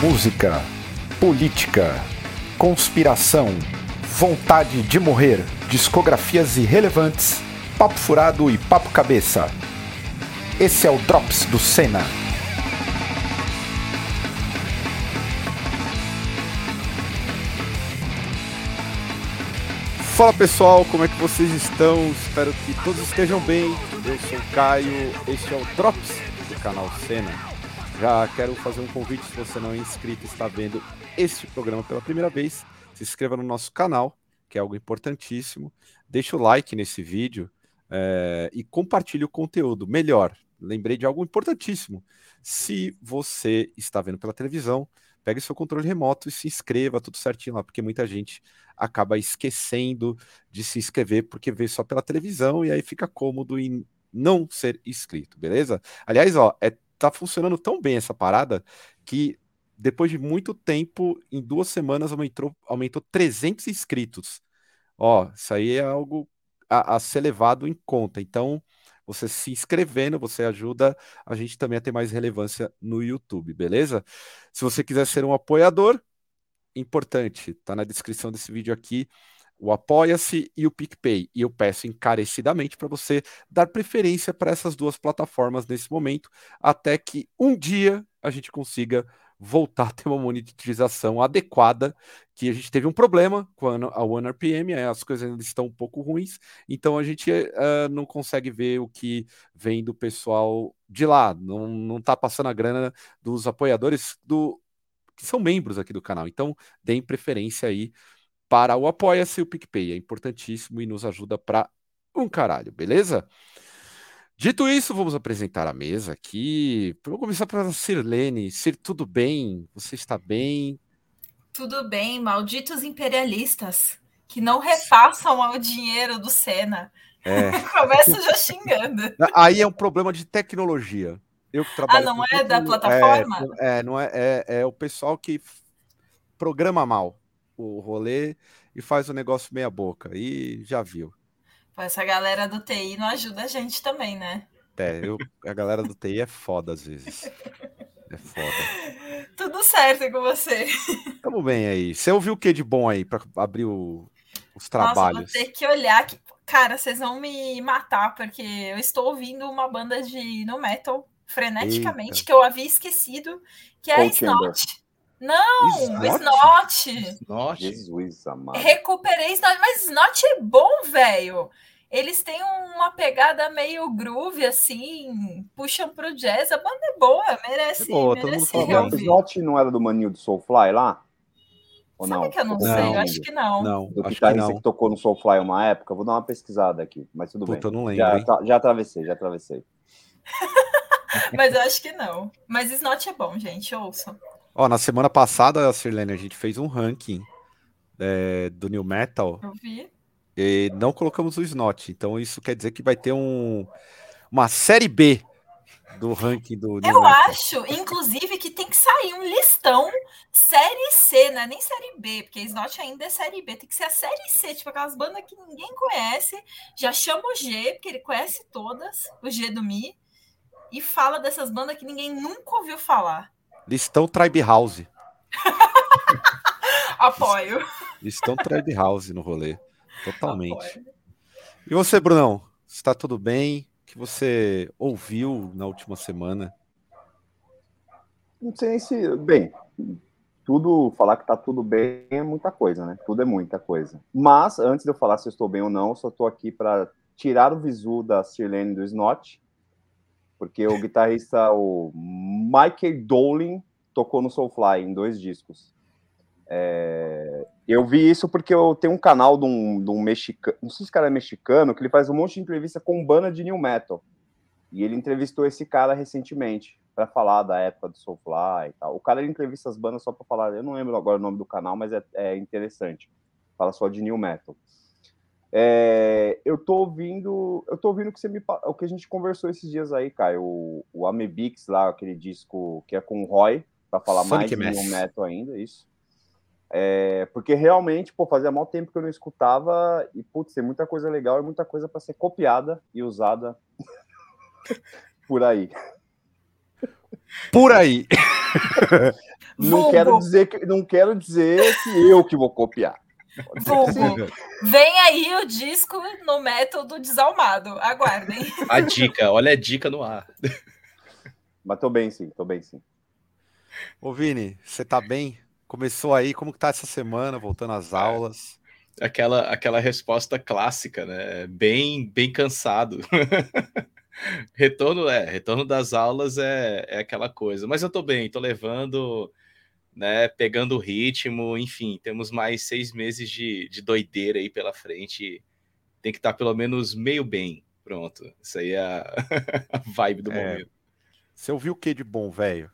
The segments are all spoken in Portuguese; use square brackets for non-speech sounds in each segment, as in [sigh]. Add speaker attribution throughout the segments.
Speaker 1: música, política, conspiração, vontade de morrer, discografias irrelevantes, papo furado e papo cabeça. Esse é o Drops do Senna. Fala pessoal, como é que vocês estão? Espero que todos estejam bem. Eu sou o Caio, este é o Drops do canal Senna. Já quero fazer um convite, se você não é inscrito e está vendo este programa pela primeira vez, se inscreva no nosso canal, que é algo importantíssimo. Deixe o like nesse vídeo é, e compartilhe o conteúdo. Melhor, lembrei de algo importantíssimo. Se você está vendo pela televisão, pegue seu controle remoto e se inscreva, tudo certinho lá, porque muita gente acaba esquecendo de se inscrever porque vê só pela televisão e aí fica cômodo em não ser inscrito, beleza? Aliás, ó, é, tá funcionando tão bem essa parada que depois de muito tempo, em duas semanas aumentou, aumentou 300 inscritos. Ó, isso aí é algo a, a ser levado em conta. Então, você se inscrevendo, você ajuda a gente também a ter mais relevância no YouTube, beleza? Se você quiser ser um apoiador, importante, tá na descrição desse vídeo aqui o Apoia-se e o PicPay. E eu peço encarecidamente para você dar preferência para essas duas plataformas nesse momento, até que um dia a gente consiga voltar a ter uma monetização adequada, que a gente teve um problema com a OneRPM, as coisas ainda estão um pouco ruins, então a gente uh, não consegue ver o que vem do pessoal de lá, não, não tá passando a grana dos apoiadores do que são membros aqui do canal, então deem preferência aí para o Apoia-se e o PicPay, é importantíssimo e nos ajuda para um caralho, beleza? Dito isso, vamos apresentar a mesa aqui. Vou começar pela Sirlene. Sir, tudo bem? Você está bem?
Speaker 2: Tudo bem, malditos imperialistas que não repassam ao dinheiro do Senna. É. [laughs] Começo já xingando.
Speaker 1: Aí é um problema de tecnologia.
Speaker 2: Eu que trabalho. Ah, não é da plataforma?
Speaker 1: É, é não é, é, é o pessoal que programa mal o rolê e faz o negócio meia boca. E já viu.
Speaker 2: Essa galera do TI não ajuda a gente também, né?
Speaker 1: É, eu, a galera do TI é foda às vezes. É foda.
Speaker 2: Tudo certo com você.
Speaker 1: Tamo bem aí. Você ouviu o que de bom aí para abrir o, os trabalhos?
Speaker 2: Nossa, vou ter que olhar que, cara, vocês vão me matar porque eu estou ouvindo uma banda de no metal freneticamente Eita. que eu havia esquecido, que é a Snot. Não, Snot. Snot. Jesus amado. Recuperei Snot, mas Snot é bom, velho. Eles têm uma pegada meio groove, assim, puxam pro jazz. A banda é boa, merece. É boa, merece
Speaker 3: o Snot não era do maninho do Soulfly lá?
Speaker 2: Ou Sabe não? que eu não, não sei? Eu acho que não.
Speaker 3: Não, do guitarrista que, que, tocou no Soulfly uma época. Vou dar uma pesquisada aqui, mas tudo Puta,
Speaker 1: bem. eu não lembro.
Speaker 3: Já, já atravessei, já atravessei. [laughs]
Speaker 2: mas eu acho que não. Mas Snot é bom, gente, ouçam.
Speaker 1: Ó, na semana passada, Sirlene, a gente fez um ranking é, do New Metal.
Speaker 2: Eu vi.
Speaker 1: E não colocamos o Snot. Então isso quer dizer que vai ter um, uma série B do ranking do.
Speaker 2: Eu acho, inclusive, que tem que sair um listão série C, né? Nem série B, porque Snot ainda é série B. Tem que ser a série C, tipo aquelas bandas que ninguém conhece. Já chama o G, porque ele conhece todas, o G do Mi, e fala dessas bandas que ninguém nunca ouviu falar.
Speaker 1: Listão Tribe House. [laughs]
Speaker 2: Apoio.
Speaker 1: Listão Tribe House no rolê. Totalmente. E você, Brunão? Está tudo bem? O que você ouviu na última semana?
Speaker 3: Não sei se. Bem, tudo. Falar que tá tudo bem é muita coisa, né? Tudo é muita coisa. Mas, antes de eu falar se eu estou bem ou não, eu só estou aqui para tirar o visu da Sirlene do Snot, porque o guitarrista, o Michael Dolin, tocou no Soulfly em dois discos. É, eu vi isso porque eu tenho um canal de um, de um mexicano, não sei se cara é mexicano, que ele faz um monte de entrevista com banda de new metal. E ele entrevistou esse cara recentemente para falar da época do Soulfly e tal. O cara entrevista as bandas só para falar, eu não lembro agora o nome do canal, mas é, é interessante. Fala só de new metal. É, eu tô ouvindo, eu tô ouvindo que você me, o que a gente conversou esses dias aí, Caio, o, o Amebix lá, aquele disco que é com o Roy, para falar Sonic mais de new metal ainda, isso. É, porque realmente, pô, fazia mal tempo que eu não escutava e, putz, tem muita coisa legal e muita coisa para ser copiada e usada [laughs] por aí.
Speaker 1: por aí.
Speaker 3: não quero dizer que não quero dizer que eu que vou copiar. [laughs]
Speaker 2: Vem aí o disco no método desalmado. Aguardem.
Speaker 4: A dica, olha a dica no ar.
Speaker 3: Mas tô bem sim, tô bem sim.
Speaker 1: Ô Vini, você tá bem? Começou aí, como que tá essa semana, voltando às aulas?
Speaker 4: Aquela, aquela resposta clássica, né? Bem, bem cansado. [laughs] retorno é, retorno das aulas é, é aquela coisa. Mas eu tô bem, tô levando, né? Pegando o ritmo, enfim, temos mais seis meses de, de doideira aí pela frente. Tem que estar tá pelo menos meio bem. Pronto. Isso aí é a, a [laughs] vibe do é. momento.
Speaker 1: Você ouviu o que de bom, velho?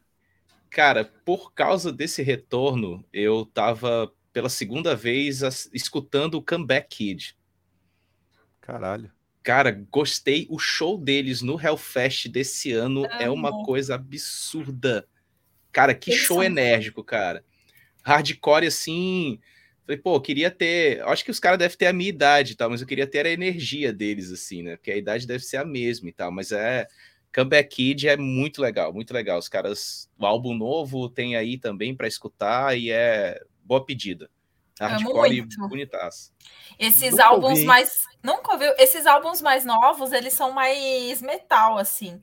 Speaker 4: Cara, por causa desse retorno, eu tava pela segunda vez escutando o Comeback Kid.
Speaker 1: Caralho.
Speaker 4: Cara, gostei. O show deles no Hellfest desse ano é uma coisa absurda. Cara, que Eles show são... enérgico, cara. Hardcore assim. Falei, pô, queria ter. Acho que os caras devem ter a minha idade e tal, mas eu queria ter a energia deles, assim, né? Porque a idade deve ser a mesma e tal. Mas é. Comeback Kid é muito legal, muito legal. Os caras, o álbum novo tem aí também para escutar e é boa pedida. Hardcore bonitaço.
Speaker 2: Esses Nunca álbuns ouvi. mais. Nunca ouviu? Esses álbuns mais novos, eles são mais metal, assim.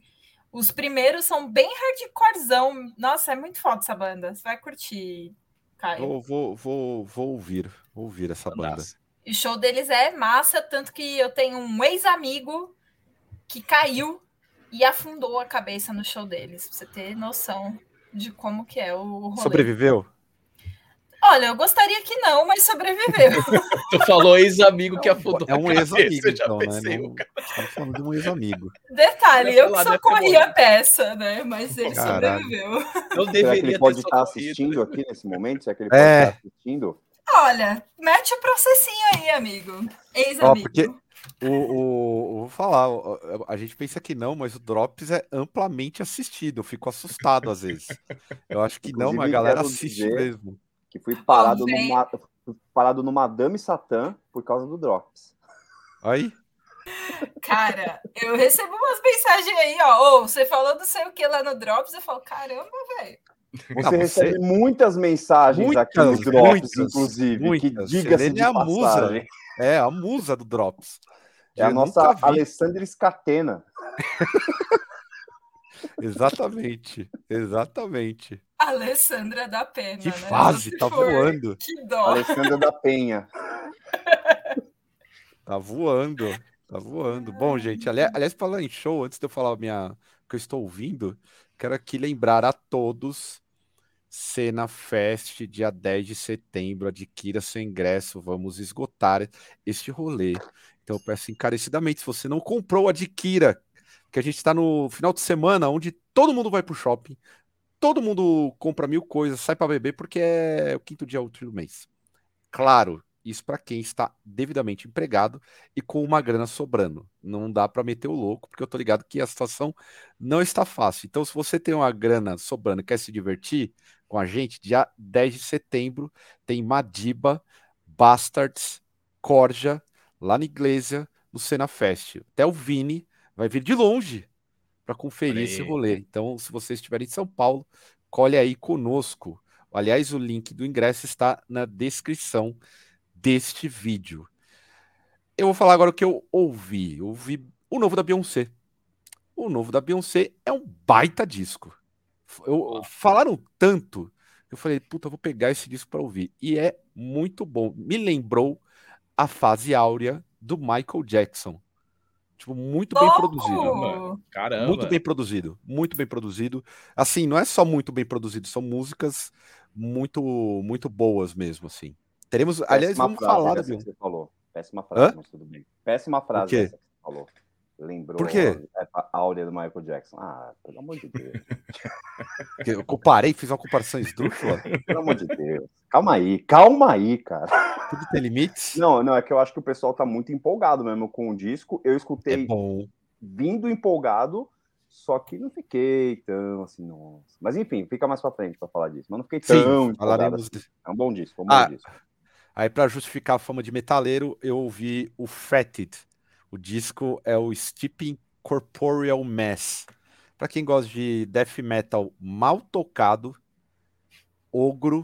Speaker 2: Os primeiros são bem hardcorezão. Nossa, é muito foda essa banda. Você vai curtir, Caio.
Speaker 1: Vou, vou, vou, vou ouvir, vou ouvir essa banda.
Speaker 2: O show deles é massa, tanto que eu tenho um ex-amigo que caiu e afundou a cabeça no show deles, pra você ter noção de como que é o rolê.
Speaker 1: Sobreviveu?
Speaker 2: Olha, eu gostaria que não, mas sobreviveu. [laughs]
Speaker 4: tu falou ex-amigo que afundou
Speaker 1: É um ex-amigo, então, né? Não, estamos falando de um ex-amigo.
Speaker 2: Detalhe, eu que socorri a peça, né? Mas ele Caralho. sobreviveu.
Speaker 3: Deveria Será que ele pode estar assistindo aqui nesse momento? Será que ele pode é. estar assistindo?
Speaker 2: Olha, mete o processinho aí, amigo. Ex-amigo.
Speaker 1: Porque o, o, vou falar, a gente pensa que não, mas o Drops é amplamente assistido. Eu fico assustado às vezes. Eu acho que não, mas a galera assiste mesmo.
Speaker 3: Que fui parado, numa, parado no Madame Satã por causa do Drops.
Speaker 1: Aí.
Speaker 2: Cara, eu recebo umas mensagens aí, ó. Oh, você falou do sei o que lá no Drops, eu falo, caramba, velho.
Speaker 3: Você, você recebe muitas mensagens muitas, aqui no Drops, muitas, inclusive, muitas. que diga-se de
Speaker 1: é a musa. É, a musa do Drops.
Speaker 3: É a nossa Alessandra Scatena. [laughs]
Speaker 1: exatamente, exatamente.
Speaker 2: Alessandra da Penha.
Speaker 1: Que né? fase, tá for. voando.
Speaker 2: Que dó.
Speaker 3: Alessandra da Penha. [laughs]
Speaker 1: tá voando, tá voando. Bom, gente, aliás, aliás falando em show, antes de eu falar minha, o que eu estou ouvindo, quero aqui lembrar a todos Cena Fest, dia 10 de setembro. Adquira seu ingresso, vamos esgotar este rolê. Então eu peço encarecidamente, se você não comprou, adquira. Que a gente está no final de semana onde todo mundo vai pro shopping, todo mundo compra mil coisas, sai para beber, porque é o quinto dia útil do mês. Claro, isso para quem está devidamente empregado e com uma grana sobrando. Não dá para meter o louco, porque eu tô ligado que a situação não está fácil. Então, se você tem uma grana sobrando e quer se divertir com a gente, dia 10 de setembro tem Madiba, Bastards, Corja, lá na Iglesia, no Cena Fest. Até o Vini vai vir de longe para conferir esse rolê. Então, se você estiver em São Paulo, colhe aí conosco. Aliás, o link do ingresso está na descrição deste vídeo. Eu vou falar agora o que eu ouvi. Eu ouvi o novo da Beyoncé. O novo da Beyoncé é um baita disco. Eu, falaram tanto eu falei, puta, eu vou pegar esse disco para ouvir. E é muito bom. Me lembrou a fase áurea do Michael Jackson. Tipo, muito bem produzido.
Speaker 4: Caramba.
Speaker 1: Muito bem produzido. Muito bem produzido. Assim, não é só muito bem produzido, são músicas muito muito boas mesmo, assim. Teremos, Péssima aliás, vamos falar
Speaker 3: da que você falou. Péssima frase, Hã? mas tudo bem. Péssima frase essa que você falou. Lembrou
Speaker 1: Por quê?
Speaker 3: a áurea do Michael Jackson. Ah, pelo amor de Deus. [laughs]
Speaker 1: Eu comparei, fiz uma comparação esdrúxula. [laughs]
Speaker 3: Pelo amor de Deus. Calma aí, calma aí, cara.
Speaker 1: Tudo tem limites?
Speaker 3: Não, não, é que eu acho que o pessoal tá muito empolgado mesmo com o disco. Eu escutei
Speaker 1: é
Speaker 3: vindo empolgado, só que não fiquei tão assim, nossa. Mas enfim, fica mais pra frente pra falar disso. Mas não fiquei tão Sim, empolgado. Assim. É um bom disco, é um bom ah, disco.
Speaker 1: Aí, para justificar a fama de metaleiro, eu ouvi o Fetid, o disco é o Steeping Corporeal Mass. Para quem gosta de death metal mal tocado, ogro,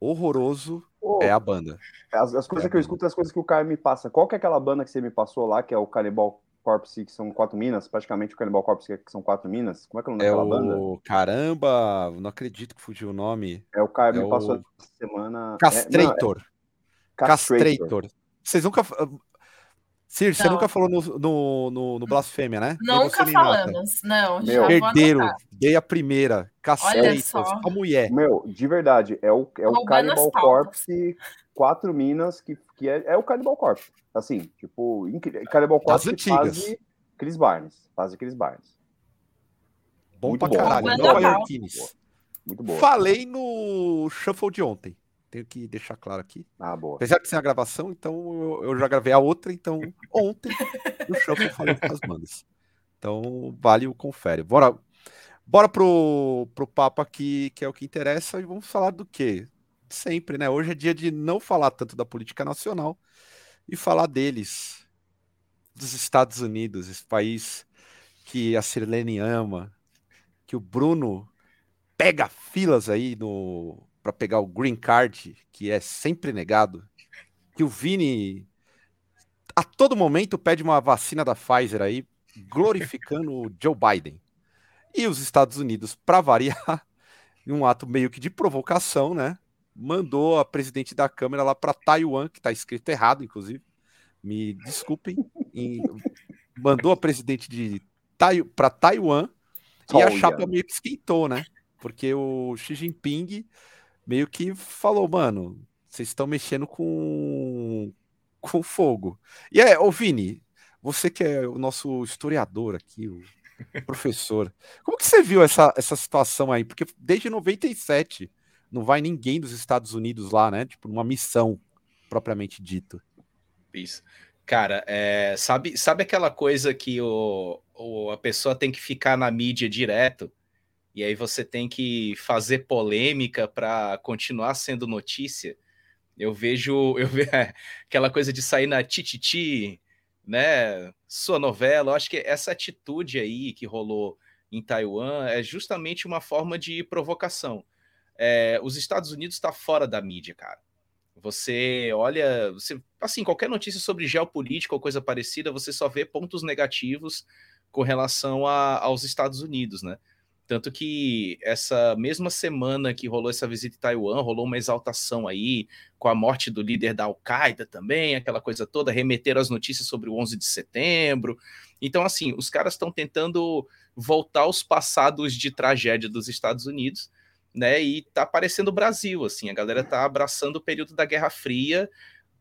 Speaker 1: horroroso, oh, é a banda.
Speaker 3: As, as coisas é que eu escuto, as coisas que o Caio me passa. Qual que é aquela banda que você me passou lá, que é o Cannibal Corpse, que são quatro minas? Praticamente o Cannibal Corpse, que são quatro minas. Como é que é o nome é daquela o... banda?
Speaker 1: Caramba, não acredito que fugiu o nome.
Speaker 3: É o Caio é me o... passou essa semana.
Speaker 1: Castrator. É, não, é... Castrator. Castrator. Vocês nunca. Cir, você nunca falou no, no, no, no Blasfêmia, né?
Speaker 2: Nunca falamos, não.
Speaker 1: Meu, herdeiro, dei a primeira, cacete, a mulher.
Speaker 3: Meu, de verdade, é o, é o Cannibal Corpse, quatro minas, que, que é, é o Cannibal Corpse. Assim, tipo, Cannibal Corpse
Speaker 1: faz
Speaker 3: Chris Barnes. Faz Chris Barnes.
Speaker 1: Bom Muito pra bom. caralho, Nova Yorkines. Muito bom. Falei no Shuffle de ontem. Tenho que deixar claro aqui.
Speaker 3: Ah, boa.
Speaker 1: Apesar de ser a gravação, então eu, eu, já gravei a outra, então ontem no Shuffle eu falei com as bandas. Então vale o confere. Bora, bora pro, pro papo aqui, que é o que interessa, e vamos falar do quê? Sempre, né? Hoje é dia de não falar tanto da política nacional e falar deles, dos Estados Unidos, esse país que a Sirlene ama, que o Bruno pega filas aí no para pegar o green card, que é sempre negado, que o Vini a todo momento pede uma vacina da Pfizer aí, glorificando o Joe Biden. E os Estados Unidos, para variar, em um ato meio que de provocação, né? Mandou a presidente da Câmara lá para Taiwan, que está escrito errado, inclusive. Me desculpem. E mandou a presidente de tai, para Taiwan e a chapa meio que esquentou, né? Porque o Xi Jinping meio que falou, mano, vocês estão mexendo com, com fogo. E é, ô Vini, você que é o nosso historiador aqui, o professor, como que você viu essa, essa situação aí? Porque desde 97 não vai ninguém dos Estados Unidos lá, né? Tipo, numa missão propriamente dito.
Speaker 4: Isso. Cara, é, sabe, sabe aquela coisa que o, o, a pessoa tem que ficar na mídia direto? E aí você tem que fazer polêmica para continuar sendo notícia. Eu vejo, [laughs] eu vejo aquela coisa de sair na tititi, né? Sua novela. Eu acho que essa atitude aí que rolou em Taiwan é justamente uma forma de provocação. É, os Estados Unidos está fora da mídia, cara. Você olha, você, assim, qualquer notícia sobre geopolítica ou coisa parecida, você só vê pontos negativos com relação a, aos Estados Unidos, né? Tanto que essa mesma semana que rolou essa visita em Taiwan, rolou uma exaltação aí com a morte do líder da Al-Qaeda também, aquela coisa toda, remeteram as notícias sobre o 11 de setembro. Então, assim, os caras estão tentando voltar aos passados de tragédia dos Estados Unidos, né? E tá aparecendo o Brasil, assim, a galera tá abraçando o período da Guerra Fria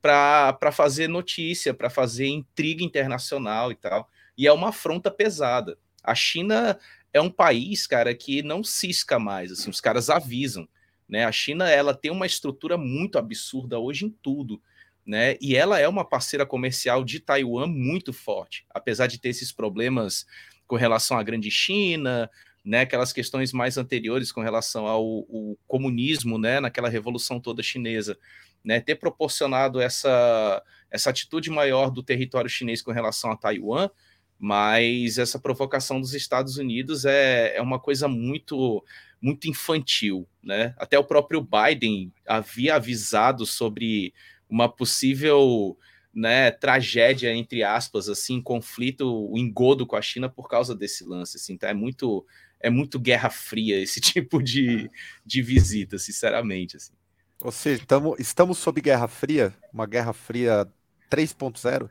Speaker 4: para fazer notícia, para fazer intriga internacional e tal. E é uma afronta pesada. A China é um país, cara, que não cisca mais, assim, os caras avisam, né? A China, ela tem uma estrutura muito absurda hoje em tudo, né? E ela é uma parceira comercial de Taiwan muito forte, apesar de ter esses problemas com relação à grande China, né, aquelas questões mais anteriores com relação ao, comunismo, né, naquela revolução toda chinesa, né, ter proporcionado essa, essa atitude maior do território chinês com relação a Taiwan, mas essa provocação dos Estados Unidos é, é uma coisa muito muito infantil, né? Até o próprio Biden havia avisado sobre uma possível né, tragédia entre aspas, assim, conflito, o engodo com a China por causa desse lance, assim, tá? É muito é muito guerra fria esse [laughs] tipo de, de visita, sinceramente, assim.
Speaker 1: Ou seja, tamo, estamos sob guerra fria, uma guerra fria 3.0?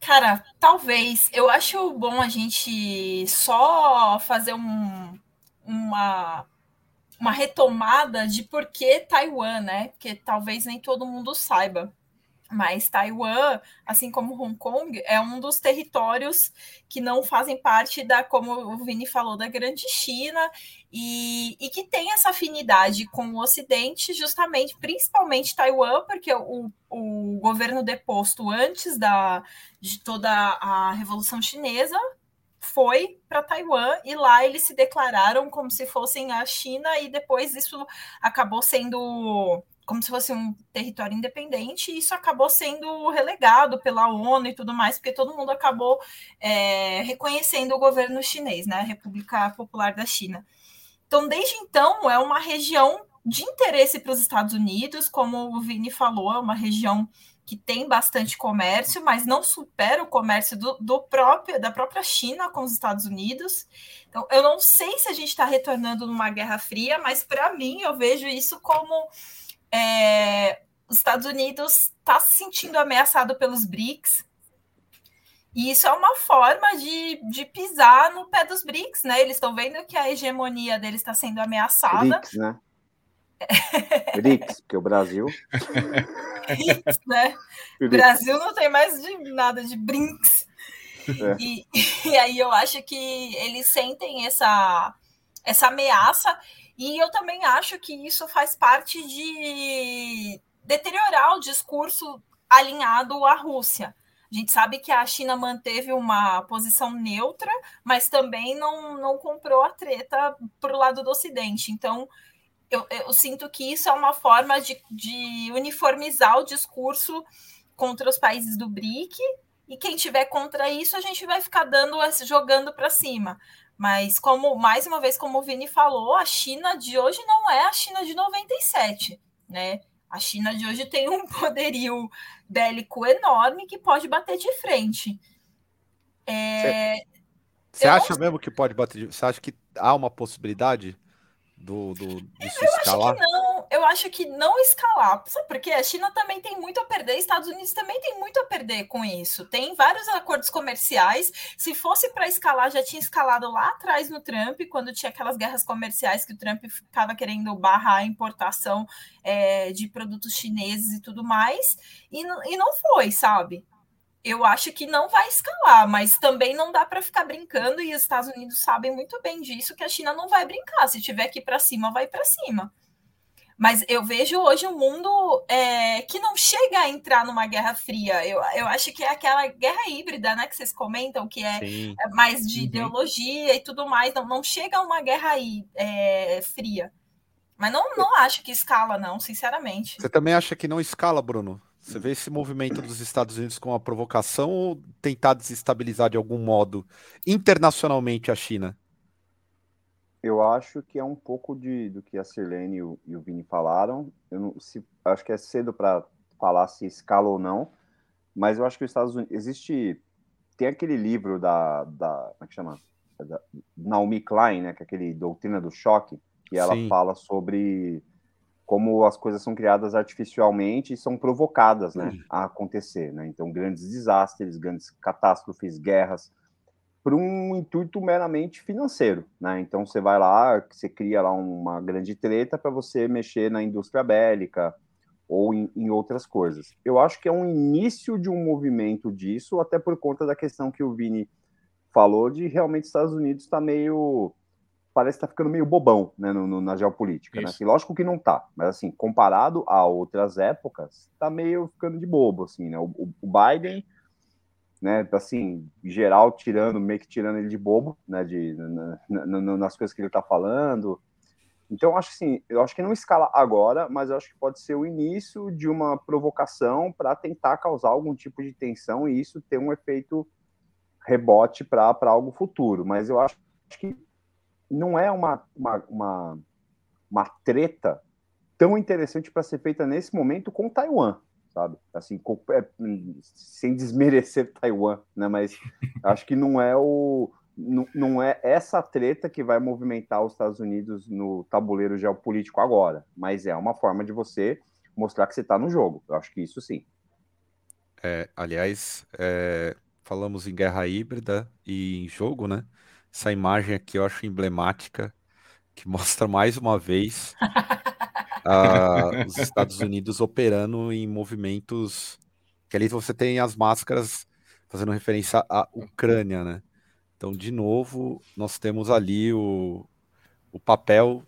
Speaker 2: Cara, talvez. Eu acho bom a gente só fazer um, uma, uma retomada de por que Taiwan, né? Porque talvez nem todo mundo saiba. Mas Taiwan, assim como Hong Kong, é um dos territórios que não fazem parte da, como o Vini falou, da Grande China e, e que tem essa afinidade com o Ocidente, justamente, principalmente Taiwan, porque o, o governo deposto antes da, de toda a Revolução Chinesa foi para Taiwan e lá eles se declararam como se fossem a China e depois isso acabou sendo como se fosse um território independente, e isso acabou sendo relegado pela ONU e tudo mais, porque todo mundo acabou é, reconhecendo o governo chinês, né, a República Popular da China. Então, desde então, é uma região de interesse para os Estados Unidos, como o Vini falou, é uma região que tem bastante comércio, mas não supera o comércio do, do próprio, da própria China com os Estados Unidos. Então, eu não sei se a gente está retornando numa guerra fria, mas para mim eu vejo isso como é, os Estados Unidos está se sentindo ameaçado pelos BRICS. E isso é uma forma de, de pisar no pé dos BRICS, né? Eles estão vendo que a hegemonia deles está sendo ameaçada.
Speaker 3: BRICS, né? [laughs] BRICS, porque o Brasil.
Speaker 2: BRICS, né? [laughs] O Brasil não tem mais de nada de BRICS. É. E, [laughs] e aí eu acho que eles sentem essa, essa ameaça, e eu também acho que isso faz parte de deteriorar o discurso alinhado à Rússia. A gente sabe que a China manteve uma posição neutra, mas também não, não comprou a treta para o lado do Ocidente. Então, eu, eu sinto que isso é uma forma de, de uniformizar o discurso contra os países do BRIC, e quem tiver contra isso, a gente vai ficar dando jogando para cima. Mas como mais uma vez, como o Vini falou, a China de hoje não é a China de 97, né? A China de hoje tem um [laughs] poderio bélico enorme que pode bater de frente.
Speaker 1: Você é... acha não... mesmo que pode bater de... Você acha que há uma possibilidade do, do, disso
Speaker 2: eu escalar? Acho que não, eu acho que não escalar. Sabe por quê? A China também tem muito a perder, Estados Unidos também tem muito a perder com isso. Tem vários acordos comerciais. Se fosse para escalar, já tinha escalado lá atrás no Trump, quando tinha aquelas guerras comerciais que o Trump ficava querendo barrar a importação é, de produtos chineses e tudo mais. E, e não foi, sabe? eu acho que não vai escalar, mas também não dá para ficar brincando e os Estados Unidos sabem muito bem disso que a China não vai brincar. Se tiver ir para cima, vai para cima. Mas eu vejo hoje um mundo é, que não chega a entrar numa guerra fria. Eu, eu acho que é aquela guerra híbrida, né, que vocês comentam, que é, é mais de uhum. ideologia e tudo mais. Não, não chega a uma guerra aí, é, fria. Mas não, não acho que escala, não, sinceramente.
Speaker 1: Você também acha que não escala, Bruno? Você vê esse movimento dos Estados Unidos como uma provocação ou tentar desestabilizar de algum modo internacionalmente a China?
Speaker 3: Eu acho que é um pouco de, do que a Sirlene e o, e o Vini falaram. Eu não, se, acho que é cedo para falar se escala ou não, mas eu acho que os Estados Unidos existe tem aquele livro da, da como é que chama da Naomi Klein, né, que é aquele doutrina do choque, que ela Sim. fala sobre como as coisas são criadas artificialmente e são provocadas né, a acontecer. Né? Então, grandes desastres, grandes catástrofes, guerras, por um intuito meramente financeiro. Né? Então, você vai lá, você cria lá uma grande treta para você mexer na indústria bélica ou em, em, outras coisas. Eu acho que é um início de um movimento disso, até por conta da questão que o Vini falou de realmente Estados Unidos está meio parece estar tá ficando meio bobão né, no, no, na geopolítica. Né? Assim, lógico que não está, mas assim, comparado a outras épocas, está meio ficando de bobo. Assim, né? o, o, Biden, né, assim, geral, tirando, meio que tirando ele de bobo, né, de, na, na, nas coisas que ele está falando. Então, acho assim, eu acho que não escala agora, mas eu acho que pode ser o início de uma provocação para tentar causar algum tipo de tensão e isso ter um efeito rebote para algo futuro. Mas eu acho que não é uma, uma, uma, uma treta tão interessante para ser feita nesse momento com Taiwan, sabe? Assim, é, sem desmerecer [laughs] Taiwan, né? Mas acho que não é o não, não é essa treta que vai movimentar os Estados Unidos no tabuleiro geopolítico agora, mas é uma forma de você mostrar que você está no jogo. Eu acho que isso sim.
Speaker 1: É, aliás, é, falamos em guerra híbrida e em jogo, né? Essa imagem aqui eu acho emblemática, que mostra mais uma vez [laughs] uh, [laughs] os Estados Unidos operando em movimentos que ali você tem as máscaras fazendo referência à Ucrânia, né? Então, de novo, nós temos ali o, o papel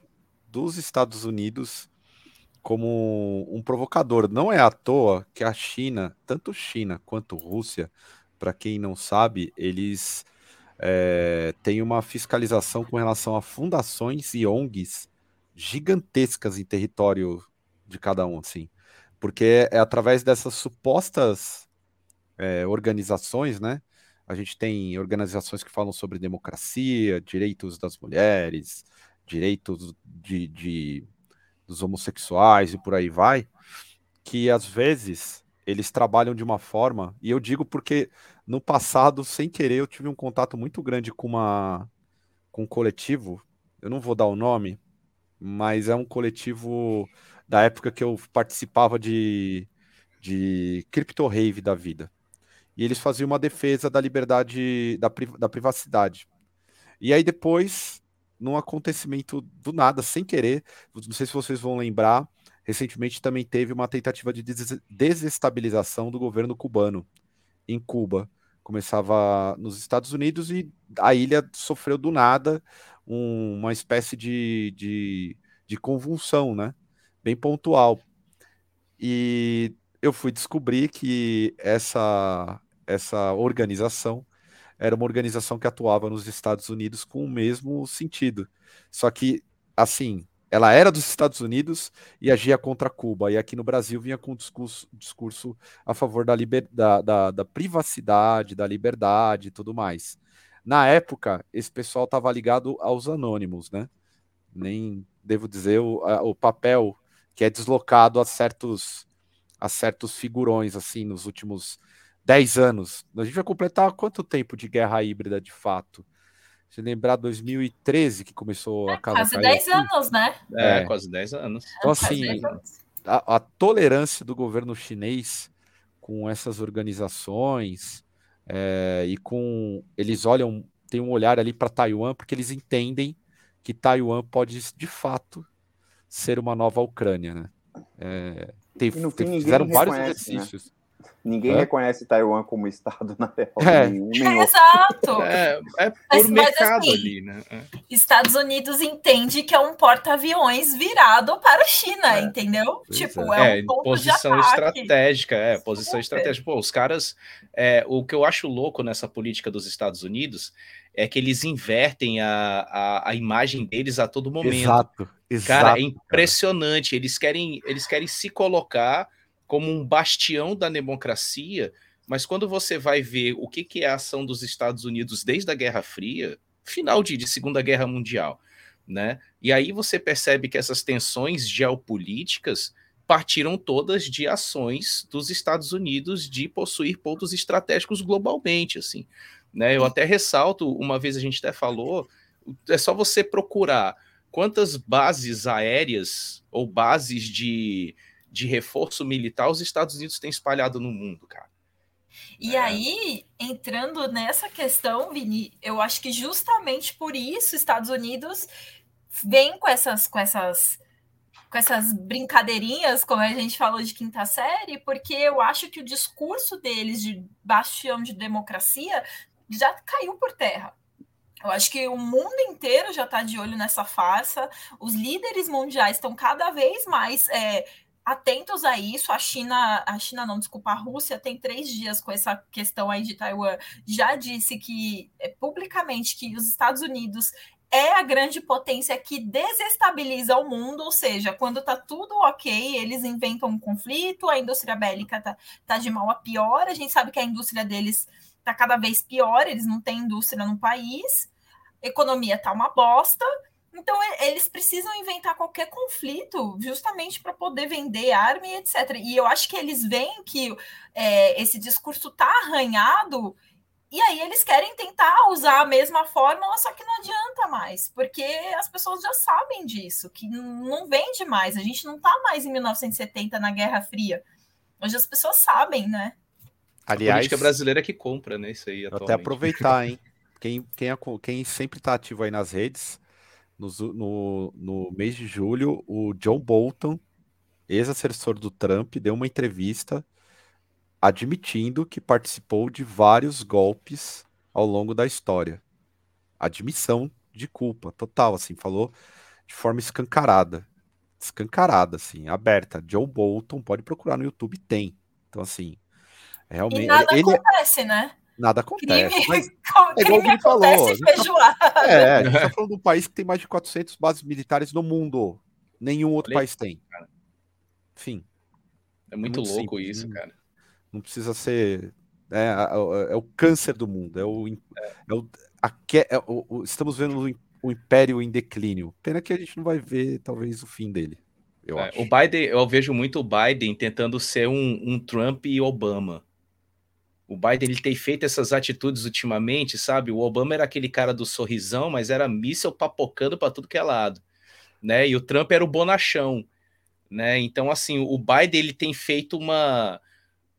Speaker 1: dos Estados Unidos como um provocador. Não é à toa que a China, tanto China quanto Rússia, para quem não sabe, eles é, tem uma fiscalização com relação a fundações e ONGs gigantescas em território de cada um, assim. Porque é através dessas supostas é, organizações, né? A gente tem organizações que falam sobre democracia, direitos das mulheres, direitos de, de dos homossexuais e por aí vai, que às vezes eles trabalham de uma forma, e eu digo porque no passado, sem querer, eu tive um contato muito grande com uma com um coletivo, eu não vou dar o nome, mas é um coletivo da época que eu participava de, de Crypto Rave da vida. E eles faziam uma defesa da liberdade, da, da privacidade. E aí depois num acontecimento do nada, sem querer. Não sei se vocês vão lembrar, recentemente também teve uma tentativa de desestabilização do governo cubano em Cuba. Começava nos Estados Unidos e a ilha sofreu do nada um, uma espécie de, de, de convulsão, né? Bem pontual. E eu fui descobrir que essa, essa organização era uma organização que atuava nos Estados Unidos com o mesmo sentido. Só que, assim, ela era dos Estados Unidos e agia contra Cuba. E aqui no Brasil vinha com um discurso, discurso a favor da, liber, da, da, da privacidade, da liberdade e tudo mais. Na época, esse pessoal estava ligado aos anônimos, né? Nem devo dizer o, a, o papel que é deslocado a certos, a certos figurões, assim, nos últimos 10 anos. A gente vai completar quanto tempo de guerra híbrida de fato? Se lembrar 2013 que começou
Speaker 2: é,
Speaker 1: a casa
Speaker 2: Quase 10 anos, né?
Speaker 4: É, é, quase 10 anos.
Speaker 1: Então, assim, a, a, tolerância do governo chinês com essas organizações é, e com. Eles olham, tem um olhar ali para Taiwan, porque eles entendem que Taiwan pode, de fato, ser uma nova Ucrânia, né? É, tem, tem, fizeram vários né? exercícios. Né?
Speaker 3: Ninguém é? reconhece Taiwan como Estado [laughs] na real. É. Nenhum,
Speaker 2: nenhum. Exato.
Speaker 4: É, é por mas, mercado mas, assim, ali, né? É.
Speaker 2: Estados Unidos entende que é um porta-aviões virado para a China, é. entendeu?
Speaker 4: Pois tipo, é, é um ponto posição de estratégica, é, posição Super. estratégica. Pô, os caras, é, o que eu acho louco nessa política dos Estados Unidos é que eles invertem a, a, a imagem deles a todo momento.
Speaker 1: Exato. Exato
Speaker 4: cara, é impressionante. Cara. Eles querem, eles querem se colocar como um bastião da democracia, mas quando você vai ver o que, que é a ação dos Estados Unidos desde a Guerra Fria, final de, de Segunda Guerra Mundial, né? E aí você percebe que essas tensões geopolíticas partiram todas de ações dos Estados Unidos de possuir pontos estratégicos globalmente, assim, né? Eu até ressalto, uma vez a gente até falou, é só você procurar quantas bases aéreas ou bases de, de reforço militar os Estados Unidos têm espalhado no mundo, cara.
Speaker 2: E é. aí, entrando nessa questão, Vini, eu acho que justamente por isso Estados Unidos vem com essas, com essas, com essas brincadeirinhas, como a gente falou de quinta série, porque eu acho que o discurso deles de bastião de democracia já caiu por terra. Eu acho que o mundo inteiro já está de olho nessa farsa. Os líderes mundiais estão cada vez mais é, atentos a isso. A China, a China não, desculpa, a Rússia tem três dias com essa questão aí de Taiwan. Já disse que é, publicamente que os Estados Unidos é a grande potência que desestabiliza o mundo, ou seja, quando tá tudo ok, eles inventam um conflito, a indústria bélica tá, tá de mal a pior, a gente sabe que a indústria deles tá cada vez pior, eles não têm indústria no país, economia tá uma bosta, então, eles precisam inventar qualquer conflito justamente para poder vender arma e etc. E eu acho que eles veem que é, esse discurso está arranhado, e aí eles querem tentar usar a mesma fórmula, só que não adianta mais, porque as pessoas já sabem disso, que não vende mais. A gente não está mais em 1970 na Guerra Fria. Hoje as pessoas sabem, né?
Speaker 4: Aliás, a política brasileira que compra, né? Isso aí.
Speaker 1: Atualmente. Até aproveitar, hein? [laughs] Quem, quem, quem sempre está ativo aí nas redes, no, no, no mês de julho, o John Bolton, ex-assessor do Trump, deu uma entrevista admitindo que participou de vários golpes ao longo da história. Admissão de culpa, total, assim, falou de forma escancarada. Escancarada, assim, aberta. John Bolton, pode procurar no YouTube, tem. Então, assim, realmente. E
Speaker 2: nada ele, é acontece, né?
Speaker 1: Nada acontece.
Speaker 2: Crime, mas [laughs] é igual ele falou. A
Speaker 1: tá, é, a gente tá falando de um país que tem mais de 400 bases militares no mundo. Nenhum outro país tem. enfim.
Speaker 4: É muito, é muito louco simples, isso, né? cara.
Speaker 1: Não precisa ser. É, é, é, o câncer do mundo. É o, é. o, a, é o, o, estamos vendo o império em declínio. Pena que a gente não vai ver, talvez, o fim dele. Eu é,
Speaker 4: o Biden, eu vejo muito o Biden tentando ser um, um Trump e Obama. O Biden ele tem feito essas atitudes ultimamente, sabe? O Obama era aquele cara do sorrisão, mas era míssel papocando para tudo que é lado, né? E o Trump era o bonachão, né? Então assim, o Biden ele tem feito uma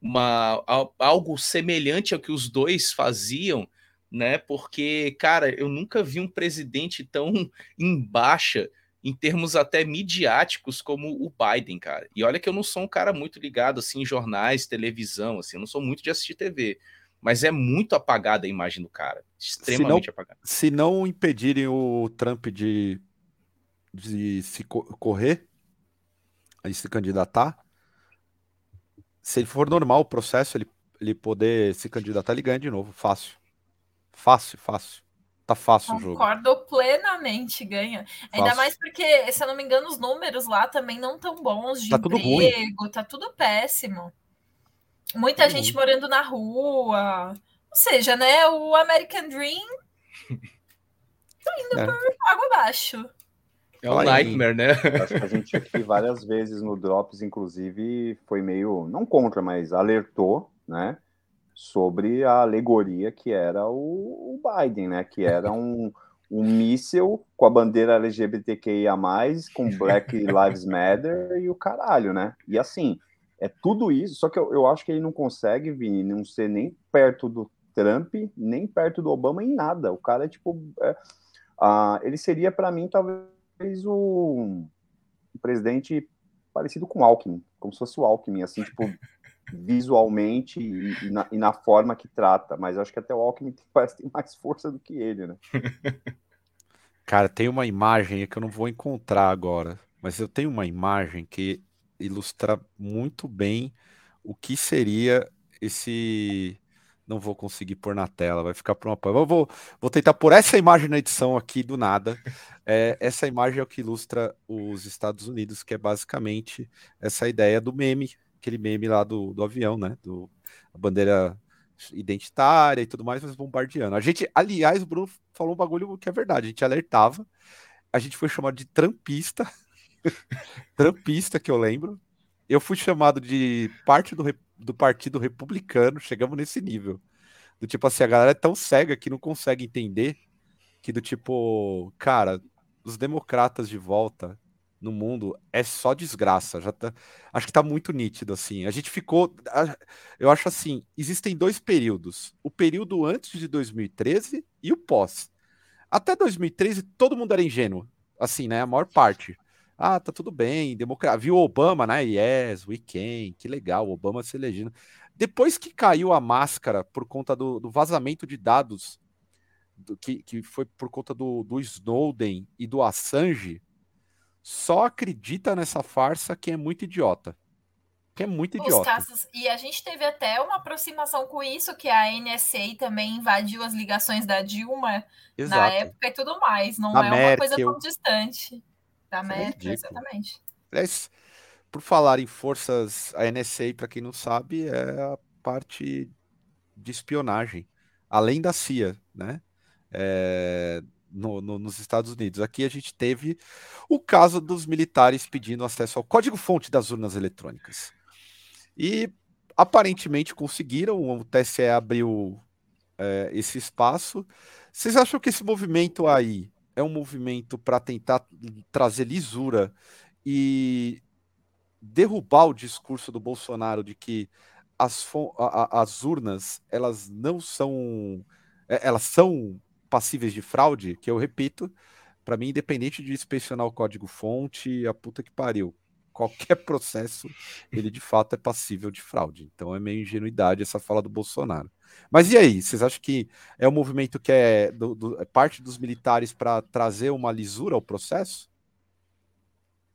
Speaker 4: uma algo semelhante ao que os dois faziam, né? Porque, cara, eu nunca vi um presidente tão [laughs] em baixa em termos até midiáticos como o Biden, cara. E olha que eu não sou um cara muito ligado assim em jornais, televisão, assim, eu não sou muito de assistir TV, mas é muito apagada a imagem do cara, extremamente
Speaker 1: se
Speaker 4: não, apagada.
Speaker 1: Se não impedirem o Trump de, de se correr, a se candidatar, se ele for normal o processo, ele, ele poder se candidatar, ele ganha de novo, fácil. Fácil, fácil. Tá fácil
Speaker 2: Concordo o jogo. Concordo plenamente, ganha. Fácil. Ainda mais porque, se eu não me engano, os números lá também não tão bons de tá emprego, tudo ruim. tá tudo péssimo. Muita tudo gente ruim. morando na rua. Ou seja, né, o American Dream [laughs] tá indo é. por água abaixo.
Speaker 4: É um nightmare, né?
Speaker 3: Acho que a gente aqui várias vezes no Drops, inclusive, foi meio, não contra, mas alertou, né? Sobre a alegoria que era o, o Biden, né? Que era um, um míssil com a bandeira LGBTQIA, com Black Lives Matter e o caralho, né? E assim, é tudo isso, só que eu, eu acho que ele não consegue, Vini, não ser nem perto do Trump, nem perto do Obama em nada. O cara é tipo. É, uh, ele seria, para mim, talvez o presidente parecido com Alckmin, como se fosse o Alckmin, assim, tipo, visualmente e, e, na, e, na, forma que trata, mas acho que até o Alckmin parece ter mais força do que ele, né? [laughs]
Speaker 1: Cara, tem uma imagem que eu não vou encontrar agora, mas eu tenho uma imagem que ilustra muito bem o que seria esse. Não vou conseguir pôr na tela, vai ficar por uma. Eu vou, vou tentar pôr essa imagem na edição aqui do nada. É, essa imagem é o que ilustra os Estados Unidos, que é basicamente essa ideia do meme aquele meme lá do, do avião, né? Do, a bandeira identitária e tudo mais, mas bombardeando. A gente, aliás, o Bruno falou um bagulho que é verdade, a gente alertava, a gente foi chamado de trampista, [laughs] trampista que eu lembro. Eu fui chamado de parte do, do Partido Republicano, chegamos nesse nível. Do tipo assim, a galera é tão cega que não consegue entender que do tipo, cara, os democratas de volta no mundo é só desgraça. Já tá, acho que tá muito nítido assim. A gente ficou, eu acho assim, existem dois períodos: o período antes de 2013 e o pós. Até 2013 todo mundo era ingênuo, assim, né? A maior parte. Ah, tá tudo bem, democracia. Viu Obama, né? Yes, we can, que legal, Obama se elegendo. Depois que caiu a máscara por conta do, do vazamento de dados, do, que, que foi por conta do, do Snowden e do Assange, só acredita nessa farsa quem é muito idiota. Que é muito idiota.
Speaker 2: Casos, e a gente teve até uma aproximação com isso, que a NSA também invadiu as ligações da Dilma Exato. na época e tudo mais. Não da é Merkel. uma coisa tão distante. Da é Merkel, exatamente.
Speaker 1: Aliás, por falar em forças, a NSA, para quem não sabe, é a parte de espionagem, além da CIA, né? É, no, no, nos Estados Unidos. Aqui a gente teve o caso dos militares pedindo acesso ao código-fonte das urnas eletrônicas. E aparentemente conseguiram, o TSE abriu é, esse espaço. Vocês acham que esse movimento aí é um movimento para tentar trazer lisura e derrubar o discurso do Bolsonaro de que as, as urnas elas não são é, elas são passíveis de fraude, que eu repito, para mim, independente de inspecionar o código-fonte, a puta que pariu. Qualquer [laughs] processo, ele de fato é passível de fraude. Então é meio ingenuidade essa fala do Bolsonaro. Mas e aí? Vocês acham que é um movimento que é, do, do, é parte dos militares para trazer uma lisura ao processo?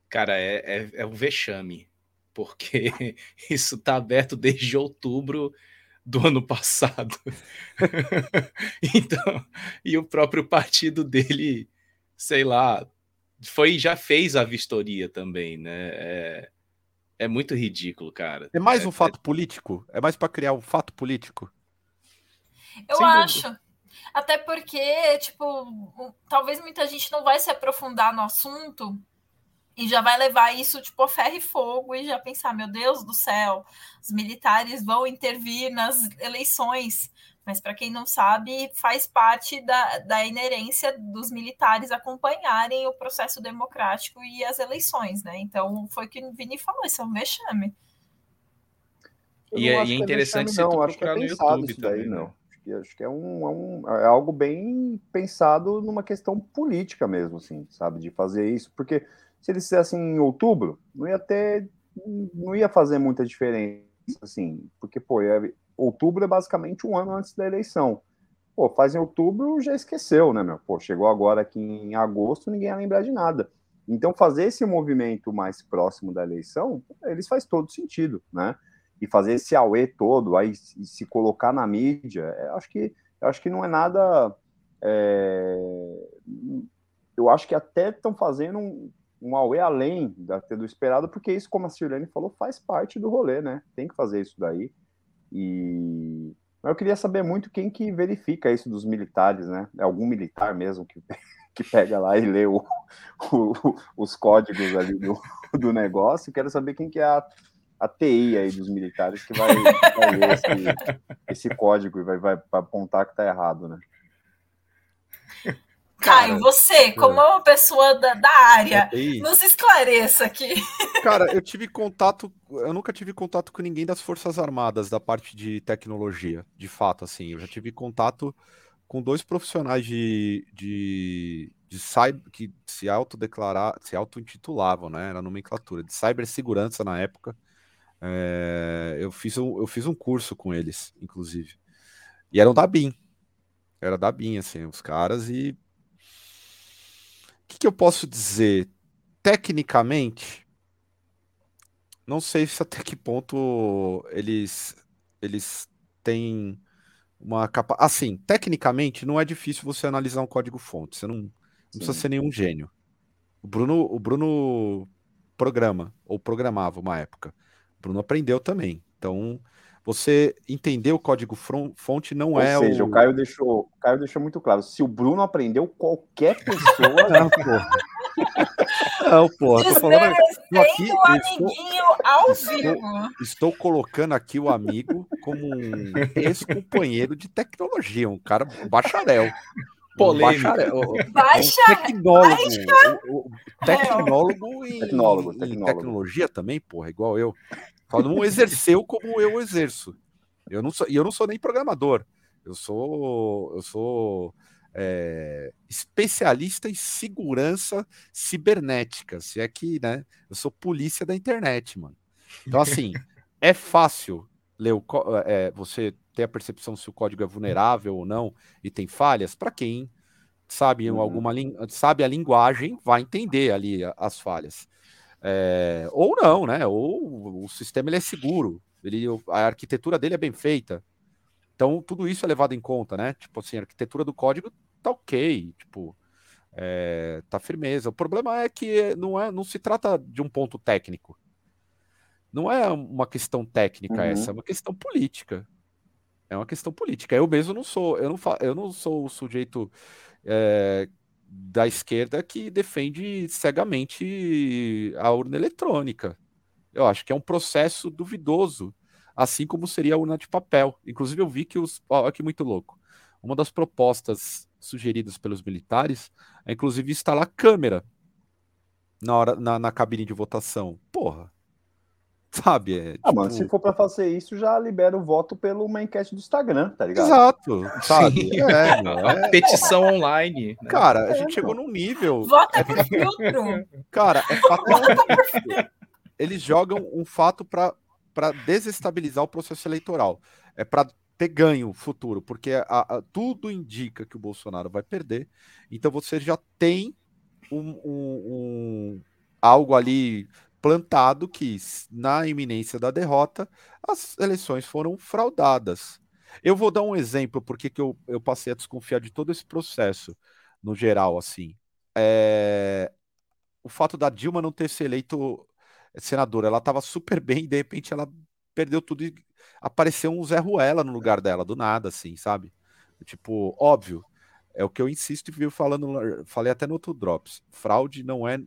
Speaker 4: Cara, é, é, é um vexame, porque [laughs] isso está aberto desde outubro do ano passado. [laughs] então, e o próprio partido dele, sei lá, foi já fez a vistoria também, né? É, É muito ridículo, cara.
Speaker 1: É mais
Speaker 4: é,
Speaker 1: um fato é... político? É mais para criar um fato político?
Speaker 2: Eu Sem acho. Dúvida. Até porque, tipo, talvez muita gente não vai se aprofundar no assunto e já vai levar isso tipo a ferro e fogo e já pensar, meu Deus do céu, os militares vão intervir nas eleições. Mas para quem não sabe, faz parte da, da inerência dos militares acompanharem o processo democrático e as eleições, né? Então foi o que o Vini falou, isso é um vexame.
Speaker 4: E é, e é interessante você
Speaker 3: não, acho que é no YouTube isso daí, também, não. Né? Acho que, acho que é, um, é, um, é algo bem pensado numa questão política mesmo, assim, sabe? De fazer isso, porque se eles fizessem em outubro, não ia ter, não ia fazer muita diferença, assim, porque, pô, é, outubro é basicamente um ano antes da eleição. Pô, faz em outubro, já esqueceu, né, meu? Pô, chegou agora aqui em agosto, ninguém ia lembrar de nada. Então, fazer esse movimento mais próximo da eleição, eles faz todo sentido, né? E fazer esse auê todo, aí se colocar na mídia, é, acho que acho que não é nada. É... Eu acho que até estão fazendo um, um Aue além da, do esperado, porque isso, como a Sirlene falou, faz parte do rolê, né? Tem que fazer isso daí. E eu queria saber muito quem que verifica isso dos militares, né? É algum militar mesmo que, [laughs] que pega lá e lê o, o, os códigos ali do, do negócio. Quero saber quem que é a, a TI aí dos militares que vai, vai ler esse, esse código e vai, vai apontar que tá errado, né?
Speaker 2: Caio, você, como é uma pessoa da, da área, nos esclareça aqui. [laughs]
Speaker 1: Cara, eu tive contato, eu nunca tive contato com ninguém das Forças Armadas, da parte de tecnologia, de fato, assim. Eu já tive contato com dois profissionais de, de, de cyber, que se autodeclarar, se auto-intitulavam, né? Era nomenclatura, de cibersegurança na época. É, eu, fiz um, eu fiz um curso com eles, inclusive. E eram da BIM. Era da BIM, assim, os caras, e que, que eu posso dizer? Tecnicamente, não sei se até que ponto eles, eles têm uma capa. Assim, tecnicamente, não é difícil você analisar um código-fonte. Você não, não precisa ser nenhum gênio. O Bruno, o Bruno programa, ou programava uma época. O Bruno aprendeu também. Então, você entender o código fonte não Ou é
Speaker 3: seja, o... o Caio deixou, o Caio deixou muito claro. Se o Bruno aprendeu, qualquer [laughs] pessoa.
Speaker 1: não, porra. Não, porra. Tô falando
Speaker 2: aqui, o amiguinho estou, ao vivo.
Speaker 1: Estou, estou, colocando aqui o amigo como um ex-companheiro de tecnologia, um cara bacharel.
Speaker 4: Polêmico.
Speaker 2: Um baixa, um tecnólogo. Baixa.
Speaker 1: O, tecnólogo, em, tecnólogo, em, tecnólogo. tecnologia também, porra, igual eu. Só [laughs] não exerceu como eu exerço. Eu não sou, e eu não sou nem programador. Eu sou, eu sou é, especialista em segurança cibernética. Se é que, né? Eu sou polícia da internet, mano. Então, assim, [laughs] é fácil ler o, é, você ter a percepção se o código é vulnerável ou não e tem falhas. Para quem sabe uhum. alguma sabe a linguagem, vai entender ali as falhas. É, ou não, né? Ou o sistema ele é seguro, ele, a arquitetura dele é bem feita. Então, tudo isso é levado em conta, né? Tipo assim, a arquitetura do código tá ok, tipo, é, tá firmeza. O problema é que não, é, não se trata de um ponto técnico. Não é uma questão técnica uhum. essa, é uma questão política. É uma questão política. Eu mesmo não sou, eu não, eu não sou o sujeito é, da esquerda que defende cegamente a urna eletrônica. Eu acho que é um processo duvidoso, assim como seria a urna de papel. Inclusive, eu vi que os. Olha que muito louco. Uma das propostas sugeridas pelos militares é, inclusive, instalar câmera na, hora, na, na cabine de votação. Porra. Sabe? É,
Speaker 3: ah, mano, tipo se for para fazer isso, já libera o voto pela uma enquete do Instagram, tá ligado?
Speaker 1: Exato, sabe? [laughs] É,
Speaker 4: é, petição online.
Speaker 1: Né? Cara, a gente chegou num nível.
Speaker 2: Vota por [laughs] filtro!
Speaker 1: Cara, é fato. [laughs] Eles jogam um fato para desestabilizar o processo eleitoral. É para ter ganho futuro, porque a, a, tudo indica que o Bolsonaro vai perder. Então você já tem um, um, um algo ali plantado que, na iminência da derrota, as eleições foram fraudadas. Eu vou dar um exemplo porque que eu, eu passei a desconfiar de todo esse processo, no geral, assim. É... O fato da Dilma não ter se eleito senadora, ela estava super bem e de repente ela perdeu tudo e apareceu um Zé Ruela no lugar dela, do nada, assim, sabe? Tipo, óbvio, é o que eu insisto e vivo falando, falei até no outro Drops. Fraude não é.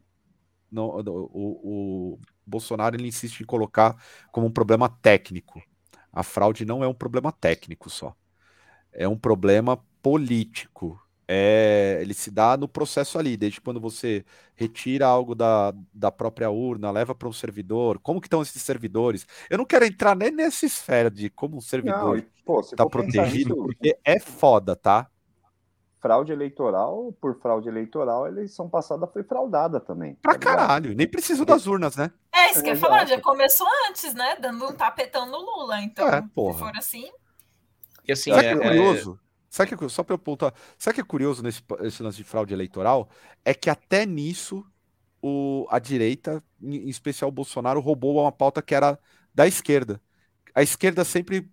Speaker 1: Não, o, o Bolsonaro ele insiste em colocar como um problema técnico. A fraude não é um problema técnico só. É um problema político. É, ele se dá no processo ali, desde quando você retira algo da, da própria urna, leva para um servidor. Como que estão esses servidores? Eu não quero entrar nem nessa esfera de como um servidor está protegido, isso... porque é foda, tá?
Speaker 3: Fraude eleitoral por fraude eleitoral, a eleição passada foi fraudada também.
Speaker 1: Pra tá caralho, nem preciso das urnas, né?
Speaker 2: É, isso que eu ia falar, já começou antes, né? Dando um tapetão no Lula, então, é, porra. se for assim.
Speaker 1: E assim, Sabe é, que é curioso? É... Sabe que, só para eu pontuar, sabe que é curioso nesse, nesse lance de fraude eleitoral? É que até nisso o, a direita, em especial o Bolsonaro, roubou uma pauta que era da esquerda. A esquerda sempre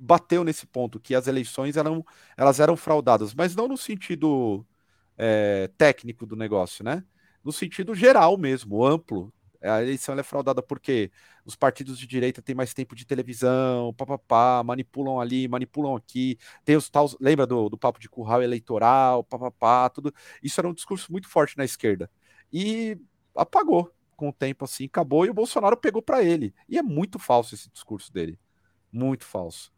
Speaker 1: bateu nesse ponto, que as eleições eram, elas eram fraudadas, mas não no sentido é, técnico do negócio, né? No sentido geral mesmo, amplo. A eleição é fraudada porque os partidos de direita têm mais tempo de televisão, papapá, manipulam ali, manipulam aqui, tem os tal, lembra do, do papo de curral eleitoral, papapá, tudo. Isso era um discurso muito forte na esquerda. E apagou com o tempo assim, acabou e o Bolsonaro pegou para ele. E é muito falso esse discurso dele. Muito falso.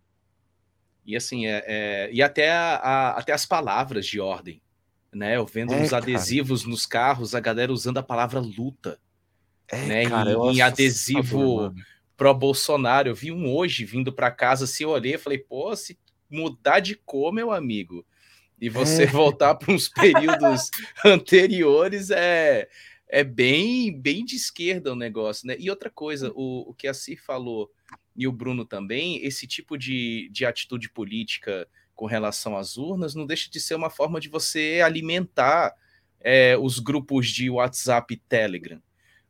Speaker 4: E assim, é, é e até, a, a, até as palavras de ordem, né? Eu vendo é, os adesivos nos carros, a galera usando a palavra luta, é, né? Cara, em, em adesivo pro Bolsonaro. Eu vi um hoje vindo para casa, se eu olhei, falei, pô, se mudar de cor, meu amigo, e você é. [laughs] voltar para uns períodos [laughs] anteriores, é é bem bem de esquerda o negócio, né? E outra coisa, o, o que a Cir falou e o Bruno também, esse tipo de, de atitude política com relação às urnas não deixa de ser uma forma de você alimentar é, os grupos de WhatsApp e Telegram.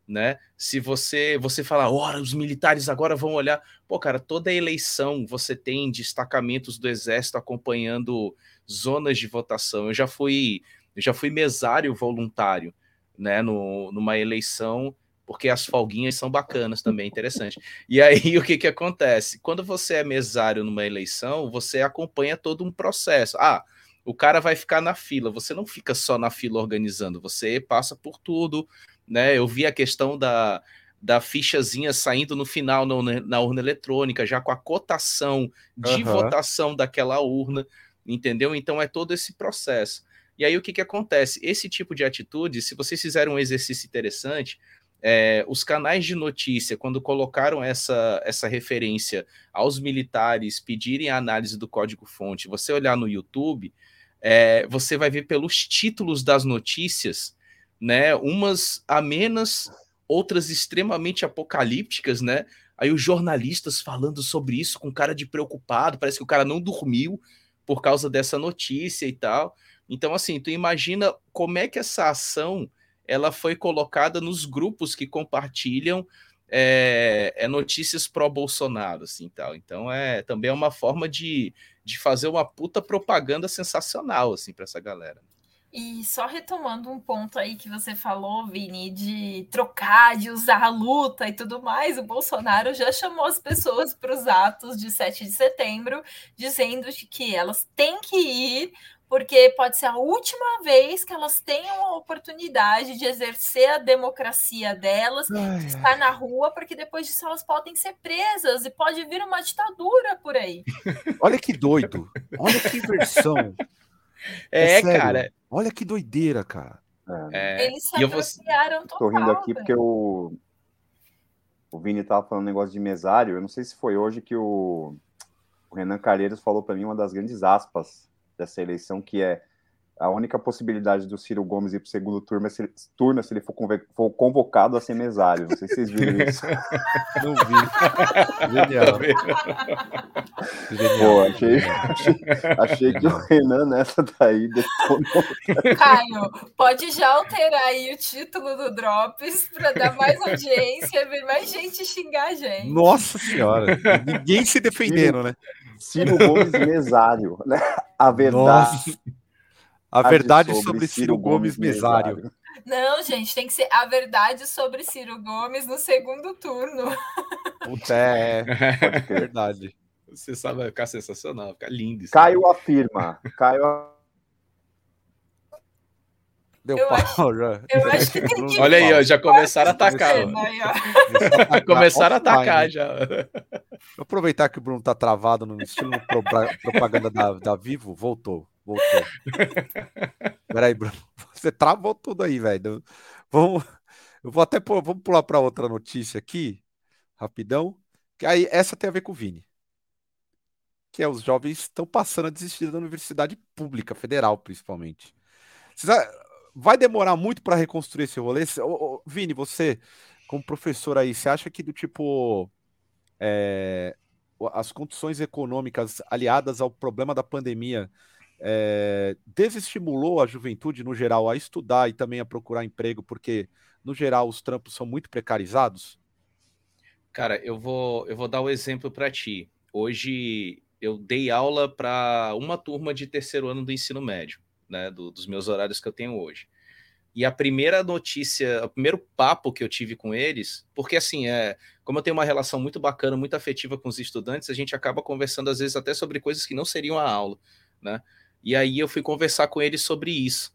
Speaker 4: Né? Se você você falar, ora, os militares agora vão olhar, pô, cara, toda eleição você tem destacamentos do exército acompanhando zonas de votação. Eu já fui, eu já fui mesário voluntário, né, no, numa eleição porque as folguinhas são bacanas também, interessante. E aí [laughs] o que, que acontece? Quando você é mesário numa eleição, você acompanha todo um processo. Ah, o cara vai ficar na fila, você não fica só na fila organizando, você passa por tudo, né? Eu vi a questão da, da fichazinha saindo no final na, na urna eletrônica, já com a cotação de uhum. votação daquela urna, entendeu? Então é todo esse processo. E aí o que, que acontece? Esse tipo de atitude, se vocês fizerem um exercício interessante, é, os canais de notícia, quando colocaram essa, essa referência aos militares pedirem a análise do código-fonte, você olhar no YouTube, é, você vai ver pelos títulos das notícias, né, umas amenas, outras extremamente apocalípticas, né? Aí os jornalistas falando sobre isso com cara de preocupado, parece que o cara não dormiu por causa dessa notícia e tal. Então, assim, tu imagina como é que essa ação ela foi colocada nos grupos que compartilham é, é notícias pró-Bolsonaro, assim, tal. Então é também é uma forma de, de fazer uma puta propaganda sensacional, assim, para essa galera.
Speaker 2: E só retomando um ponto aí que você falou, Vini, de trocar, de usar a luta e tudo mais, o Bolsonaro já chamou as pessoas para os atos de 7 de setembro, dizendo que elas têm que ir porque pode ser a última vez que elas tenham a oportunidade de exercer a democracia delas, ai, de estar na rua, porque depois disso elas podem ser presas e pode vir uma ditadura por aí. [laughs]
Speaker 1: Olha que doido, olha que versão.
Speaker 4: É, é cara.
Speaker 1: Olha que doideira, cara.
Speaker 2: É. Eles se apropriaram vou... total.
Speaker 3: Tô rindo aqui porque o, o Vini tava falando um negócio de mesário. Eu não sei se foi hoje que o, o Renan Calheiros falou para mim uma das grandes aspas dessa eleição, que é a única possibilidade do Ciro Gomes ir para o segundo turno é se, turno se ele for, for, convocado a ser mesário. Não sei se vocês viram isso. [laughs]
Speaker 1: Não vi. Genial.
Speaker 3: Genial. Pô, achei, achei, achei, que o Renan nessa daí detonou.
Speaker 2: Caio, pode já alterar aí o título do Drops para dar mais audiência, ver mais gente xingar a gente.
Speaker 1: Nossa senhora, ninguém se defendendo, né?
Speaker 3: Ciro Gomes mesário, né? A verdade. Nossa.
Speaker 1: A verdade sobre, sobre Ciro, Ciro Gomes, Gomes mesário. mesário.
Speaker 2: Não, gente, tem que ser a verdade sobre Ciro Gomes no segundo turno.
Speaker 1: Puta, é, é [laughs] verdade.
Speaker 4: Você sabe, vai ficar sensacional, ficar lindo.
Speaker 3: Caio afirma. Caio
Speaker 1: Deu eu pau acho,
Speaker 2: já. Eu acho que tem que
Speaker 4: Olha aí, ó, já começaram a atacar. começaram a atacar já.
Speaker 1: Aproveitar que o Bruno tá travado no estilo propaganda da, da Vivo. Voltou, voltou. Peraí, Bruno. Você travou tudo aí, velho. Vamos, eu vou até vamos pular para outra notícia aqui, rapidão. Que aí essa tem a ver com o Vini. Que é os jovens estão passando a desistir da universidade pública, federal, principalmente. Vai demorar muito para reconstruir esse rolê? Vini, você, como professor aí, você acha que do tipo. É, as condições econômicas aliadas ao problema da pandemia é, desestimulou a juventude, no geral, a estudar e também a procurar emprego, porque, no geral, os trampos são muito precarizados?
Speaker 4: Cara, eu vou, eu vou dar o um exemplo para ti. Hoje eu dei aula para uma turma de terceiro ano do ensino médio né, do, dos meus horários que eu tenho hoje. E a primeira notícia, o primeiro papo que eu tive com eles, porque assim, é, como eu tenho uma relação muito bacana, muito afetiva com os estudantes, a gente acaba conversando às vezes até sobre coisas que não seriam a aula, né? E aí eu fui conversar com eles sobre isso,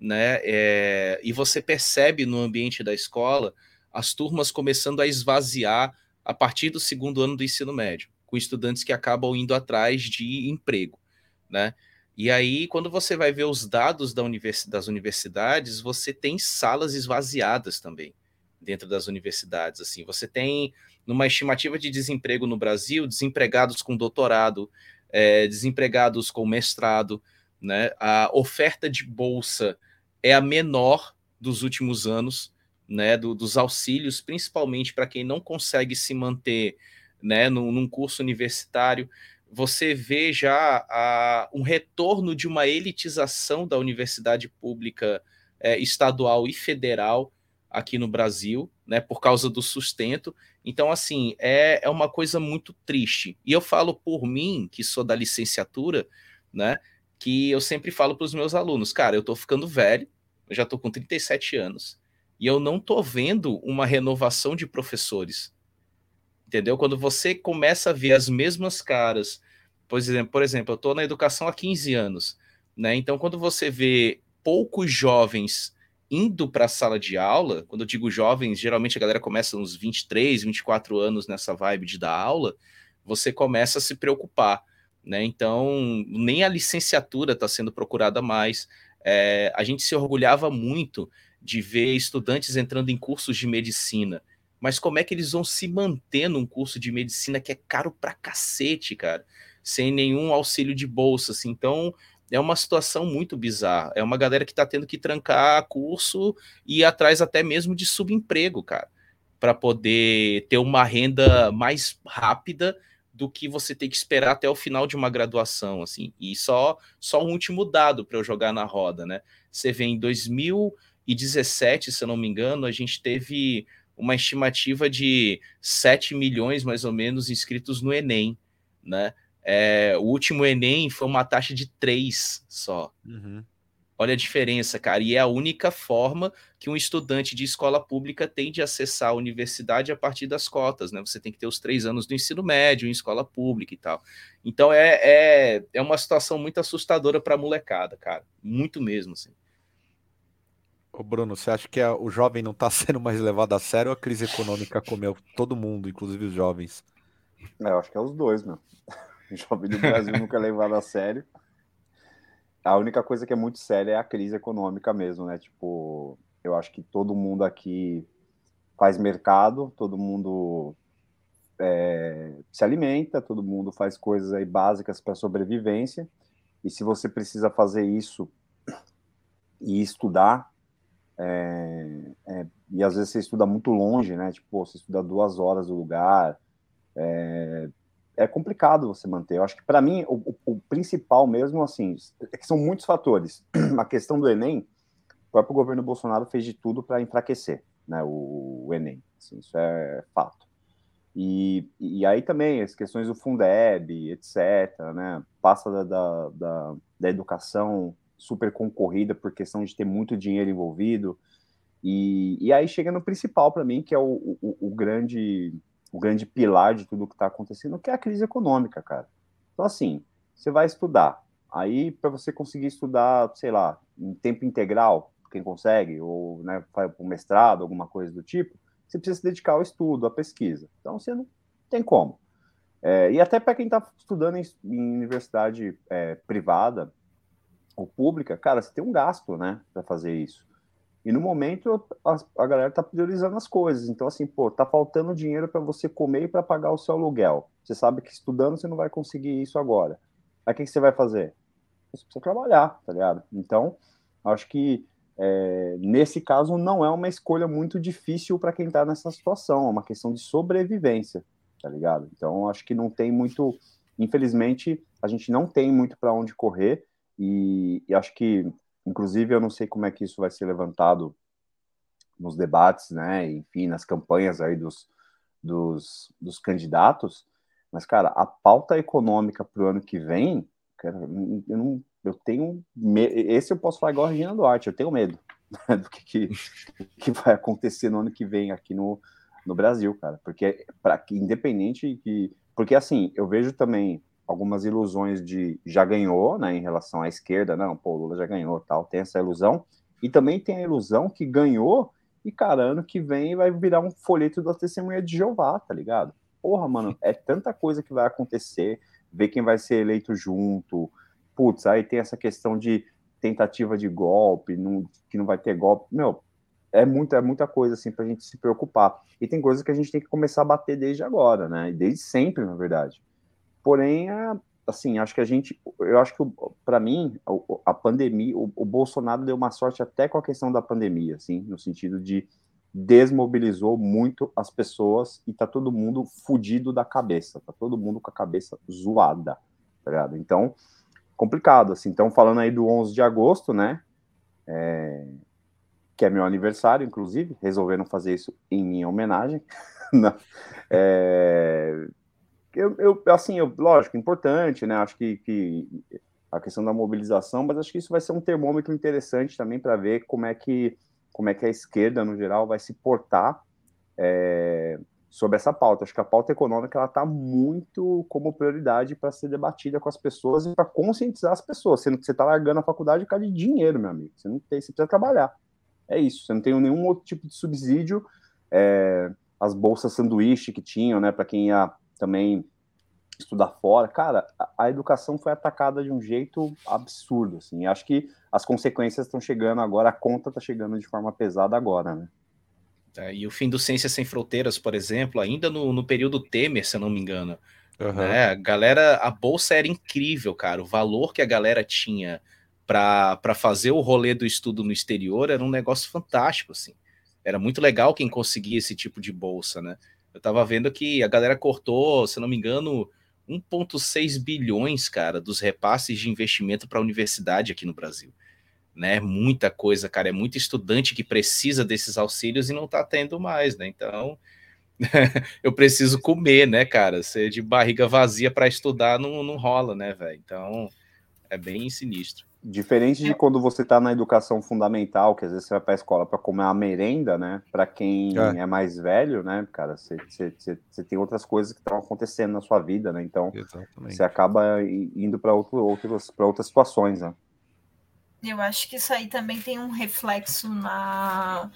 Speaker 4: né? É, e você percebe no ambiente da escola as turmas começando a esvaziar a partir do segundo ano do ensino médio, com estudantes que acabam indo atrás de emprego, né? E aí, quando você vai ver os dados da das universidades, você tem salas esvaziadas também dentro das universidades. Assim, você tem, numa estimativa de desemprego no Brasil, desempregados com doutorado, é, desempregados com mestrado, né? A oferta de bolsa é a menor dos últimos anos, né? Do, dos auxílios, principalmente para quem não consegue se manter, né? Num, num curso universitário você vê já a, um retorno de uma elitização da universidade pública é, estadual e federal aqui no Brasil, né, por causa do sustento. Então, assim, é, é uma coisa muito triste. E eu falo por mim, que sou da licenciatura, né, que eu sempre falo para os meus alunos, cara, eu estou ficando velho, eu já estou com 37 anos, e eu não estou vendo uma renovação de professores entendeu? Quando você começa a ver as mesmas caras, por exemplo, por exemplo eu estou na educação há 15 anos, né? Então, quando você vê poucos jovens indo para a sala de aula, quando eu digo jovens, geralmente a galera começa uns 23, 24 anos nessa vibe de dar aula, você começa a se preocupar, né? Então, nem a licenciatura está sendo procurada mais. É, a gente se orgulhava muito de ver estudantes entrando em cursos de medicina mas como é que eles vão se manter num curso de medicina que é caro pra cacete, cara, sem nenhum auxílio de bolsa, assim, então é uma situação muito bizarra, é uma galera que tá tendo que trancar curso e ir atrás até mesmo de subemprego, cara, para poder ter uma renda mais rápida do que você tem que esperar até o final de uma graduação, assim. E só só um último dado para eu jogar na roda, né? Você vê em 2017, se eu não me engano, a gente teve uma estimativa de 7 milhões, mais ou menos, inscritos no Enem, né? É, o último Enem foi uma taxa de 3 só. Uhum. Olha a diferença, cara. E é a única forma que um estudante de escola pública tem de acessar a universidade a partir das cotas, né? Você tem que ter os três anos do ensino médio em escola pública e tal. Então é, é, é uma situação muito assustadora para a molecada, cara. Muito mesmo, assim.
Speaker 1: Ô Bruno, você acha que a, o jovem não está [laughs] sendo mais levado a sério ou a crise econômica comeu todo mundo, inclusive os jovens?
Speaker 3: É, eu acho que é os dois, meu. [laughs] Jovem do Brasil nunca é levado a sério. A única coisa que é muito séria é a crise econômica mesmo, né? Tipo, eu acho que todo mundo aqui faz mercado, todo mundo é, se alimenta, todo mundo faz coisas aí básicas para sobrevivência. E se você precisa fazer isso e estudar, é, é, e às vezes você estuda muito longe, né? Tipo, você estuda duas horas do lugar. É, complicado você manter. Eu acho que para mim o, o, o, principal mesmo, assim, é que são muitos fatores. [clears throat] A questão do Enem, o próprio governo Bolsonaro fez de tudo para enfraquecer, né? O, o Enem, assim, isso é fato. E, e aí também as questões do Fundeb, etc., né? Passa da, da, da, da educação super concorrida por questão de ter muito dinheiro envolvido. E, e aí chega no principal para mim, que é o, o, o, grande o grande pilar de tudo que está acontecendo, que é a crise econômica, cara. Então, assim, você vai estudar. Aí, para você conseguir estudar, sei lá, em tempo integral, quem consegue, ou né, vai para um mestrado, alguma coisa do tipo, você precisa se dedicar ao estudo, à pesquisa. Então, você não tem como. É, e até para quem está estudando em, em universidade é, privada ou pública, cara, você tem um gasto, né, para fazer isso. E no momento a, a galera tá priorizando as coisas. Então, assim, pô, tá faltando dinheiro para você comer e para pagar o seu aluguel. Você sabe que estudando você não vai conseguir isso agora. Aí o que, que você vai fazer? Você precisa trabalhar, tá ligado? Então, acho que é, nesse caso não é uma escolha muito difícil para quem está nessa situação, é uma questão de sobrevivência, tá ligado? Então, acho que não tem muito, infelizmente, a gente não tem muito para onde correr e, e acho que Inclusive, eu não sei como é que isso vai ser levantado nos debates, né? Enfim, nas campanhas aí dos, dos, dos candidatos. Mas, cara, a pauta econômica para o ano que vem, cara, eu, não, eu tenho. Esse eu posso falar igual a Regina Duarte, eu tenho medo [laughs] do que, que, que vai acontecer no ano que vem aqui no, no Brasil, cara. Porque, para independente que. Porque, assim, eu vejo também algumas ilusões de já ganhou, né, em relação à esquerda, não, pô, Lula já ganhou, tal, tem essa ilusão, e também tem a ilusão que ganhou e, cara, ano que vem vai virar um folheto da testemunha de Jeová, tá ligado? Porra, mano, é tanta coisa que vai acontecer, ver quem vai ser eleito junto, putz, aí tem essa questão de tentativa de golpe, não, que não vai ter golpe, meu, é muita, é muita coisa, assim, pra gente se preocupar. E tem coisas que a gente tem que começar a bater desde agora, né, desde sempre, na verdade. Porém, assim, acho que a gente, eu acho que para mim a, pandemia, o, o, Bolsonaro deu uma sorte até com a questão da pandemia, assim, no sentido de desmobilizou muito as pessoas e tá todo mundo fudido da cabeça, tá todo mundo com a cabeça zoada, tá ligado? Então, complicado, assim. Então, falando aí do 11 de agosto, né? É, que é meu aniversário, inclusive, resolveram fazer isso em minha homenagem. [laughs] Né? é, eu, eu assim, eu, lógico, importante, né? Acho que, que a questão da mobilização, mas acho que isso vai ser um termômetro interessante também para ver como é que como é que a esquerda no geral vai se portar é, sobre essa pauta. Acho que a pauta econômica ela está muito como prioridade para ser debatida com as pessoas e para conscientizar as pessoas. Você está largando a faculdade por causa de dinheiro, meu amigo. Você não tem, você precisa trabalhar. É isso. Você não tem nenhum outro tipo de subsídio. É, as bolsas sanduíche que tinham, né, para quem ia também estudar fora, cara, a, a, educação foi atacada de um jeito absurdo, assim. Acho que as consequências estão chegando agora, a conta está chegando de forma pesada agora, né?
Speaker 4: É, e o fim do Ciências Sem Fronteiras, por exemplo, ainda no, no período Temer, se eu não me engano, uhum. né? A galera, a bolsa era incrível, cara. O valor que a galera tinha para fazer o rolê do estudo no exterior era um negócio fantástico, assim. Era muito legal quem conseguia esse tipo de bolsa, né? Eu tava vendo que a galera cortou, se não me engano, 1,6 bilhões, cara, dos repasses de investimento para a universidade aqui no Brasil. Né? Muita coisa, cara. É muito estudante que precisa desses auxílios e não está tendo mais, né? Então, [laughs] eu preciso comer, né, cara? Ser de barriga vazia para estudar não, não rola, né, velho? Então, é bem sinistro.
Speaker 3: Diferente de quando você está na educação fundamental, que às vezes você vai para a escola para comer uma merenda, né? Para quem é. é. mais velho, né, cara, você, você, você tem outras coisas que estão acontecendo na sua vida, né? Então, Exatamente. você acaba indo para outro, outros, outras situações, né?
Speaker 2: Eu acho que isso aí também tem um reflexo na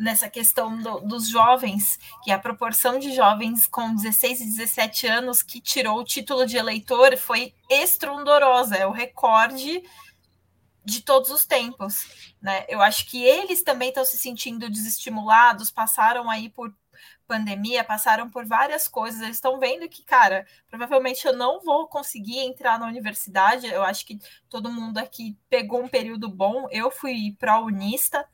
Speaker 2: nessa questão do, dos jovens, que a proporção de jovens com 16 e 17 anos que tirou o título de eleitor foi estrondorosa, é o recorde de todos os tempos, né? Eu acho que eles também estão se sentindo desestimulados, passaram aí por pandemia, passaram por várias coisas, eles estão vendo que, cara, provavelmente eu não vou conseguir entrar na universidade. Eu acho que todo mundo aqui pegou um período bom. Eu fui pró-unista,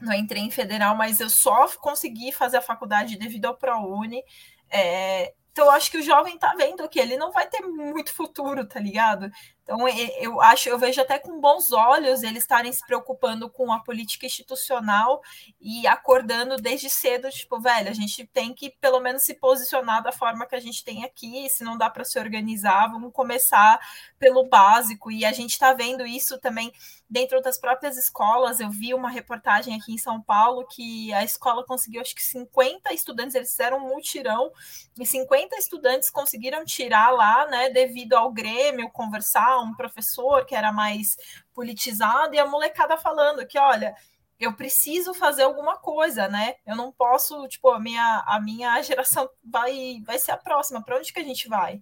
Speaker 2: não entrei em federal, mas eu só consegui fazer a faculdade devido ao ProUni. É, então, eu acho que o jovem tá vendo que ele não vai ter muito futuro, tá ligado? Então, eu acho, eu vejo até com bons olhos eles estarem se preocupando com a política institucional e acordando desde cedo, tipo, velho, a gente tem que pelo menos se posicionar da forma que a gente tem aqui, se não dá para se organizar, vamos começar pelo básico. E a gente está vendo isso também dentro das próprias escolas. Eu vi uma reportagem aqui em São Paulo que a escola conseguiu, acho que 50 estudantes, eles fizeram um mutirão, e 50 estudantes conseguiram tirar lá, né, devido ao Grêmio, conversar um professor que era mais politizado e a molecada falando que, olha, eu preciso fazer alguma coisa, né? Eu não posso, tipo, a minha, a minha [laughs] geração vai, vai ser a próxima. Para onde que a gente vai?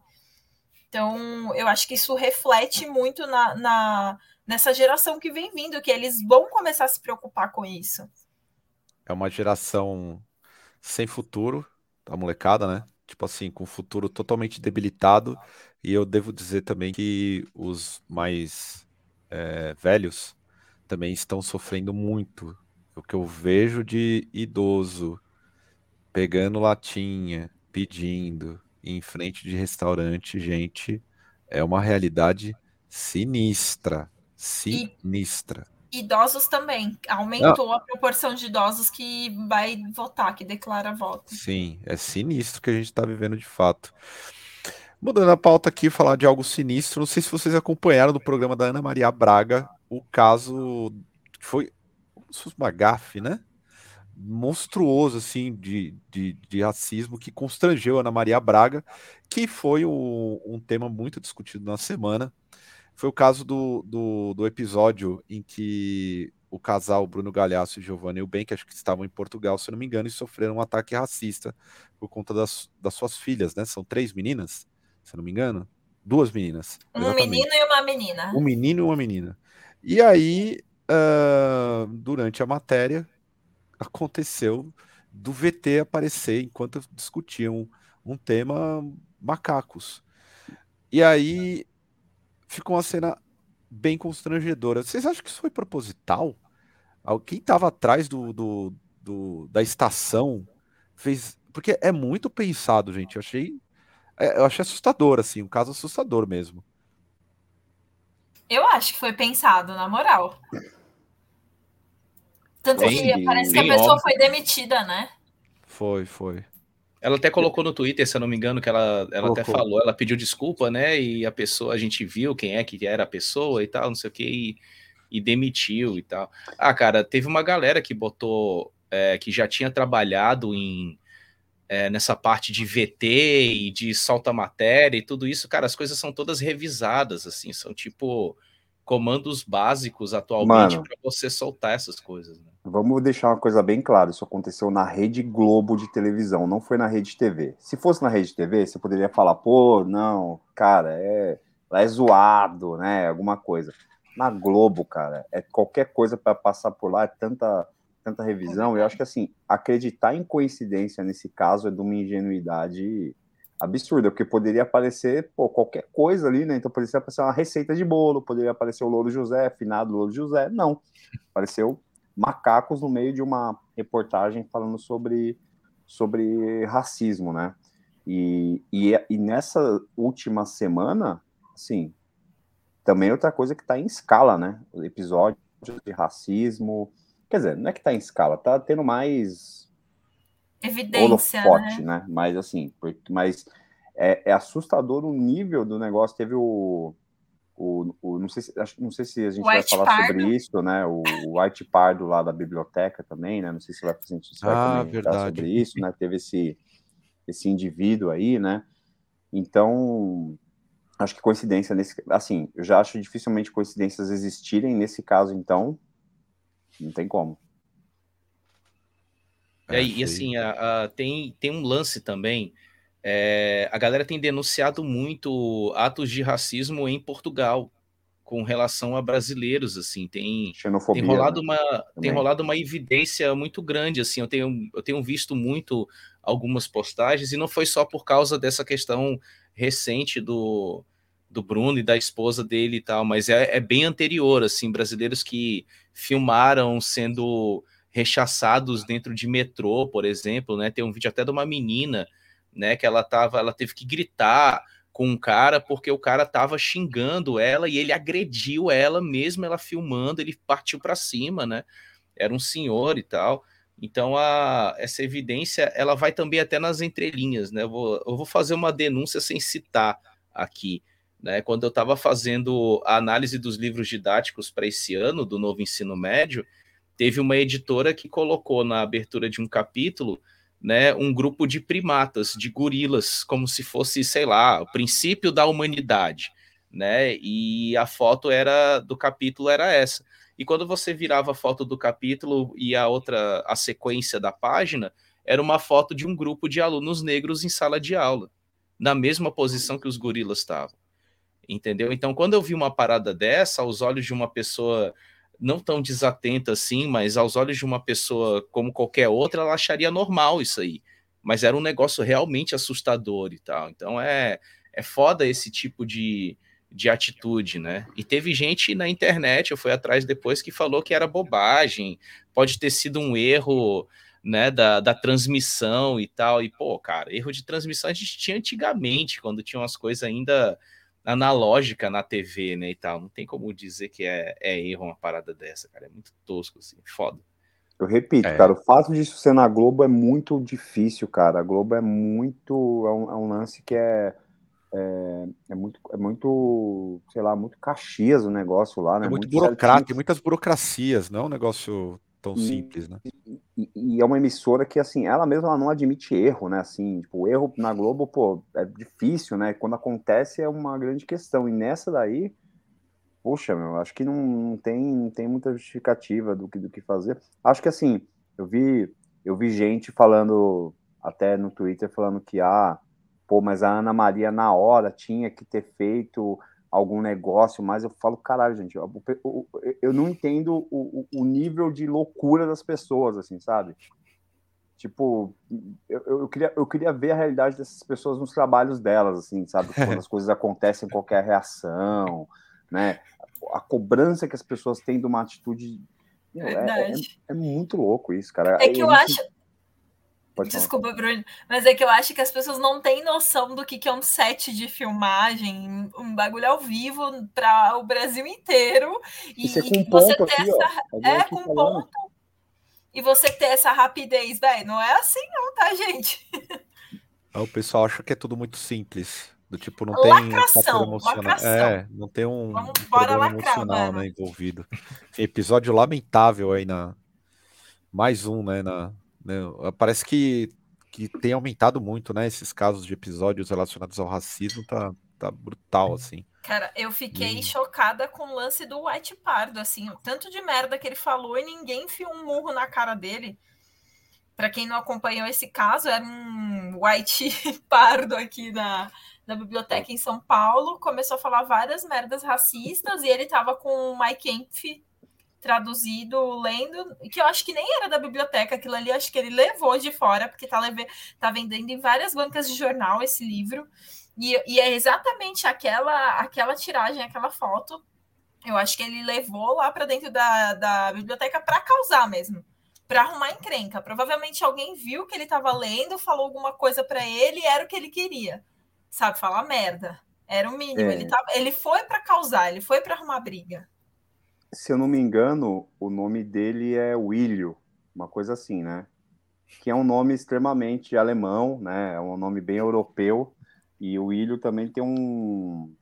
Speaker 2: Então, eu acho que isso reflete muito na, na, nessa geração que vem vindo, que eles vão começar a se preocupar com isso.
Speaker 1: É uma geração sem futuro, a molecada, né? Tipo assim, com o futuro totalmente debilitado e eu devo dizer também que os mais é, velhos também estão sofrendo muito. O que eu vejo de idoso pegando latinha, pedindo em frente de restaurante, gente, é uma realidade sinistra. Sinistra.
Speaker 2: E idosos também. Aumentou Não. a proporção de idosos que vai votar, que declara voto.
Speaker 1: Sim, é sinistro que a gente está vivendo de fato. Mudando a pauta aqui, falar de algo sinistro. Não sei se vocês acompanharam do programa da Ana Maria Braga o caso que foi uma gafe, né? Monstruoso, assim, de, de, de, racismo que constrangeu a Ana Maria Braga, que foi o, um tema muito discutido na semana. Foi o caso do, do, do episódio em que o casal Bruno Galhaço e Giovanni Eubank, acho que estavam em Portugal, se não me engano, e sofreram um ataque racista por conta das, das suas filhas, né? São três meninas se não me engano. Duas meninas.
Speaker 2: Um exatamente. menino e uma menina.
Speaker 1: Um menino e uma menina. E aí, uh, durante a matéria, aconteceu do VT aparecer enquanto discutiam um tema macacos. E aí ficou uma cena bem constrangedora. Vocês acham que isso foi proposital? Quem estava atrás do, do, do, da estação fez. Porque é muito pensado, gente. Eu achei é, eu achei assustador, assim, um caso assustador mesmo.
Speaker 2: Eu acho que foi pensado, na moral. Tanto bem, que parece que a pessoa óbvio. foi demitida, né?
Speaker 1: Foi, foi.
Speaker 4: Ela até colocou no Twitter, se eu não me engano, que ela, ela até falou, ela pediu desculpa, né? E a pessoa, a gente viu quem é que era a pessoa e tal, não sei o que, e, e demitiu e tal. Ah, cara, teve uma galera que botou, é, que já tinha trabalhado em é, nessa parte de VT e de solta matéria e tudo isso, cara, as coisas são todas revisadas, assim, são tipo comandos básicos atualmente para você soltar essas coisas. Né?
Speaker 3: Vamos deixar uma coisa bem clara: isso aconteceu na Rede Globo de televisão, não foi na Rede TV. Se fosse na Rede TV, você poderia falar, pô, não, cara, é, é zoado, né? Alguma coisa. Na Globo, cara, é qualquer coisa para passar por lá, é tanta tanta revisão, eu acho que assim, acreditar em coincidência nesse caso é de uma ingenuidade absurda, porque poderia aparecer pô, qualquer coisa ali, né? Então poderia aparecer uma receita de bolo, poderia aparecer o Louro José, afinado Louro José. Não. Apareceu macacos no meio de uma reportagem falando sobre, sobre racismo, né? E, e, e nessa última semana, assim, também outra coisa que está em escala, né? Episódios de racismo, Quer dizer, não é que tá em escala, tá tendo mais
Speaker 2: evidência,
Speaker 3: holofote, né? né? Mas assim, mas é, é, assustador o nível do negócio. Teve o, o, o não sei se não sei se a gente White vai falar Pardo. sobre isso, né? O, o White Pardo lá da biblioteca também, né? Não sei se vai, se vai
Speaker 1: ah, verdade.
Speaker 3: sobre isso, né? Teve esse esse indivíduo aí, né? Então, acho que coincidência nesse, assim, eu já acho dificilmente coincidências existirem nesse caso, então, não tem como.
Speaker 4: É, e assim, a, a, tem, tem um lance também. É, a galera tem denunciado muito atos de racismo em Portugal com relação a brasileiros, assim, tem,
Speaker 3: Xenofobia,
Speaker 4: tem rolado né? uma tem rolado uma evidência muito grande, assim, eu tenho, eu tenho visto muito algumas postagens e não foi só por causa dessa questão recente do, do Bruno e da esposa dele e tal, mas é, é bem anterior, assim, brasileiros que filmaram sendo rechaçados dentro de metrô, por exemplo, né? Tem um vídeo até de uma menina, né, que ela tava, ela teve que gritar com um cara porque o cara tava xingando ela e ele agrediu ela mesmo ela filmando, ele partiu para cima, né? Era um senhor e tal. Então a, essa evidência ela vai também até nas entrelinhas, né? Eu vou, eu vou fazer uma denúncia sem citar aqui. Né, quando eu estava fazendo a análise dos livros didáticos para esse ano do novo ensino médio, teve uma editora que colocou na abertura de um capítulo né, um grupo de primatas, de gorilas, como se fosse, sei lá, o princípio da humanidade, né? E a foto era do capítulo era essa. E quando você virava a foto do capítulo e a outra, a sequência da página, era uma foto de um grupo de alunos negros em sala de aula, na mesma posição que os gorilas estavam. Entendeu? Então, quando eu vi uma parada dessa, aos olhos de uma pessoa não tão desatenta assim, mas aos olhos de uma pessoa como qualquer outra, ela acharia normal isso aí. Mas era um negócio realmente assustador e tal. Então é, é foda esse tipo de, de atitude, né? E teve gente na internet, eu fui atrás depois, que falou que era bobagem, pode ter sido um erro né, da, da transmissão e tal. E, pô, cara, erro de transmissão a gente tinha antigamente, quando tinha umas coisas ainda analógica na TV, né, e tal. Não tem como dizer que é, é erro uma parada dessa, cara. É muito tosco, assim, foda.
Speaker 3: Eu repito, é. cara, o fato disso ser na Globo é muito difícil, cara. A Globo é muito. É um, é um lance que é, é, é, muito, é muito, sei lá, muito caxias o negócio lá, né?
Speaker 1: É muito, muito burocrático, muitas burocracias, não é um negócio tão e, simples, né?
Speaker 3: E, e, é uma emissora que, assim, ela mesma ela não admite erro, né? Assim, tipo, erro na Globo, pô, é difícil, né? Quando acontece é uma grande questão. E nessa daí, poxa, meu, acho que não, não tem, não tem muita justificativa do que, do que fazer. Acho que, assim, eu vi, eu vi gente falando, até no Twitter, falando que, ah, pô, mas a Ana Maria na hora tinha que ter feito algum negócio, mas eu falo, caralho, gente, eu, eu, eu não entendo o, o, nível de loucura das pessoas, assim, sabe? Tipo, eu, eu, queria, eu queria ver a realidade dessas pessoas nos trabalhos delas, assim, sabe? [laughs] Quando as coisas acontecem, qualquer reação, né? A cobrança que as pessoas têm de uma atitude. É, é, é, muito louco isso, cara.
Speaker 2: É que eu acho Pode Desculpa, falar. Bruno, mas é que eu acho que as pessoas não têm noção do que, é um set de filmagem, um bagulho ao vivo para o Brasil inteiro.
Speaker 3: E, Isso é com você ponto ter aqui, essa...
Speaker 2: Ó, é com falando. ponto. E você ter essa rapidez, velho, não é assim não, tá, gente?
Speaker 1: O pessoal acha que é tudo muito simples. Do tipo, não tem lacração, emocional. Lacração. É, não tem um, Vamos, um problema lacrar, emocional né, envolvido. Episódio lamentável aí na. Mais um, né? Na, né? Parece que, que tem aumentado muito, né? Esses casos de episódios relacionados ao racismo, tá, tá brutal, assim.
Speaker 2: Cara, eu fiquei e... chocada com o lance do White Pardo, assim, o tanto de merda que ele falou e ninguém enfiou um murro na cara dele. Para quem não acompanhou esse caso, era um White [laughs] Pardo aqui na, na biblioteca em São Paulo, começou a falar várias merdas racistas e ele tava com o Mike Kempf traduzido, lendo, que eu acho que nem era da biblioteca, aquilo ali acho que ele levou de fora, porque tá, leve, tá vendendo em várias bancas de jornal esse livro. E, e é exatamente aquela, aquela tiragem, aquela foto. Eu acho que ele levou lá para dentro da, da biblioteca para causar mesmo, para arrumar encrenca. Provavelmente alguém viu que ele estava lendo, falou alguma coisa para ele e era o que ele queria. Sabe, falar merda. Era o mínimo. É. Ele, tava, ele foi para causar, ele foi para arrumar briga
Speaker 3: se eu não me engano, o nome dele é Willio, uma coisa assim, né? Que é um nome extremamente alemão, né? É um nome bem europeu. E o Willio também tem um.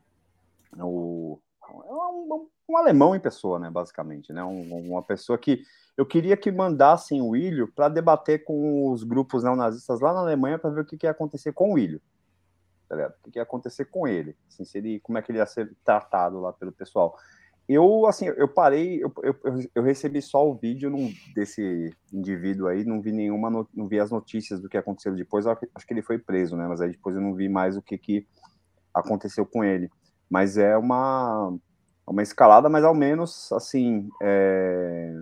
Speaker 3: O, um, um, alemão em pessoa, né? Basicamente, né? Um, uma pessoa que eu queria que mandassem o Willio para debater com os grupos neonazistas lá na Alemanha para ver o que, que ia acontecer com o Willio. Tá o que, que ia acontecer com ele? Assim, se ele, como é que ele ia ser tratado lá pelo pessoal eu, assim, eu parei, eu, eu, eu, recebi só o vídeo num, desse indivíduo aí, não vi nenhuma, não vi as notícias do que aconteceu depois, acho que ele foi preso, né, mas aí depois eu não vi mais o que, que aconteceu com ele. Mas é uma, uma escalada, mas ao menos, assim, é,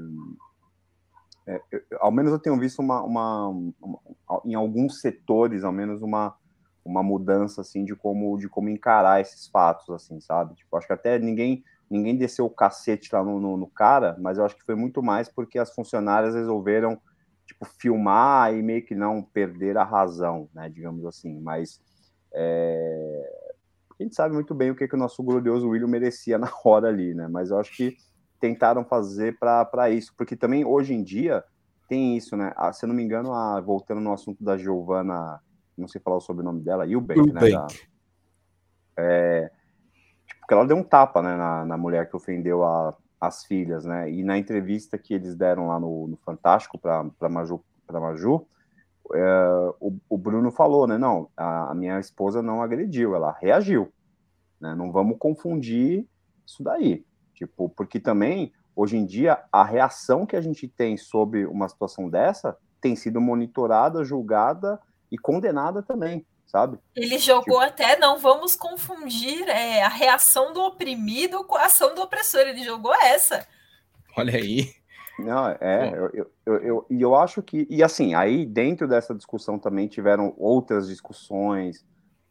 Speaker 3: é, ao menos eu tenho visto uma, uma, uma, em alguns setores, ao menos uma, uma mudança, assim, de como, de como encarar esses fatos, assim, sabe? Tipo, acho que até ninguém ninguém desceu o cacete lá no, no, no, cara, mas eu acho que foi muito mais porque as funcionárias resolveram tipo filmar e meio que não perder a razão, né, digamos assim. Mas é... A gente sabe muito bem o que, que o nosso glorioso William merecia [laughs] na hora ali, né? Mas eu acho que tentaram fazer para isso, porque também hoje em dia tem isso, né? Ah, se eu não me engano, a, voltando no assunto da Giovana, não sei falar o sobrenome dela, Eubank, Eubank. né? Da, é, tipo, que ela deu um tapa né, na, na mulher que ofendeu a, as filhas, né? E na entrevista que eles deram lá no, no Fantástico para Maju, pra Maju é, o, o, Bruno falou, né? Não, a, a, minha esposa não agrediu, ela reagiu. Né? Não vamos confundir isso daí. Tipo, porque também, hoje em dia, a reação que a gente tem sobre uma situação dessa tem sido monitorada, julgada e condenada também sabe?
Speaker 2: Ele jogou tipo... até, não vamos confundir é, a reação do oprimido com a ação do opressor. Ele jogou essa.
Speaker 4: Olha aí.
Speaker 3: Não, é, eu, eu, eu, eu, e eu acho que, e assim, aí dentro dessa discussão também tiveram outras discussões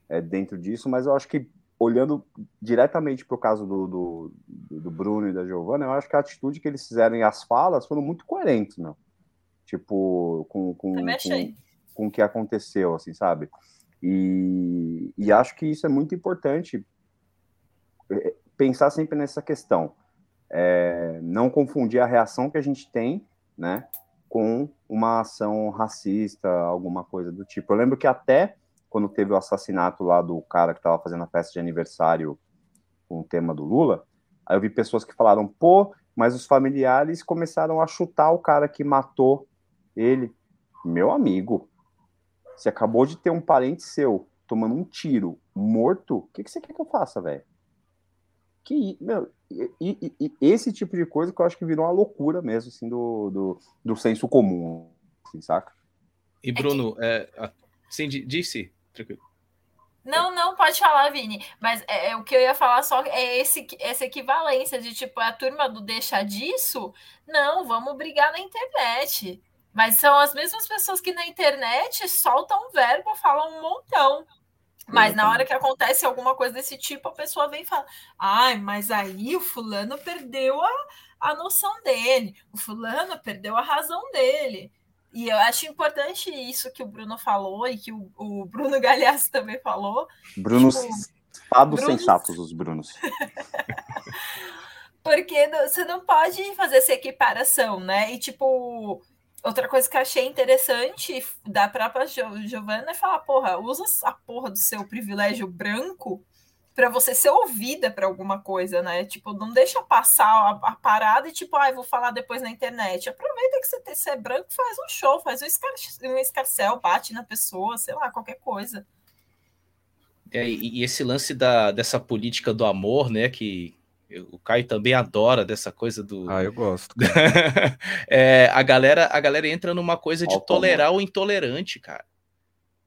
Speaker 3: é, dentro disso, mas eu acho que olhando diretamente para o caso do, do, do, Bruno e da Giovanna, eu acho que a atitude que eles fizeram e as falas foram muito coerentes, não? Tipo, com, com, com, com o que aconteceu, assim, sabe? E, e acho que isso é muito importante é, pensar sempre nessa questão. É, não confundir a reação que a gente tem, né, com uma ação racista, alguma coisa do tipo. Eu lembro que até quando teve o assassinato lá do cara que estava fazendo a festa de aniversário com o tema do Lula, aí eu vi pessoas que falaram, pô, mas os familiares começaram a chutar o cara que matou ele. Meu amigo, você acabou de ter um parente seu tomando um tiro, morto, o que, que você quer que eu faça, velho? Que, meu, e, e, e, esse tipo de coisa que eu acho que virou uma loucura mesmo, assim, do, do, do senso comum, assim, saca?
Speaker 4: E, Bruno, é, é, sim, disse, tranquilo.
Speaker 2: Não, não, pode falar, Vini. Mas é, é, o que eu ia falar só é esse, essa equivalência de tipo, a turma do deixa disso. Não, vamos brigar na internet. Mas são as mesmas pessoas que na internet soltam verbo, falam um montão. Mas na hora que acontece alguma coisa desse tipo, a pessoa vem e fala: ai, mas aí o fulano perdeu a, a noção dele, o fulano perdeu a razão dele. E eu acho importante isso que o Bruno falou e que o, o Bruno [laughs] Galhaço também falou.
Speaker 3: Brunos tipo, fados sensatos, os Brunos. [laughs]
Speaker 2: Porque você não pode fazer essa equiparação, né? E tipo, Outra coisa que eu achei interessante da própria Giovanna é falar, porra, usa a porra do seu privilégio branco para você ser ouvida para alguma coisa, né? Tipo, não deixa passar a, a parada e tipo, ah, vou falar depois na internet. Aproveita que você, você é branco, faz um show, faz um, escar, um escarcel, bate na pessoa, sei lá, qualquer coisa.
Speaker 4: É, e esse lance da, dessa política do amor, né, que, o Caio também adora dessa coisa do.
Speaker 1: Ah, eu gosto. [laughs]
Speaker 4: é, a, galera, a galera entra numa coisa de tolerar o intolerante, cara.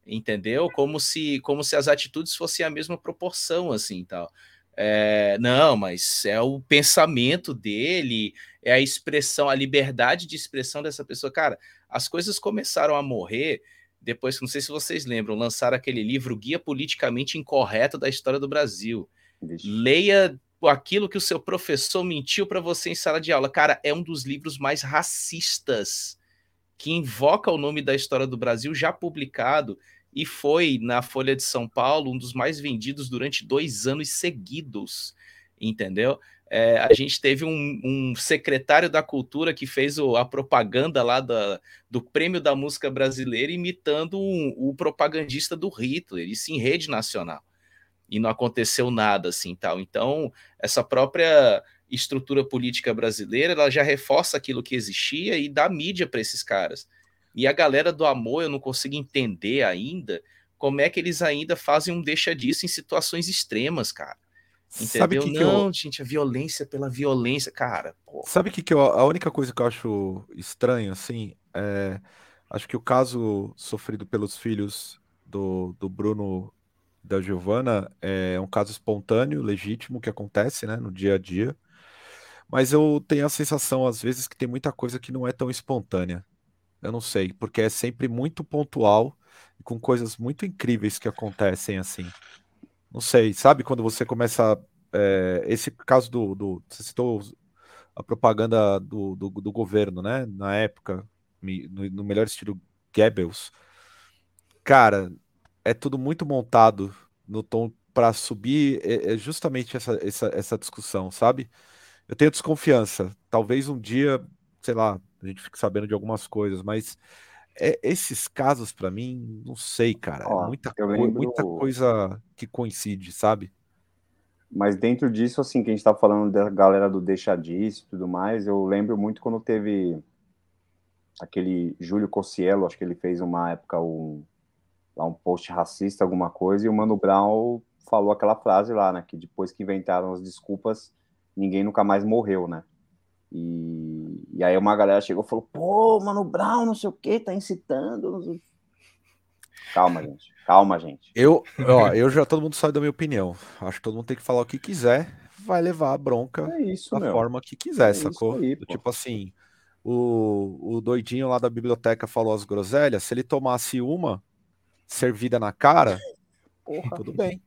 Speaker 4: Entendeu? Como se, como se as atitudes fossem a mesma proporção, assim tal. É, não, mas é o pensamento dele, é a expressão, a liberdade de expressão dessa pessoa. Cara, as coisas começaram a morrer depois, não sei se vocês lembram, lançaram aquele livro Guia Politicamente Incorreto da História do Brasil. Leia aquilo que o seu professor mentiu para você em sala de aula. Cara, é um dos livros mais racistas que invoca o nome da história do Brasil, já publicado, e foi na Folha de São Paulo um dos mais vendidos durante dois anos seguidos, entendeu? É, a gente teve um, um, secretário da cultura que fez o, a propaganda lá da, do prêmio da música brasileira imitando um, o propagandista do Hitler, isso em rede nacional e não aconteceu nada assim tal. Então, essa própria estrutura política brasileira, ela já reforça aquilo que existia e dá mídia para esses caras. E a galera do amor, eu não consigo entender ainda como é que eles ainda fazem um deixa disso em situações extremas, cara. Entendeu? Sabe que não, que eu... gente, a violência pela violência, cara.
Speaker 1: Porra. Sabe que, que eu, a única coisa que eu acho estranho, assim, é, acho que o caso sofrido pelos filhos do, do Bruno da Giovana é um caso espontâneo, legítimo, que acontece né, no dia a dia. Mas eu tenho a sensação, às vezes, que tem muita coisa que não é tão espontânea. Eu não sei, porque é sempre muito pontual e com coisas muito incríveis que acontecem assim. Não sei, sabe quando você começa. É, esse caso do, do. Você citou a propaganda do, do, do governo, né? Na época, no, no melhor estilo Goebbels. Cara, é tudo muito montado no tom para subir é, é justamente essa, essa, essa discussão, sabe? Eu tenho desconfiança. Talvez um dia, sei lá, a gente fique sabendo de algumas coisas, mas é, esses casos, para mim, não sei, cara. Ó, é muita, lembro... muita coisa que coincide, sabe?
Speaker 3: Mas dentro disso, assim, que a gente tá falando da galera do Deixa Disso e tudo mais, eu lembro muito quando teve aquele Júlio Cossiello, acho que ele fez uma época um, lá um post racista, alguma coisa, e o Mano Brown falou aquela frase lá, né, que depois que inventaram as desculpas, ninguém nunca mais morreu, né? E, e aí uma galera chegou e falou, pô, Mano Brown, não sei o que, tá incitando. Calma, gente. Calma, gente.
Speaker 1: Eu, ó, eu já todo mundo sabe da minha opinião. Acho que todo mundo tem que falar o que quiser, vai levar a bronca
Speaker 3: é isso,
Speaker 1: da
Speaker 3: meu.
Speaker 1: forma que quiser, é sacou? Aí, tipo assim, o, o doidinho lá da biblioteca falou as groselhas, se ele tomasse uma servida na cara, Porra. tudo bem.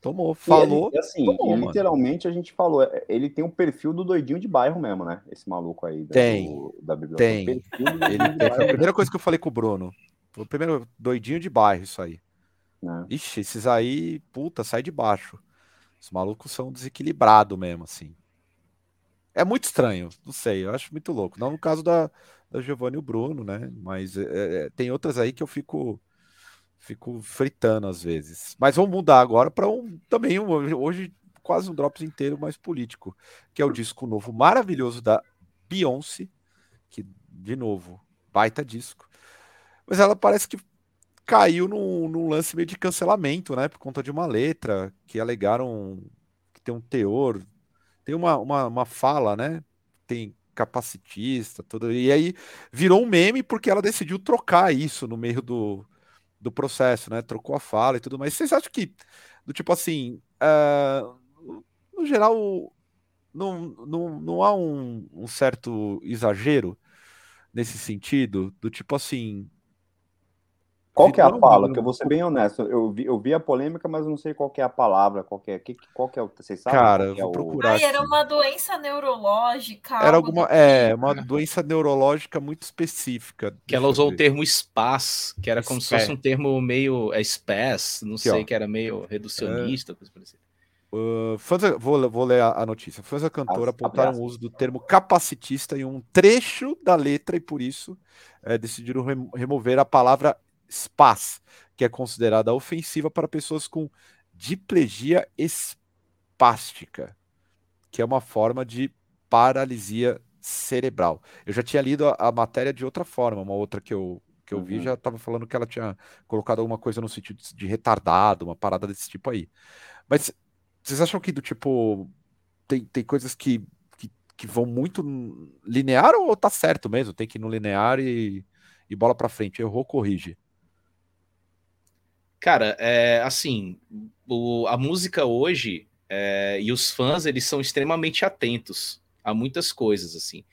Speaker 1: Tomou, falou.
Speaker 3: E, assim, tomou, literalmente a gente falou, é, ele tem um perfil do doidinho de bairro mesmo, né? Esse maluco aí
Speaker 1: da, tem, do, da biblioteca. Tem. [laughs] Ele, tem. Foi a primeira coisa que eu falei com o Bruno. Foi o primeiro doidinho de bairro, isso aí. É. Ixi, esses aí, puta, sai de baixo. Os malucos são desequilibrados mesmo, assim. É muito estranho, não sei, eu acho muito louco. Não no caso da, da Giovanni e o Bruno, né? Mas é, é, tem outras aí que eu fico fico fritando às vezes. Mas vamos mudar agora para um também um, hoje quase um drops inteiro mais político, que é o disco novo maravilhoso da Beyoncé, que de novo, baita disco. Mas ela parece que caiu num, num lance meio de cancelamento, né, por conta de uma letra que alegaram que tem um teor tem uma, uma, uma fala, né? Tem capacitista, tudo. E aí virou um meme porque ela decidiu trocar isso no meio do, do processo, né? Trocou a fala e tudo mais. Vocês acham que, do tipo assim, uh, no geral, não, não, não há um, um certo exagero nesse sentido? Do tipo assim,
Speaker 3: qual que é a fala? Que eu vou ser bem honesto. Eu vi, eu vi a polêmica, mas eu não sei qual que é a palavra, qual que é. Que, qual que é o. Vocês sabem?
Speaker 1: Cara, eu
Speaker 3: vou é
Speaker 1: procurar.
Speaker 2: Ai, era uma doença neurológica.
Speaker 1: Era alguma. É, uma doença neurológica muito específica.
Speaker 4: Que ela usou o termo SPAS, que era como se fosse um termo meio. É SPAS, não sei, que era meio reducionista, é. coisa parecida.
Speaker 1: Uh, fãs, vou, vou ler a, a notícia. Fãs da cantora apontaram o uso do termo capacitista em um trecho da letra e por isso é, decidiram remover a palavra SPAS, que é considerada ofensiva para pessoas com diplegia espástica, que é uma forma de paralisia cerebral. Eu já tinha lido a, a matéria de outra forma, uma outra que eu, que eu uhum. vi já estava falando que ela tinha colocado alguma coisa no sentido de retardado, uma parada desse tipo aí. Mas vocês acham que do tipo tem, tem coisas que, que, que vão muito linear ou tá certo mesmo? Tem que ir no linear e, e bola para frente, errou, corrige.
Speaker 4: Cara, é, assim, o, a música hoje é, e os fãs, eles são extremamente atentos a muitas coisas, assim.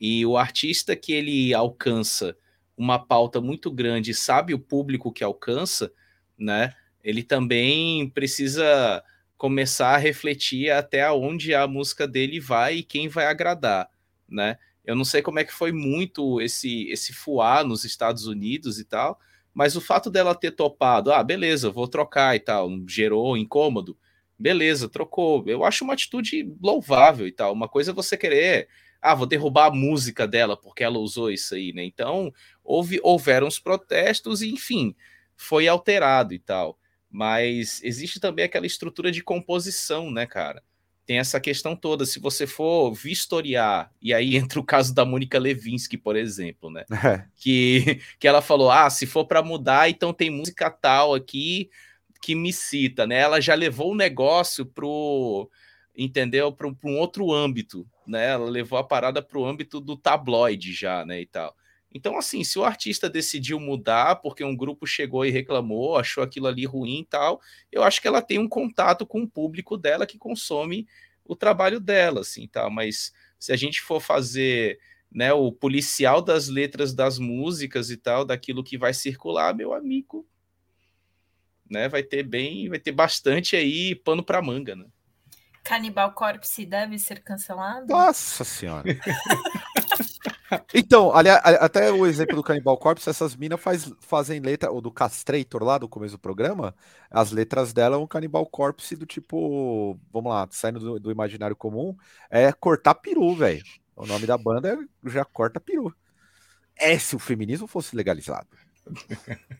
Speaker 4: E o artista que ele alcança uma pauta muito grande, sabe o público que alcança, né? Ele também precisa começar a refletir até onde a música dele vai e quem vai agradar, né? Eu não sei como é que foi muito esse esse fuá nos Estados Unidos e tal, mas o fato dela ter topado, ah, beleza, vou trocar e tal, gerou incômodo, beleza, trocou. Eu acho uma atitude louvável e tal. Uma coisa é você querer, ah, vou derrubar a música dela porque ela usou isso aí, né? Então, houve, houveram os protestos e, enfim, foi alterado e tal. Mas existe também aquela estrutura de composição, né, cara? Tem essa questão toda. Se você for vistoriar, e aí [laughs] entra o caso da Mônica Levinsky, por exemplo, né? É. Que, que ela falou: ah, se for para mudar, então tem música tal aqui que me cita, né? Ela já levou o negócio pro, entendeu? Para um outro âmbito, né? Ela levou a parada para o âmbito do tabloide já, né? E tal. Então, assim, se o artista decidiu mudar porque um grupo chegou e reclamou, achou aquilo ali ruim e tal, eu acho que ela tem um contato com o público dela que consome o trabalho dela, assim, tá? Mas se a gente for fazer né, o policial das letras das músicas e tal, daquilo que vai circular, meu amigo, né, vai ter bem, vai ter bastante aí pano para manga, né?
Speaker 2: Canibal Corpse deve ser cancelado?
Speaker 1: Nossa senhora. [laughs] Então, aliás, até o exemplo do Cannibal Corpse, essas minas faz, fazem letra, ou do Castrator lá do começo do programa, as letras dela é um Cannibal Corpse do tipo, vamos lá, saindo do, do imaginário comum, é cortar peru, velho. O nome da banda é já corta peru. É se o feminismo fosse legalizado.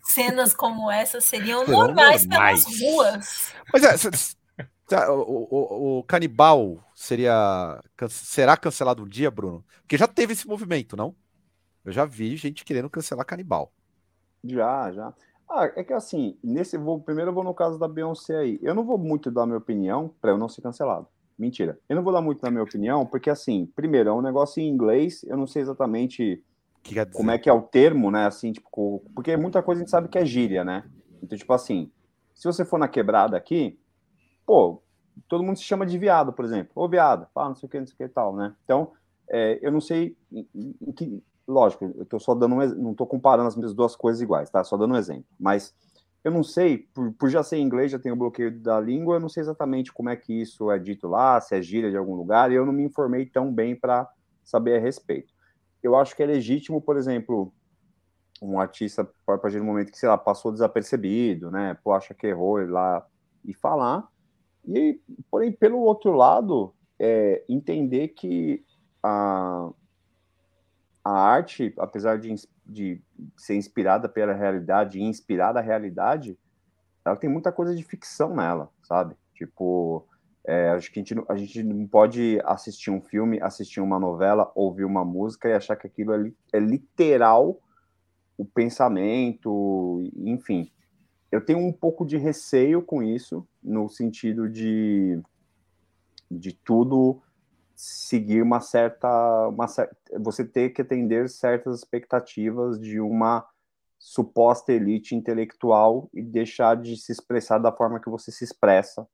Speaker 2: Cenas como essa seriam normais, normais pelas ruas.
Speaker 1: Mas é, o, o, o, canibal seria será cancelado um dia, Bruno? Porque já teve esse movimento, não? Eu já vi gente querendo cancelar canibal.
Speaker 3: Já, já. Ah, é que assim, nesse vou primeiro eu vou no caso da Beyoncé aí. Eu não vou muito dar minha opinião para eu não ser cancelado. Mentira. Eu não vou dar muito na minha opinião, porque assim, primeiro, é um negócio em inglês, eu não sei exatamente que como é que é o termo, né? Assim, tipo, porque muita coisa a gente sabe que é gíria, né? Então, tipo assim, se você for na quebrada aqui, pô, todo mundo se chama de viado, por exemplo. Ô, viado, fala, não sei o que, não sei o que e tal, né? Então, é, eu não sei em, em que. Lógico, eu tô só dando um, não tô comparando as minhas duas coisas iguais, tá? Só dando um exemplo. Mas eu não sei, por, por já ser inglês, já tenho o bloqueio da língua, eu não sei exatamente como é que isso é dito lá, se é gíria de algum lugar, e eu não me informei tão bem para saber a respeito eu acho que é legítimo, por exemplo, um artista, a partir do momento que, sei lá, passou desapercebido, né, pô, acha que errou ir lá e falar, e, porém, pelo outro lado, é, entender que a, a arte, apesar de, de ser inspirada pela realidade e inspirar a realidade, ela tem muita coisa de ficção nela, sabe? Tipo, é, acho que a gente, a gente não pode assistir um filme, assistir uma novela, ouvir uma música e achar que aquilo é, é literal o pensamento, enfim. Eu tenho um pouco de receio com isso, no sentido de, de tudo seguir uma certa, uma Você ter que atender certas expectativas de uma suposta elite intelectual e deixar de se expressar da forma que você se expressa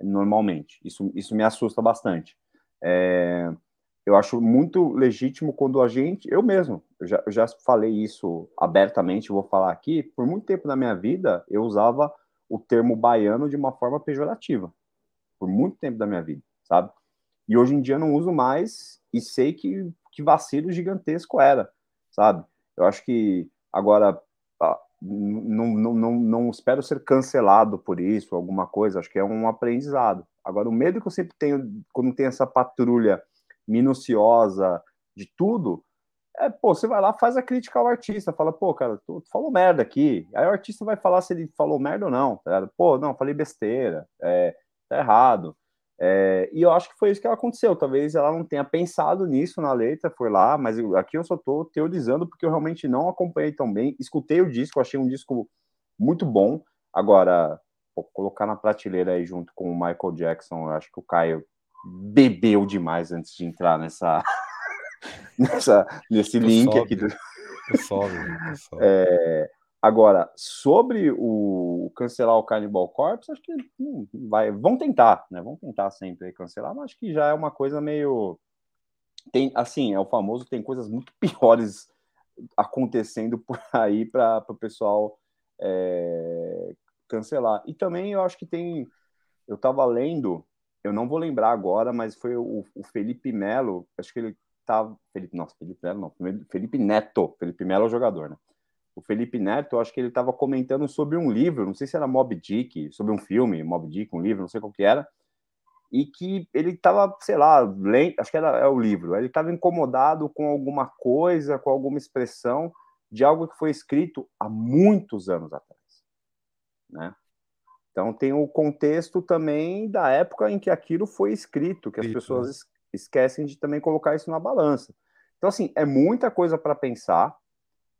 Speaker 3: normalmente. Isso, isso me assusta bastante. É, eu acho muito legítimo quando a gente, eu mesmo, eu já, eu já falei isso abertamente, vou falar aqui, por muito tempo na minha vida, eu usava o termo baiano de uma forma pejorativa. Por muito tempo da minha vida, sabe? E hoje em dia não uso mais e sei que, que vacilo gigantesco era, sabe? Eu acho que agora não, não, não, não espero ser cancelado por isso, alguma coisa, acho que é um aprendizado. Agora, o medo que eu sempre tenho quando tem essa patrulha minuciosa de tudo, é, pô, você vai lá, faz a crítica ao artista, fala, pô, cara, tu, tu falou merda aqui. Aí o artista vai falar se ele falou merda ou não, tá Pô, não, falei besteira, é, tá errado. É, e eu acho que foi isso que aconteceu. Talvez ela não tenha pensado nisso na letra, foi lá, mas eu, aqui eu só estou teorizando porque eu realmente não acompanhei tão bem. Escutei o disco, achei um disco muito bom. Agora, pô, colocar na prateleira aí junto com o Michael Jackson, eu acho que o Caio bebeu demais antes de entrar nessa, [laughs] nessa nesse link sobe, aqui do. Sobe, sobe. [laughs] É, Agora, sobre o cancelar o Cannibal Corpse, acho que hum, vai, vão tentar, né? Vão tentar sempre cancelar, mas acho que já é uma coisa meio tem assim, é o famoso tem coisas muito [laughs] piores acontecendo por aí para o pessoal é, cancelar. E também eu acho que tem eu estava lendo, eu não vou lembrar agora, mas foi o, o Felipe Melo, acho que ele tava Felipe, nossa, Felipe Melo não, Felipe Neto, Felipe Melo é o jogador, né? o Felipe Neto, acho que ele estava comentando sobre um livro, não sei se era Mob Dick, sobre um filme, Mob Dick, um livro, não sei qual que era, e que ele estava, sei lá, lendo, acho que era é o livro, ele estava incomodado com alguma coisa, com alguma expressão de algo que foi escrito há muitos anos atrás, né? Então tem o contexto também da época em que aquilo foi escrito, que as pessoas esquecem de também colocar isso na balança. Então assim, é muita coisa para pensar,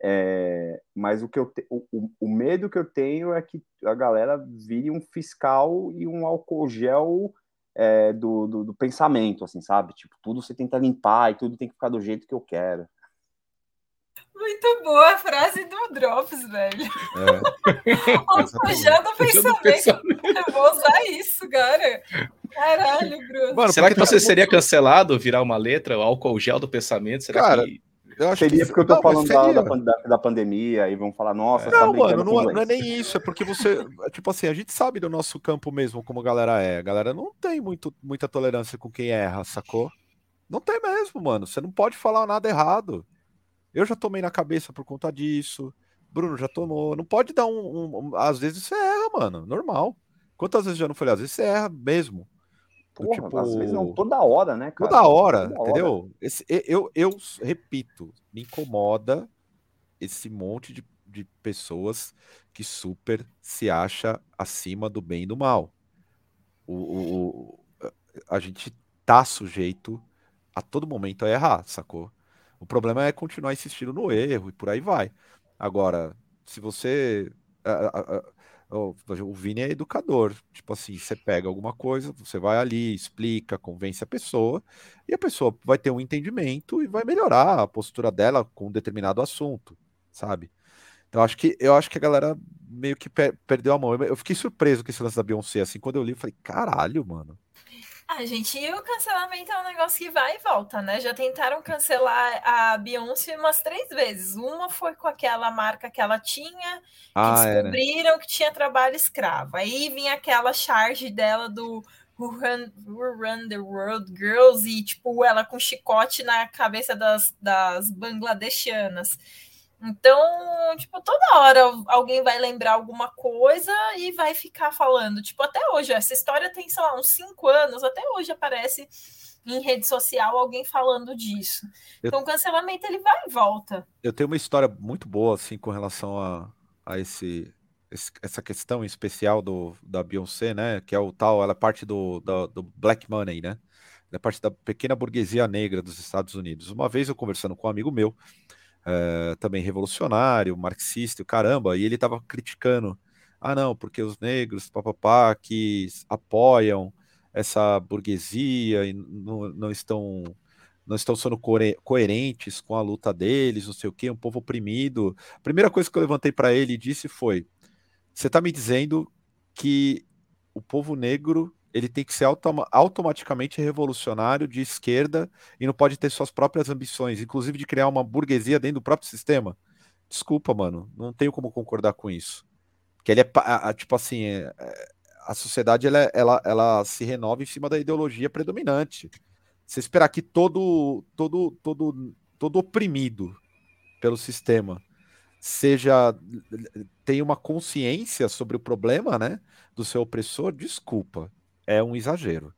Speaker 3: é, mas o que eu te, o, o, medo que eu tenho é que a galera vire um fiscal e um álcool gel é, do, do, do, pensamento, assim, sabe? Tipo, tudo você tenta limpar e tudo tem que ficar do jeito que eu quero.
Speaker 2: Muito boa a frase do Drops, velho. É. álcool gel do pensamento. Eu vou usar isso, cara. Caralho, Bruno. Mano,
Speaker 4: Será que você seria cancelado virar uma letra, o álcool gel do pensamento? Será
Speaker 3: cara, que eu acho seria que... porque eu tô não, falando da, da, da, pandemia e vão falar, nossa,
Speaker 1: é. Não, mano, não, é, não, é nem isso, é porque você, [laughs] tipo assim, a gente sabe do nosso campo mesmo como a galera é. A galera não tem muito, muita tolerância com quem erra, sacou? Não tem mesmo, mano. Você não pode falar nada errado. Eu já tomei na cabeça por conta disso. Bruno já tomou. Não pode dar um, um, às vezes você erra, mano. Normal. Quantas vezes já não falei? Às vezes você erra mesmo.
Speaker 3: Porra, tipo, às vezes não, toda hora, né,
Speaker 1: cara? Toda hora, toda entendeu? Hora. Esse, eu, eu repito, me incomoda esse monte de, de pessoas que super se acha acima do bem e do mal. O, o, a gente tá sujeito a todo momento a errar, sacou? O problema é continuar insistindo no erro e por aí vai. Agora, se você. O Vini é educador. Tipo assim, você pega alguma coisa, você vai ali, explica, convence a pessoa, e a pessoa vai ter um entendimento e vai melhorar a postura dela com um determinado assunto, sabe? Então acho que eu acho que a galera meio que per perdeu a mão. Eu fiquei surpreso com esse lance da Beyoncé, assim, quando eu li, eu falei, caralho, mano.
Speaker 2: Ah, gente, e o cancelamento é um negócio que vai e volta, né? Já tentaram cancelar a Beyoncé umas três vezes. Uma foi com aquela marca que ela tinha, que ah, descobriram era. que tinha trabalho escravo. Aí vinha aquela charge dela do Who Run, Who Run the World Girls e, tipo, ela com chicote na cabeça das, das bangladeshianas. Então, tipo, toda hora alguém vai lembrar alguma coisa e vai ficar falando. Tipo, até hoje, essa história tem, sei lá, uns cinco anos, até hoje aparece em rede social alguém falando disso. Eu, então, o cancelamento ele vai e volta.
Speaker 1: Eu tenho uma história muito boa, assim, com relação a, a esse, esse essa questão especial do, da Beyoncé, né? Que é o tal, ela é parte do, do, do Black Money, né? Ela é parte da pequena burguesia negra dos Estados Unidos. Uma vez eu conversando com um amigo meu, é, também revolucionário, marxista, caramba, e ele estava criticando, ah não, porque os negros, papapá, que apoiam essa burguesia e não, não estão não estão sendo coerentes com a luta deles, não sei o quê, um povo oprimido. A primeira coisa que eu levantei para ele e disse foi: você está me dizendo que o povo negro ele tem que ser autom automaticamente revolucionário de esquerda e não pode ter suas próprias ambições, inclusive de criar uma burguesia dentro do próprio sistema. Desculpa, mano, não tenho como concordar com isso. Que ele é tipo assim, é, é, a sociedade ela, ela, ela se renova em cima da ideologia predominante. Você esperar que todo todo todo todo oprimido pelo sistema seja tenha uma consciência sobre o problema, né, do seu opressor, desculpa é um exagero.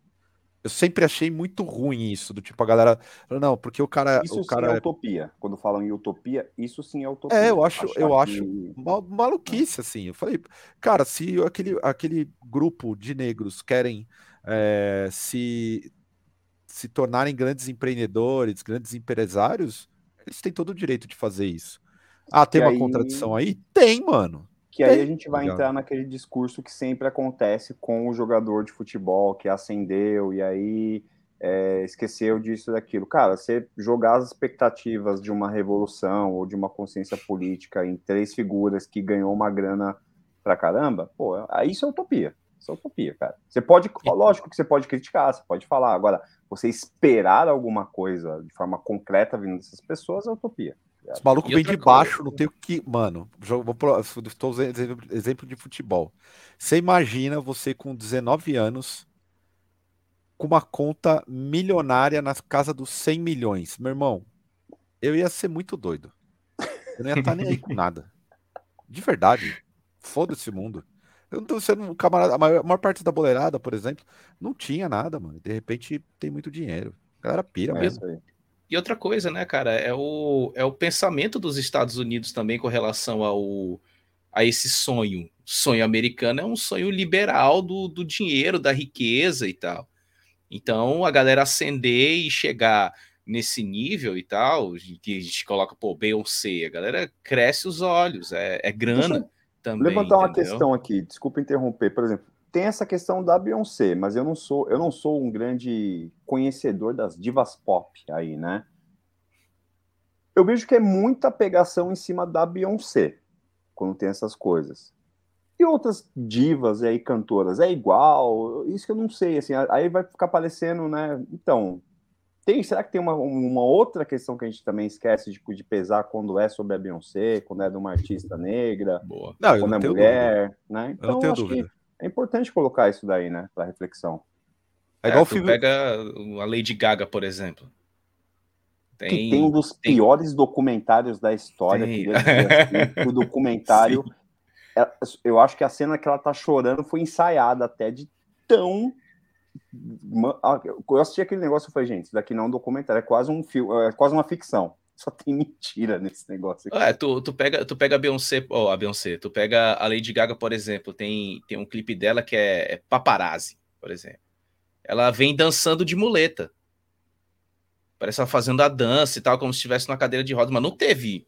Speaker 1: Eu sempre achei muito ruim isso, do tipo, a galera. Não, porque o cara.
Speaker 3: Isso
Speaker 1: o cara
Speaker 3: sim é, é utopia. Quando falam em utopia, isso sim é utopia.
Speaker 1: É, eu acho, eu que... acho maluquice, assim. Eu falei, cara, se aquele, aquele grupo de negros querem é, se, se tornarem grandes empreendedores, grandes empresários, eles têm todo o direito de fazer isso. Ah, tem e uma aí... contradição aí? Tem, mano.
Speaker 3: Que aí a gente vai entrar naquele discurso que sempre acontece com o jogador de futebol que acendeu e aí é, esqueceu disso e daquilo. Cara, você jogar as expectativas de uma revolução ou de uma consciência política em três figuras que ganhou uma grana pra caramba, pô, isso é utopia. Isso é utopia, cara. Você pode, lógico que você pode criticar, você pode falar. Agora, você esperar alguma coisa de forma concreta vindo dessas pessoas é utopia.
Speaker 1: Os malucos vêm de baixo, não tem o que. Mano, estou usando exemplo de futebol. Você imagina você com 19 anos com uma conta milionária na casa dos 100 milhões. Meu irmão, eu ia ser muito doido. Eu não ia estar nem aí com [laughs] nada. De verdade. Foda-se o mundo. Eu não tô sendo um camarada. A maior, a maior, parte da boleirada, por exemplo, não tinha nada, mano. De repente tem muito dinheiro. A galera pira é mesmo.
Speaker 4: E outra coisa, né, cara, é o, é o pensamento dos Estados Unidos também com relação ao, a esse sonho. Sonho americano é um sonho liberal do, do dinheiro, da riqueza e tal. Então, a galera ascender e chegar nesse nível e tal, que a gente coloca, pô, Beyoncé, a galera cresce os olhos, é, é grana também.
Speaker 3: Levantar uma questão aqui, desculpa interromper, por exemplo, tem essa questão da Beyoncé, mas eu não sou, eu não sou um grande conhecedor das divas pop aí, né? Eu vejo que é muita pegação em cima da Beyoncé quando tem essas coisas. E outras divas e aí cantoras é igual? Isso que eu não sei, assim, aí vai ficar parecendo, né? Então, tem, será que tem uma, uma outra questão que a gente também esquece de, de pesar quando é sobre a Beyoncé, quando é de uma artista negra,
Speaker 1: Boa. Não,
Speaker 3: quando é mulher, dúvida. né? Então, eu não tenho dúvida. que é importante colocar isso daí, né, para reflexão.
Speaker 4: É igual é, o filme. Pega a Lady Gaga, por exemplo.
Speaker 3: Tem, que tem um dos tem... piores documentários da história. [laughs] Que assim, o documentário. É, eu acho que a cena que ela tá chorando foi ensaiada até de tão. Eu assisti aquele negócio e falei, gente, isso daqui não é um documentário, é quase um filme, é quase uma ficção. [laughs] Só tem mentira nesse negócio
Speaker 4: aqui. É, tu, tu pega, tu pega a Beyoncé, ó, oh, a Beyoncé, tu pega a Lady Gaga, por exemplo, tem, tem um clipe dela que é, é paparazzi, por exemplo. Ela vem dançando de muleta. Parece ela fazendo a dança e tal, como se estivesse numa cadeira de rodas, mas não teve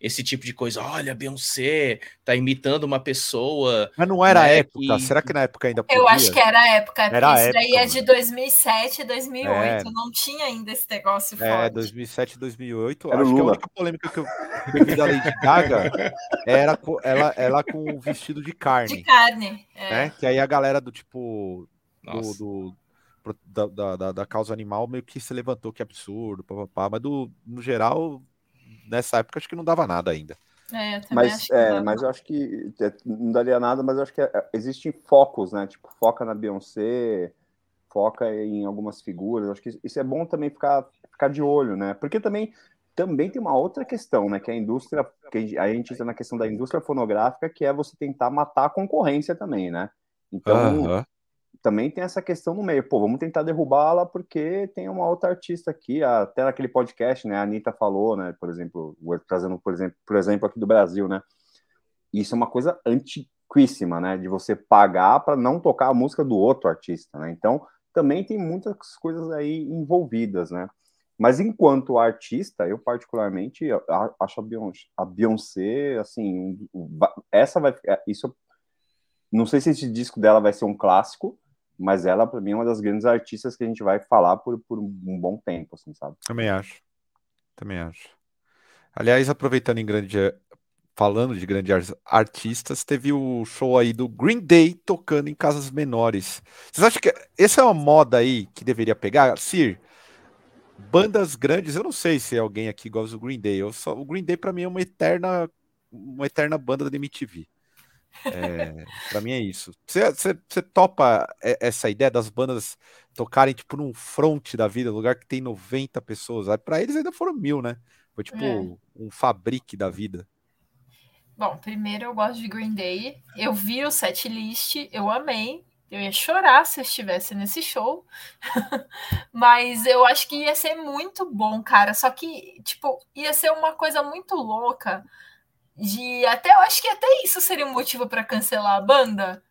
Speaker 4: esse tipo de coisa. Olha, Beyoncé tá imitando uma pessoa.
Speaker 1: Mas não era né, a época. Que... Será que na época ainda
Speaker 2: podia? Eu acho que era a época. Era isso época, daí é de 2007, 2008. É. Não tinha ainda esse negócio
Speaker 1: é, forte. É, 2007, 2008. Era acho que a única polêmica que eu vi da Lady Gaga era ela, ela com o vestido de carne.
Speaker 2: De carne. É.
Speaker 1: Né? Que aí a galera do tipo. Do, do, da, da, da, causa animal meio que se levantou, que absurdo, papapá, mas do, no geral nessa época acho que não dava nada ainda.
Speaker 2: É,
Speaker 3: mas, é, mas eu acho que é, não daria nada, mas eu acho que é, existem focos, né? Tipo, foca na Beyoncé, foca em algumas figuras. Eu acho que isso é bom também ficar, ficar de olho, né? Porque também, também tem uma outra questão, né? Que a indústria, que a gente entra na questão da indústria fonográfica, que é você tentar matar a concorrência também, né? Então, uh -huh também tem essa questão no meio. Pô, vamos tentar derrubá-la porque tem uma outra artista aqui, até naquele podcast, né? A Anitta falou, né? Por exemplo, trazendo, por exemplo, por exemplo, aqui do Brasil, né? Isso é uma coisa antiquíssima, né? De você pagar para não tocar a música do outro artista, né? Então, também tem muitas coisas aí envolvidas, né? Mas enquanto artista, eu particularmente acho a Beyoncé, a Beyoncé assim, essa vai isso não sei se esse disco dela vai ser um clássico, mas ela, para mim, é uma das grandes artistas que a gente vai falar por, por um bom tempo, assim, sabe?
Speaker 1: Também acho. Também acho. Aliás, aproveitando em grande. Falando de grandes artistas, teve o show aí do Green Day tocando em casas menores. Vocês acham que essa é uma moda aí que deveria pegar? Sir, bandas grandes, eu não sei se alguém aqui gosta do Green Day. Eu só, o Green Day para mim é uma eterna, uma eterna banda da MTV. É, para mim é isso. Você topa essa ideia das bandas tocarem tipo num front da vida, lugar que tem 90 pessoas? Para eles ainda foram mil, né? Foi tipo é. um fabrique da vida.
Speaker 2: Bom, primeiro eu gosto de Green Day. Eu vi o set list, eu amei. Eu ia chorar se eu estivesse nesse show. [laughs] Mas eu acho que ia ser muito bom, cara. Só que, tipo, ia ser uma coisa muito louca de até eu acho que até isso seria um motivo para cancelar a banda.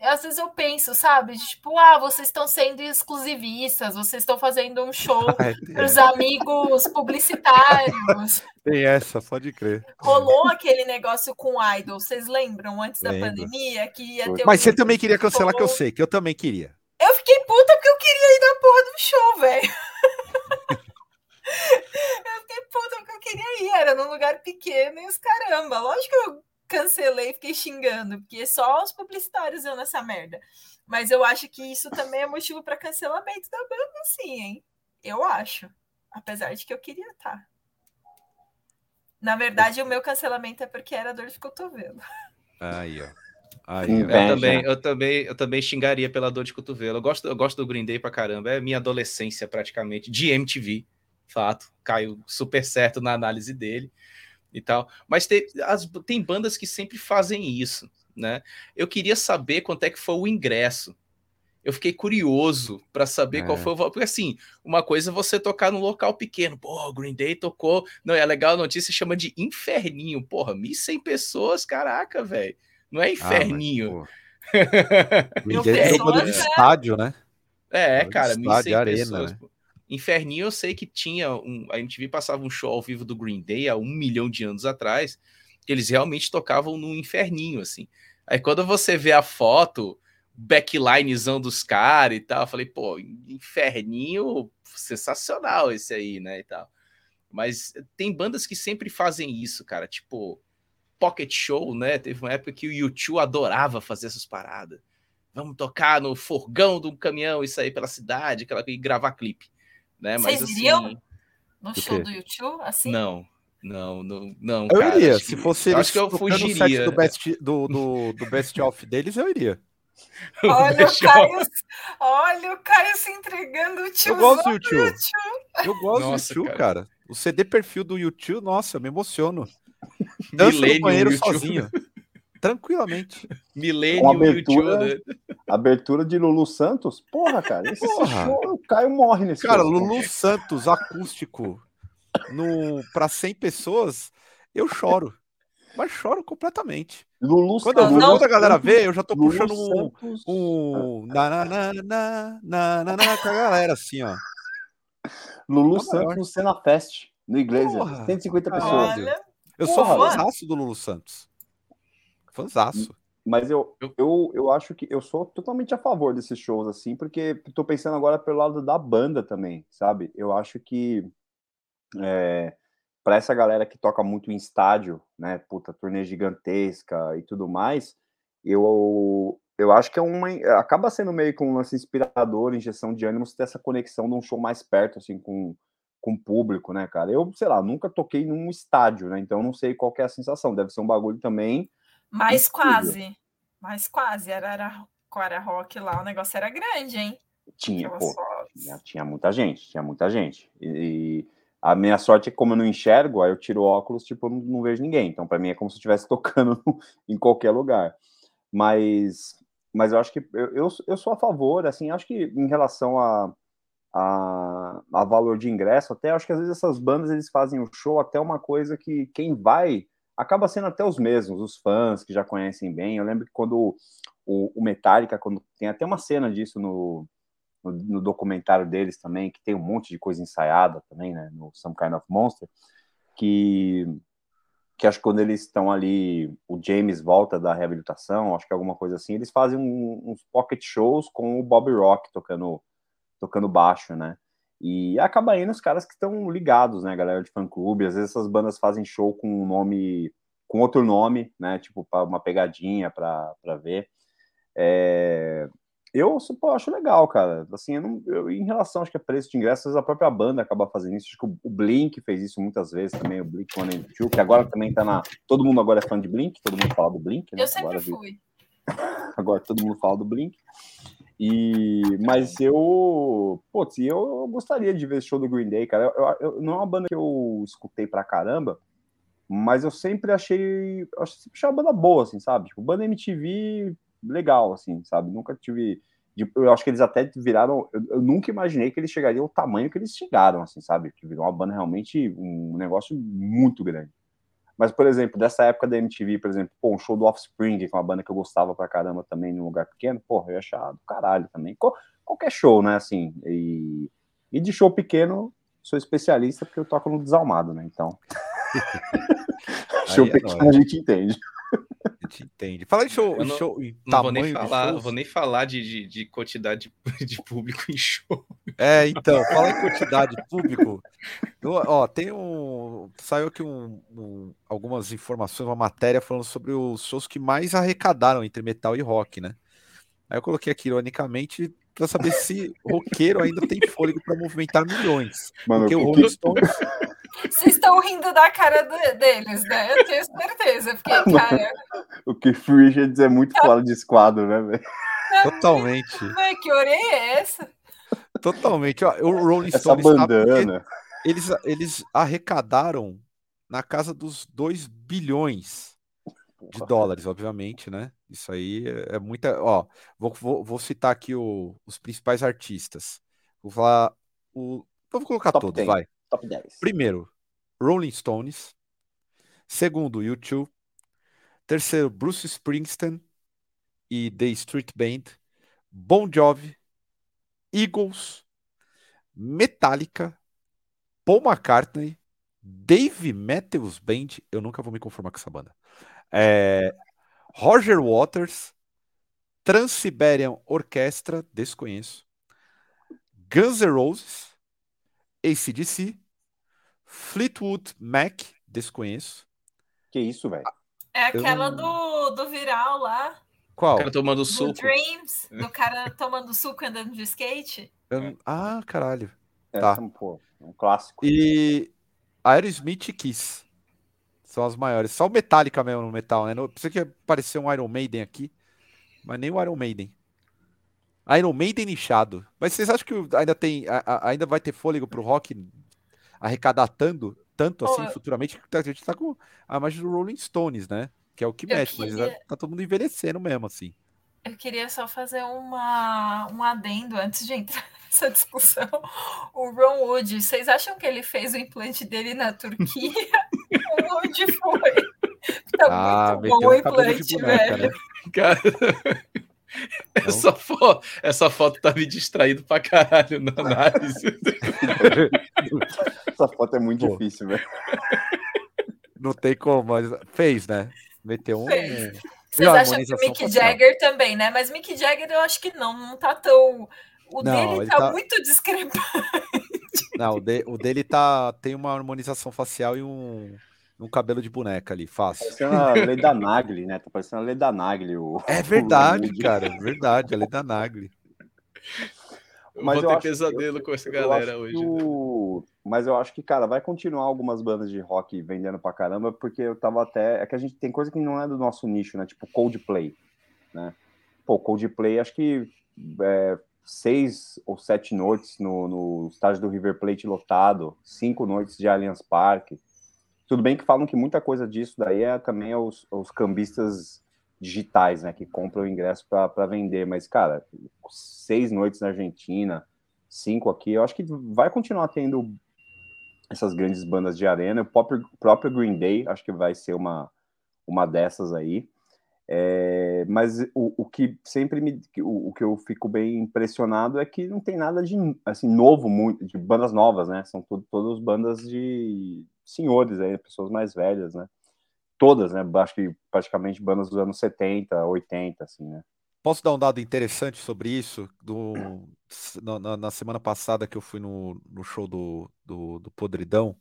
Speaker 2: Às vezes eu penso, sabe? De, tipo, ah, vocês estão sendo exclusivistas, vocês estão fazendo um show [laughs] para os amigos publicitários. [laughs]
Speaker 1: Tem essa, pode crer.
Speaker 2: Rolou aquele negócio com o Idol, vocês lembram, antes Lembro. da pandemia? Que ia ter
Speaker 1: Mas um... você também queria cancelar, que eu sei, que eu também queria.
Speaker 2: Eu fiquei puta porque eu queria ir na porra do show, velho. [laughs] eu puta porque eu queria ir, era num lugar pequeno e os caramba. Lógico que eu cancelei e fiquei xingando, porque só os publicitários iam nessa merda. Mas eu acho que isso também é motivo para cancelamento da banda, sim, hein? Eu acho. Apesar de que eu queria estar. Tá. Na verdade, o meu cancelamento é porque era dor de cotovelo.
Speaker 1: Aí, ó.
Speaker 4: Aí, eu, também, eu, também, eu também xingaria pela dor de cotovelo. Eu gosto, eu gosto do Green Day pra caramba. É minha adolescência, praticamente, de MTV fato, caiu super certo na análise dele e tal. Mas tem, as, tem bandas que sempre fazem isso, né? Eu queria saber quanto é que foi o ingresso. Eu fiquei curioso para saber é. qual foi o valor. Porque, assim, uma coisa é você tocar num local pequeno. Pô, Green Day tocou. Não, é legal a notícia, chama de Inferninho. Porra, 1.100 pessoas, caraca, velho. Não é Inferninho.
Speaker 1: Ah, Green Day tocou no estádio, né?
Speaker 4: É, cara, 1.100 pessoas. Né? Inferninho eu sei que tinha um. A MTV passava um show ao vivo do Green Day há um milhão de anos atrás, que eles realmente tocavam no Inferninho, assim. Aí quando você vê a foto, backlinezão dos caras e tal, eu falei, pô, Inferninho, sensacional esse aí, né? E tal. Mas tem bandas que sempre fazem isso, cara. Tipo, Pocket Show, né? Teve uma época que o YouTube adorava fazer essas paradas. Vamos tocar no forgão de um caminhão e sair pela cidade aquela, e gravar clipe. Né? Mas, Vocês iriam
Speaker 2: assim, no show do YouTube? Assim?
Speaker 4: Não, não, não, não.
Speaker 1: Eu cara, iria. Se fosse acho que eu fugiria. do best, do, do, do best of deles, eu iria. [laughs]
Speaker 2: Olha o, Caio, olha o Caio se entregando o tio.
Speaker 1: Eu gosto do YouTube. Eu gosto nossa, do YouTube, cara. cara. O CD perfil do YouTube, nossa, eu me emociono. Danço no banheiro sozinho. [laughs] Tranquilamente.
Speaker 3: Milênio abertura, né? abertura de Lulu Santos? Porra, cara. Esse Porra. show, o Caio morre nesse
Speaker 1: Cara, show. Lulu Santos acústico no para 100 pessoas, eu choro. Mas choro completamente. Lulu quando, eu, quando a galera vê, eu já tô Lulu puxando um, um na, na, na, na, na, na, na, com a galera assim, ó.
Speaker 3: Lulu tá Santos no Cena Fest, no Igreja. 150 pessoas. Olha,
Speaker 1: eu sou fãzaço do Lulu Santos. Fãzaço.
Speaker 3: Mas eu, eu, eu acho que eu sou totalmente a favor desses shows, assim, porque tô pensando agora pelo lado da banda também, sabe? Eu acho que é, para essa galera que toca muito em estádio, né, puta, turnê gigantesca e tudo mais, eu, eu acho que é uma, acaba sendo meio que um lance inspirador, injeção de ânimo, ter essa conexão de um show mais perto, assim, com, com o público, né, cara? Eu, sei lá, nunca toquei num estádio, né, então não sei qual é a sensação, deve ser um bagulho também...
Speaker 2: Mas quase, mas quase, era, rock lá, o negócio era grande, hein?
Speaker 3: Tinha, pô, tinha, tinha, muita gente, tinha muita gente, e a minha sorte é que, como eu não enxergo, aí eu tiro o óculos, tipo, eu não, não vejo ninguém. Então, para mim, é como se eu estivesse [laughs] tocando em qualquer lugar. Mas, mas eu acho que eu, eu, eu sou a favor, assim, acho que em relação a, a, a, valor de ingresso, até acho que às vezes essas bandas eles fazem o show até uma coisa que quem vai acaba sendo até os mesmos, os fãs que já conhecem bem. Eu lembro que quando o, o Metallica, quando tem até uma cena disso no, no, no, documentário deles também, que tem um monte de coisa ensaiada também, né, no Some Kind of Monster, que, que acho que quando eles estão ali, o James volta da reabilitação, acho que é alguma coisa assim, eles fazem um, uns pocket shows com o Bob Rock tocando, tocando baixo, né, e acaba indo os caras que estão ligados, né, galera de fã-clube, às vezes essas bandas fazem show com um nome, com outro nome, né, tipo, uma pegadinha para ver, é, eu pô, acho legal, cara. Assim, eu não, eu, em relação acho que a preço de ingressos, a própria banda acaba fazendo isso. Acho que o, Blink fez isso muitas vezes também, o Blink One Two, que agora também tá na. Todo mundo agora é fã de Blink, todo mundo fala do Blink,
Speaker 2: né? Eu sempre
Speaker 3: agora,
Speaker 2: fui. [laughs]
Speaker 3: Agora todo mundo fala do Blink. E, mas eu, putz, eu gostaria de ver o show do Green Day, cara. Eu, eu, não é uma banda que eu escutei pra caramba, mas eu sempre achei, eu sempre achei uma banda boa, assim, sabe? Tipo, banda MTV legal, assim, sabe? Nunca tive. Eu acho que eles até viraram. Eu, eu, nunca imaginei que eles chegariam ao tamanho que eles chegaram, assim, sabe? Que virou uma banda realmente um negócio muito grande. Mas, por exemplo, dessa época da MTV, por exemplo, pô, um show do Offspring, que é uma banda que eu gostava pra caramba também num lugar pequeno, porra, eu ia achar do caralho também. Qualquer show, né, assim. E, e de show pequeno, sou especialista porque eu toco no desalmado, né? Então. [laughs] show é pequeno a gente entende
Speaker 1: gente entende. Fala em show,
Speaker 4: eu não,
Speaker 1: show
Speaker 4: não vou nem falar, vou nem falar de, de, de, quantidade de público em show.
Speaker 1: É, então, fala em quantidade de público. Eu, ó, tem um. Saiu aqui um, um, algumas informações, uma matéria falando sobre os shows que mais arrecadaram entre metal e rock, né? Aí eu coloquei aqui, ironicamente, para saber se roqueiro ainda tem fôlego para movimentar milhões. Mano, porque o Rolling Stones.
Speaker 2: Vocês estão rindo da cara deles, né? Eu tenho certeza, porque, cara.
Speaker 3: o que Richards é muito tá... fora de esquadro, né, velho?
Speaker 1: Totalmente.
Speaker 2: Né, que orelha é essa?
Speaker 1: Totalmente. Ó, o Rolling
Speaker 3: Essa Stones bandana.
Speaker 1: eles, eles arrecadaram na casa dos 2 bilhões de dólares, obviamente, né? Isso aí é, é muita. Ó, vou, vou, vou citar aqui o, os principais artistas. Vou falar. O, vou colocar Top todos, 10. vai.
Speaker 3: Top 10.
Speaker 1: Primeiro, Rolling Stones. Segundo, U2. Terceiro, Bruce Springsteen e The Street Band. Bon Jovi. Eagles. Metallica. Paul McCartney. Dave Matthews Band. Eu nunca vou me conformar com essa banda. É, Roger Waters. Trans-Siberian Orchestra. Desconheço. Guns N' Roses. ACDC, Fleetwood Mac, desconheço.
Speaker 3: Que isso, velho?
Speaker 2: É aquela Eu... do, do viral lá.
Speaker 1: Qual? O
Speaker 4: cara tomando suco.
Speaker 2: Dreams, do cara tomando suco andando de skate.
Speaker 1: Eu... Ah, caralho.
Speaker 3: É, tá. Pô, um clássico.
Speaker 1: E Aerosmith e Kiss. São as maiores. Só o Metallica mesmo no metal, né? Não precisa que apareceu um Iron Maiden aqui. mas nem o Iron Maiden. Iron Maiden nichado. Mas vocês acham que ainda tem, ainda vai ter fôlego pro rock arrecadar tanto, tanto assim oh, futuramente? A gente tá com a imagem do Rolling Stones, né? Que é o que mexe, queria... mas tá todo mundo envelhecendo mesmo, assim.
Speaker 2: Eu queria só fazer uma, um adendo antes de entrar [laughs] nessa discussão. O Ron Wood, vocês acham que ele fez o implante dele na Turquia? [laughs] Onde foi? Tá ah, muito bom o implante, boneca, velho. Né? Cara, [laughs]
Speaker 4: essa, foto, essa foto tá me distraindo pra caralho na [laughs] análise.
Speaker 3: essa foto é muito Pô. difícil, velho.
Speaker 1: Não tem como, mas fez, né? Meteu um. Fez.
Speaker 2: Vocês acham que o Mick facial. Jagger também, né? Mas Mick Jagger eu acho que não, não tá tão. O não, dele tá, tá, muito discrepante.
Speaker 1: Não, o, de, o, dele tá tem uma harmonização facial e um, um cabelo de boneca ali, fácil.
Speaker 3: Parecendo a lei [laughs] da Nagli, né? Tá parecendo a lei da Nagli. O,
Speaker 1: é verdade, o cara, é verdade, a lei da Nagli.
Speaker 4: Eu Mas vou ter pesadelo com essa galera hoje. O...
Speaker 3: Mas eu acho que, cara, vai continuar algumas bandas de rock vendendo pra caramba, porque eu tava até. É que a gente tem coisa que não é do nosso nicho, né? Tipo Coldplay, né? Pô, Coldplay, acho que é, seis ou sete noites no, no estádio do River Plate lotado, cinco noites de Allianz Parque. Tudo bem que falam que muita coisa disso daí é também os, os cambistas digitais, né? Que compram o ingresso para vender, mas, cara, seis noites na Argentina, cinco aqui, eu acho que vai continuar tendo essas grandes bandas de arena. O próprio, próprio Green Day, acho que vai ser uma, uma dessas aí. É, mas o, o, que sempre me o, o, que eu fico bem impressionado é que não tem nada de assim novo muito de bandas novas né? São tudo todas bandas de senhores aí pessoas mais velhas né? Todas né? Acho que praticamente bandas dos anos 70 80 assim né?
Speaker 1: Posso dar um dado interessante sobre isso? Do, na, na semana passada que eu fui no, no show do, do, do Podridão,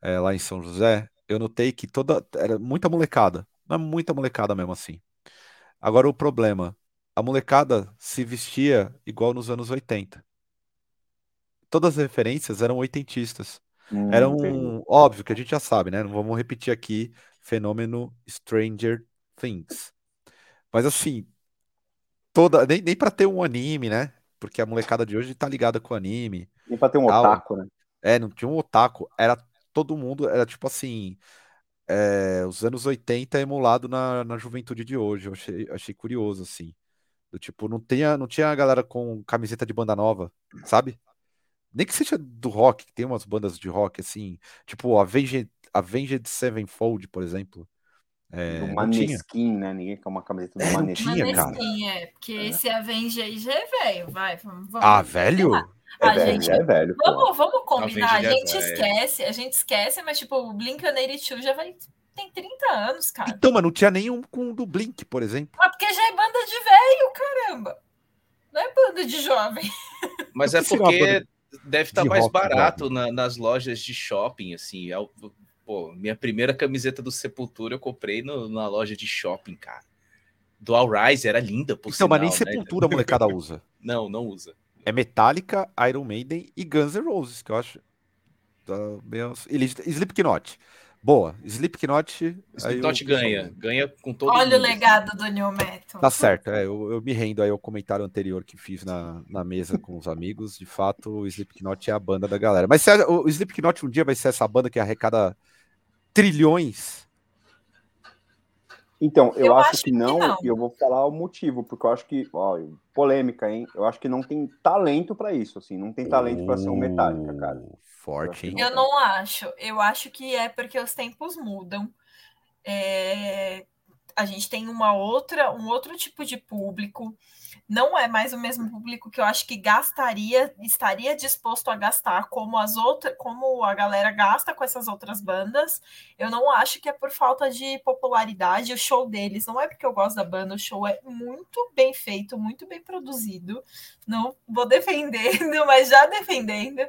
Speaker 1: é, lá em São José, eu notei que toda era muita molecada, não é muita molecada mesmo assim. Agora o problema, a molecada se vestia igual nos anos 80. Todas as referências eram oitentistas. Hum, eram entendi. óbvio que a gente já sabe, né? Não vamos repetir aqui fenômeno Stranger Things. Mas assim, toda. Nem, nem pra ter um anime, né? Porque a molecada de hoje tá ligada com anime.
Speaker 3: Nem pra ter um tal. otaku, né?
Speaker 1: É, não tinha um otaku. Era todo mundo, era tipo assim. É, os anos 80 emulado na, na juventude de hoje. Eu achei, achei curioso, assim. Do tipo, não tinha, não tinha a galera com camiseta de banda nova, sabe? Nem que seja do rock, tem umas bandas de rock, assim, tipo Avenged, Avenged Sevenfold, por exemplo.
Speaker 3: É, do Maneskin, né? Ninguém quer uma camiseta do é, Maneskin.
Speaker 2: Tinha, Maneskin, é, porque é. esse Avenge aí já é velho, vai, vamos,
Speaker 1: Ah, velho?
Speaker 3: É a velho, gente, é velho.
Speaker 2: Vamos, vamos combinar, a, a gente esquece, a gente esquece, mas tipo, o Blink-182 já vai tem 30 anos, cara.
Speaker 1: Então, mas não tinha nenhum com do Blink, por exemplo.
Speaker 2: Mas porque já é banda de velho, caramba. Não é banda de jovem.
Speaker 4: Mas é porque deve estar tá mais rock, barato na, nas lojas de shopping, assim. Pô, minha primeira camiseta do Sepultura eu comprei no, na loja de shopping, cara. Do All Rise, era linda, por Então,
Speaker 1: sinal, mas nem né? Sepultura a molecada usa. [laughs]
Speaker 4: Não, não usa.
Speaker 1: É Metallica, Iron Maiden e Guns N' Roses, que eu acho. Uh, bem... Slipknot. Boa, Slipknot.
Speaker 4: Slipknot ganha, ganha com todo
Speaker 2: Olha mundo. o legado do New Metal.
Speaker 1: Tá certo, é, eu, eu, me rendo aí ao comentário anterior que fiz na, na mesa com os amigos. De fato, o Slipknot é a banda da galera. Mas se, o Slipknot um dia vai ser essa banda que arrecada trilhões?
Speaker 3: Então, eu, eu acho, acho, que, não, não, e eu vou falar o motivo, porque eu acho que, ó, polêmica, hein? Eu acho que não tem talento para isso, assim, não tem talento para ser um Metallica, cara.
Speaker 1: Forte,
Speaker 2: hein? Eu não acho. Eu acho que é porque os tempos mudam. É... A gente tem uma outra, um outro tipo de público não é mais o mesmo público que eu acho que gastaria, estaria disposto a gastar como as outras, como a galera gasta com essas outras bandas. Eu não acho que é por falta de popularidade. O show deles não é porque eu gosto da banda, o show é muito bem feito, muito bem produzido. Não vou defendendo, [laughs] mas já defendendo.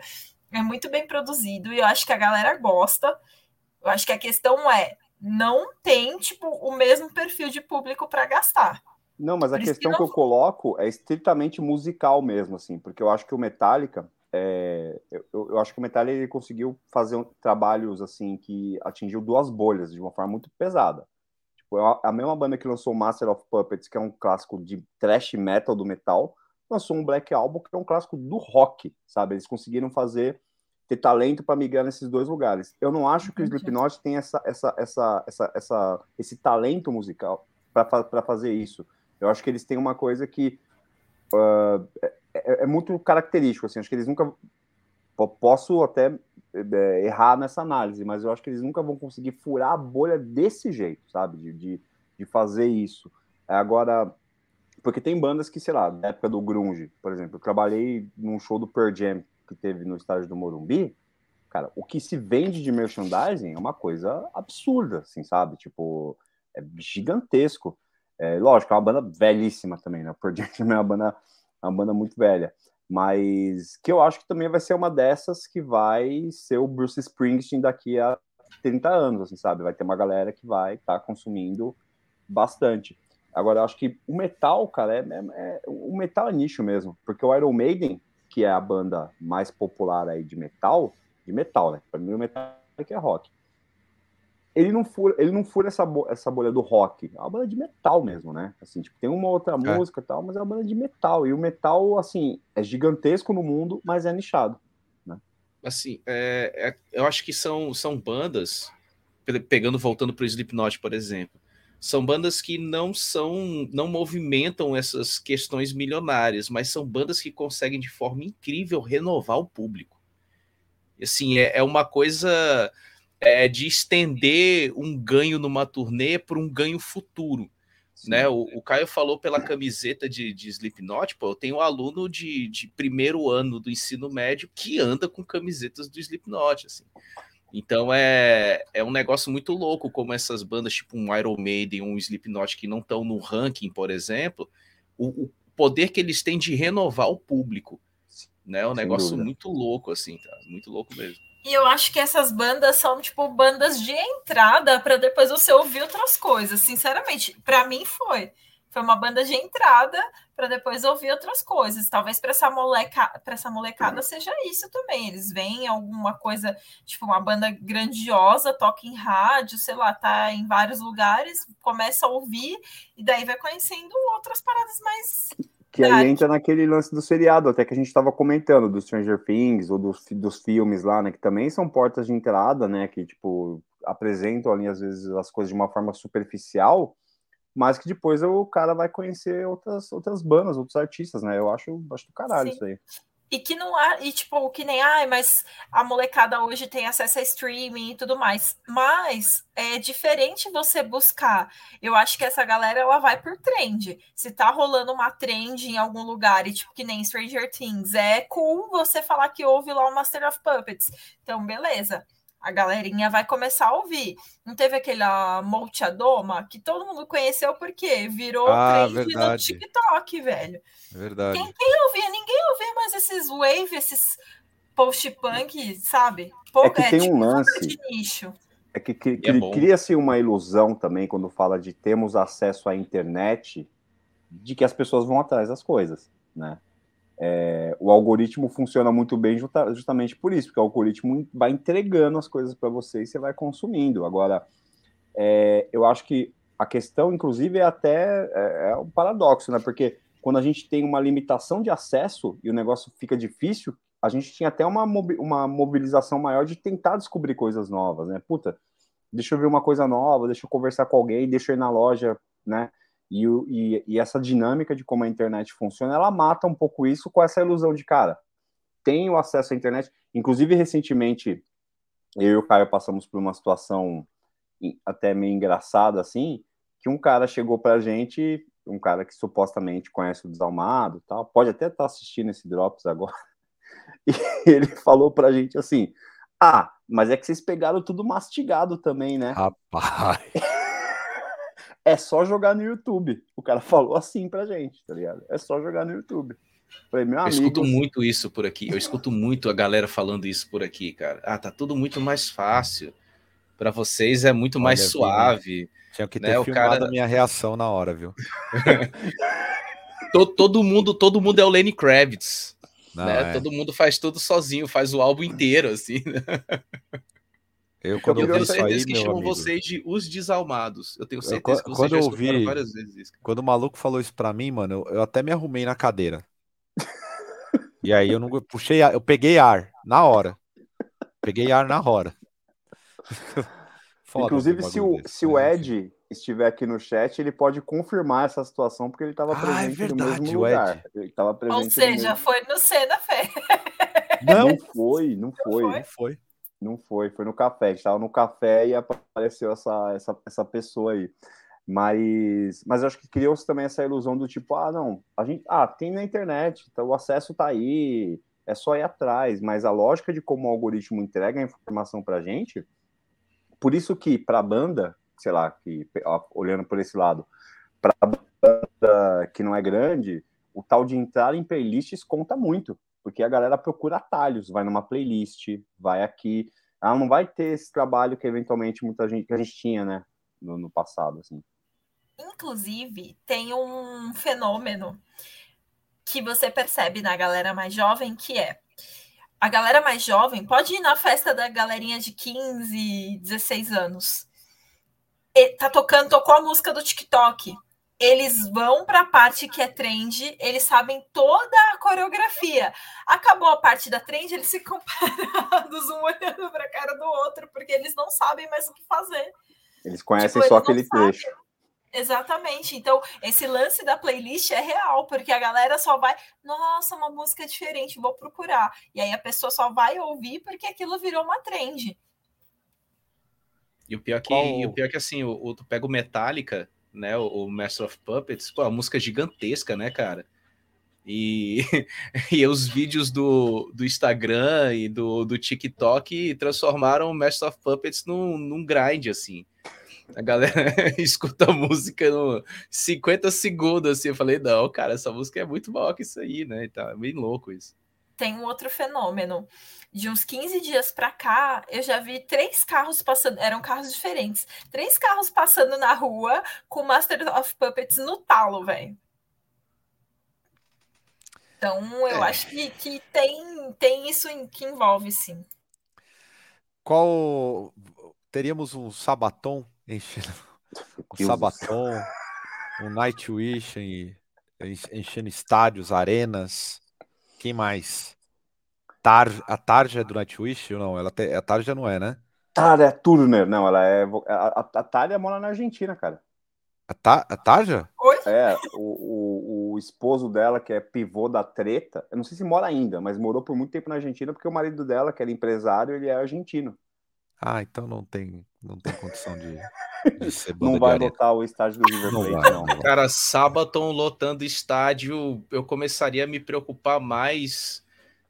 Speaker 2: É muito bem produzido e eu acho que a galera gosta. Eu acho que a questão é não tem tipo o mesmo perfil de público para gastar.
Speaker 3: Não, mas a questão que, que, eu coloco é estritamente musical mesmo, assim, porque eu acho que o Metallica, é, eu, eu, acho que o Metallica ele conseguiu fazer um, trabalhos assim que atingiu duas bolhas de uma forma muito pesada. Tipo, Tipo, é a mesma banda que lançou Master of Puppets, que é um clássico de thrash metal do metal, lançou um Black Album, que é um clássico do rock, sabe? Eles conseguiram fazer ter talento para migrar nesses dois lugares. Eu não acho que o Slipknot tem essa, essa, essa, essa, essa, esse talento musical para fazer isso. Eu acho que eles têm uma coisa que uh, é, é, muito característico. Assim, acho que eles nunca. Posso até é, errar nessa análise, mas eu acho que eles nunca vão conseguir furar a bolha desse jeito, sabe? De, de, de fazer isso. Agora, porque tem bandas que, sei lá, na época do Grunge, por exemplo, eu trabalhei num show do Pearl Jam que teve no estádio do Morumbi, cara, o que se vende de merchandising é uma coisa absurda, assim, sabe? Tipo, é gigantesco. É, lógico, é uma banda velhíssima também, né? Por Jam é uma banda, é uma banda muito velha. Mas que eu acho que também vai ser uma dessas que vai ser o Bruce Springsteen daqui a 30 anos, assim, sabe? Vai ter uma galera que vai estar tá consumindo bastante. Agora, eu acho que o metal, cara, é, é, é, o metal é nicho mesmo, porque o Iron Maiden, que é a banda mais popular aí de metal, de metal, né? Para mim o metal é rock. Ele não fura, ele não fura essa, essa bolha do rock. É uma banda de metal mesmo, né? Assim, tipo, tem uma outra é. música e tal, mas é uma banda de metal. E o metal, assim, é gigantesco no mundo, mas é nichado. Né?
Speaker 4: Assim, é, é, eu acho que são, são bandas, pegando, voltando para o Slipknot, por exemplo, são bandas que não são, não movimentam essas questões milionárias, mas são bandas que conseguem de forma incrível renovar o público. Assim, é, é uma coisa é, de estender um ganho numa turnê para um ganho futuro. Né? O, o, Caio falou pela camiseta de, de Slipknot, pô, eu tenho um aluno de, de primeiro ano do ensino médio que anda com camisetas do Slipknot, assim. Então é, é um negócio muito louco como essas bandas, tipo um Iron Maiden, um Slipknot, que não estão no ranking, por exemplo, o, o, poder que eles têm de renovar o público. Né? É um Sem negócio dúvida. muito louco, assim, tá? Muito louco mesmo.
Speaker 2: E eu acho que essas bandas são, tipo, bandas de entrada para depois você ouvir outras coisas. Sinceramente, para mim foi. Foi uma banda de entrada para depois ouvir outras coisas. Talvez para essa, moleca, essa molecada seja isso também. Eles veem alguma coisa, tipo uma banda grandiosa, toca em rádio, sei lá, tá em vários lugares, começa a ouvir e daí vai conhecendo outras paradas mais.
Speaker 3: Que aí entra naquele lance do seriado, até que a gente estava comentando, do Stranger Things, ou dos, dos filmes lá, né? Que também são portas de entrada, né? Que, tipo, apresentam ali, às vezes, as coisas de uma forma superficial, mas que depois o cara vai conhecer outras, outras bandas, outros artistas, né? Eu acho, acho do caralho Sim. isso aí.
Speaker 2: E que não há, e tipo, que nem, ai, mas a molecada hoje tem acesso a streaming e tudo mais. Mas é diferente você buscar. Eu acho que essa galera ela vai por trend. Se tá rolando uma trend em algum lugar, e tipo, que nem Stranger Things, é cool você falar que houve lá o Master of Puppets. Então, beleza a galerinha vai começar a ouvir. Não teve aquela Multiadoma que todo mundo conheceu porque virou
Speaker 1: ah, trend verdade. no
Speaker 2: TikTok, velho.
Speaker 1: Verdade.
Speaker 2: Quem, quem ouvia? Ninguém ouvia mais esses wave, esses post-punk, sabe?
Speaker 3: Pô, é que é, tem tipo, um lance. De nicho. É que, que, que é cria-se uma ilusão também quando fala de termos acesso à internet, de que as pessoas vão atrás das coisas, né? É, o algoritmo funciona muito bem justamente por isso, porque o algoritmo vai entregando as coisas para você e você vai consumindo. Agora, é, eu acho que a questão, inclusive, é até é, é um paradoxo, né? Porque quando a gente tem uma limitação de acesso e o negócio fica difícil, a gente tinha até uma, uma mobilização maior de tentar descobrir coisas novas, né? Puta, deixa eu ver uma coisa nova, deixa eu conversar com alguém, deixa eu ir na loja, né? E, e, e, essa dinâmica de como a internet funciona, ela mata um pouco isso com essa ilusão de, cara, tenho acesso à internet. Inclusive, recentemente, eu e o Caio passamos por uma situação até meio engraçada, assim, que um cara chegou pra gente, um cara que supostamente conhece o Desalmado tal, pode até estar tá assistindo esse Drops agora, [laughs] e ele falou pra gente assim, ah, mas é que vocês pegaram tudo mastigado também, né?
Speaker 1: Rapaz [laughs]
Speaker 3: é só jogar no YouTube. O cara [laughs] falou assim pra gente, tá ligado? É só jogar no YouTube.
Speaker 4: Falei, meu eu amigo, escuto muito isso por aqui. Eu escuto muito a galera falando isso por aqui, cara. Ah, tá tudo muito mais fácil. Para vocês é muito mais Olha, suave.
Speaker 1: Tinha que né? ter né? filmado cara... a minha reação na hora, viu?
Speaker 4: todo, todo, mundo, todo mundo é o Lenny Kravitz. Não, né? É. Todo mundo faz tudo sozinho, faz o álbum inteiro, assim. Né? Eu, quando eu, eu tenho certeza aí, que chamam amigo, vocês de os desalmados. Eu tenho certeza eu, que vocês
Speaker 1: quando já eu ouvi, várias vezes isso. Quando o maluco falou isso pra mim, mano, eu, eu até me arrumei na cadeira. e aí eu não puxei, eu peguei ar na hora. Peguei ar na hora. [laughs]
Speaker 3: Foda Inclusive, se o, desse, se o Ed estiver aqui no chat, ele pode confirmar essa situação, porque ele estava ah, é presente é verdade, no mesmo lugar. Ele estava presente
Speaker 2: Ou seja,
Speaker 3: mesmo...
Speaker 2: foi no C da fé.
Speaker 3: Não, não foi, não foi.
Speaker 1: Não foi.
Speaker 3: Não foi, foi no café. A gente estava no café e apareceu essa, essa, essa pessoa aí. Mas, mas acho que criou-se também essa ilusão do tipo, ah, não, a gente, ah, tem na internet, então o acesso está aí, é só ir atrás. Mas a lógica de como o algoritmo entrega a informação para a gente, por isso que para a banda, sei lá, que olhando por esse lado, para a banda que não é grande, o tal de entrar em playlists conta muito porque a galera procura atalhos, vai numa playlist, vai aqui, ela não vai ter esse trabalho que eventualmente muita gente que a gente tinha, né, no, no passado, assim.
Speaker 2: Inclusive, tem um fenômeno que você percebe na galera mais jovem, que é a galera mais jovem pode ir na festa da galerinha de 15, 16 anos. E tá tocando, tocou a música do TikTok eles vão para a parte que é trend, eles sabem toda a coreografia. Acabou a parte da trend, eles ficam parados, [laughs] um olhando para a cara do outro, porque eles não sabem mais o que fazer.
Speaker 3: Eles conhecem tipo, só eles aquele trecho.
Speaker 2: Exatamente. Então, esse lance da playlist é real, porque a galera só vai, nossa, uma música diferente, vou procurar. E aí a pessoa só vai ouvir porque aquilo virou uma trend.
Speaker 4: E o pior que, Qual... o pior que assim, o, o, tu pega o Metallica, né? O, o Master of Puppets, pô, a música gigantesca, né, cara? E, [laughs] e os vídeos do, do Instagram e do, do TikTok transformaram o Master of Puppets num, num grind, assim. A galera [laughs] escuta a música no 50 segundos, assim. Eu falei, não, cara, essa música é muito maior que isso aí, né? Tá bem louco isso.
Speaker 2: Tem um outro fenômeno de uns 15 dias para cá, eu já vi três carros passando, eram carros diferentes, três carros passando na rua com Master of Puppets no talo, velho. Então, eu é. acho que, que tem, tem isso em, que envolve, sim.
Speaker 1: Qual. Teríamos um Sabaton enchendo. Um Sabaton, um Nightwish enchendo estádios, arenas. Quem mais? Tar, a Tarja é do Nightwish ou não? Ela te, a Tarja não é, né?
Speaker 3: Tarja Turner, não, ela é. A, a, a Tarja mora na Argentina, cara.
Speaker 1: A, ta, a Tarja?
Speaker 2: Oi?
Speaker 3: É, o, o, o, esposo dela, que é pivô da treta, eu não sei se mora ainda, mas morou por muito tempo na Argentina, porque o marido dela, que era empresário, ele é argentino.
Speaker 1: Ah, então não tem, não tem condição de, de ser
Speaker 3: Não vai lotar o estádio do River Plate, não.
Speaker 4: não. Cara, Sabaton lotando estádio, eu começaria a me preocupar mais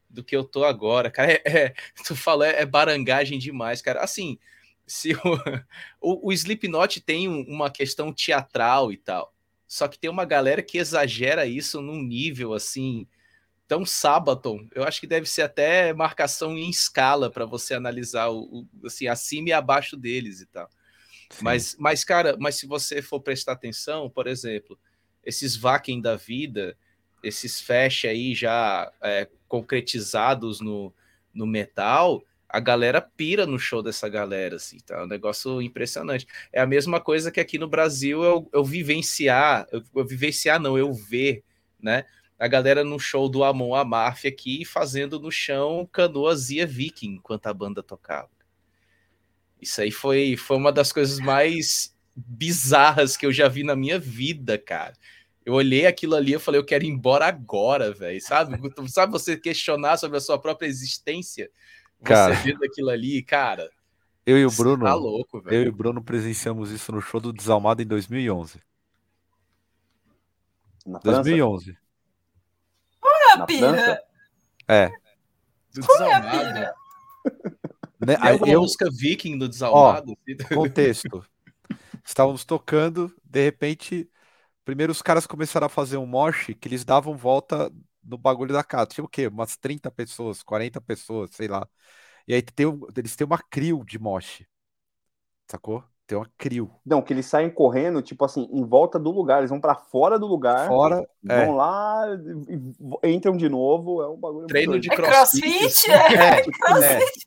Speaker 4: do que eu tô agora, cara. É, é, tu falou, é, é, barangagem demais, cara. Assim, se o, [laughs] o, o Slipknot tem uma questão teatral e tal, só que tem uma galera que exagera isso num nível assim tão Sabaton. Eu acho que deve ser até marcação em escala para você analisar o, o, assim acima e abaixo deles e tal. Mas, mas cara, mas se você for prestar atenção, por exemplo, esses Vaken da vida, esses fecha aí já é, concretizados no, no metal, a galera pira no show dessa galera, assim, tá? Um negócio impressionante. É a mesma coisa que aqui no Brasil eu, eu vivenciar, eu, eu vivenciar não, eu ver, né? A galera no show do Amon Amarf aqui fazendo no chão canoazia viking enquanto a banda tocava. Isso aí foi, foi uma das coisas mais bizarras que eu já vi na minha vida, cara. Eu olhei aquilo ali, eu falei, eu quero ir embora agora, velho. Sabe? [laughs] Sabe você questionar sobre a sua própria existência? Você cara, vendo aquilo ali, cara.
Speaker 1: Eu e o Bruno, tá louco, velho. Eu e o Bruno presenciamos isso no show do Desalmado em 2011. Na 2011.
Speaker 2: Olha a pira.
Speaker 1: É.
Speaker 2: Do Desalmado.
Speaker 4: Né? Tem alguma eu... música viking do Desalmado?
Speaker 1: Ó, contexto. Estávamos tocando, de repente Primeiro os caras começaram a fazer um mosh que eles davam volta no bagulho da casa. Tinha o quê? Umas 30 pessoas, 40 pessoas, sei lá. E aí tem, eles têm uma crio de mosh. Sacou? Tem uma crio.
Speaker 3: Não, que eles saem correndo, tipo assim, em volta do lugar. Eles vão para fora do lugar.
Speaker 1: Fora.
Speaker 3: Vão é. lá, entram de novo. É um bagulho.
Speaker 4: Treino de
Speaker 2: crossfit.
Speaker 4: É crossfit? É,
Speaker 2: é, crossfit,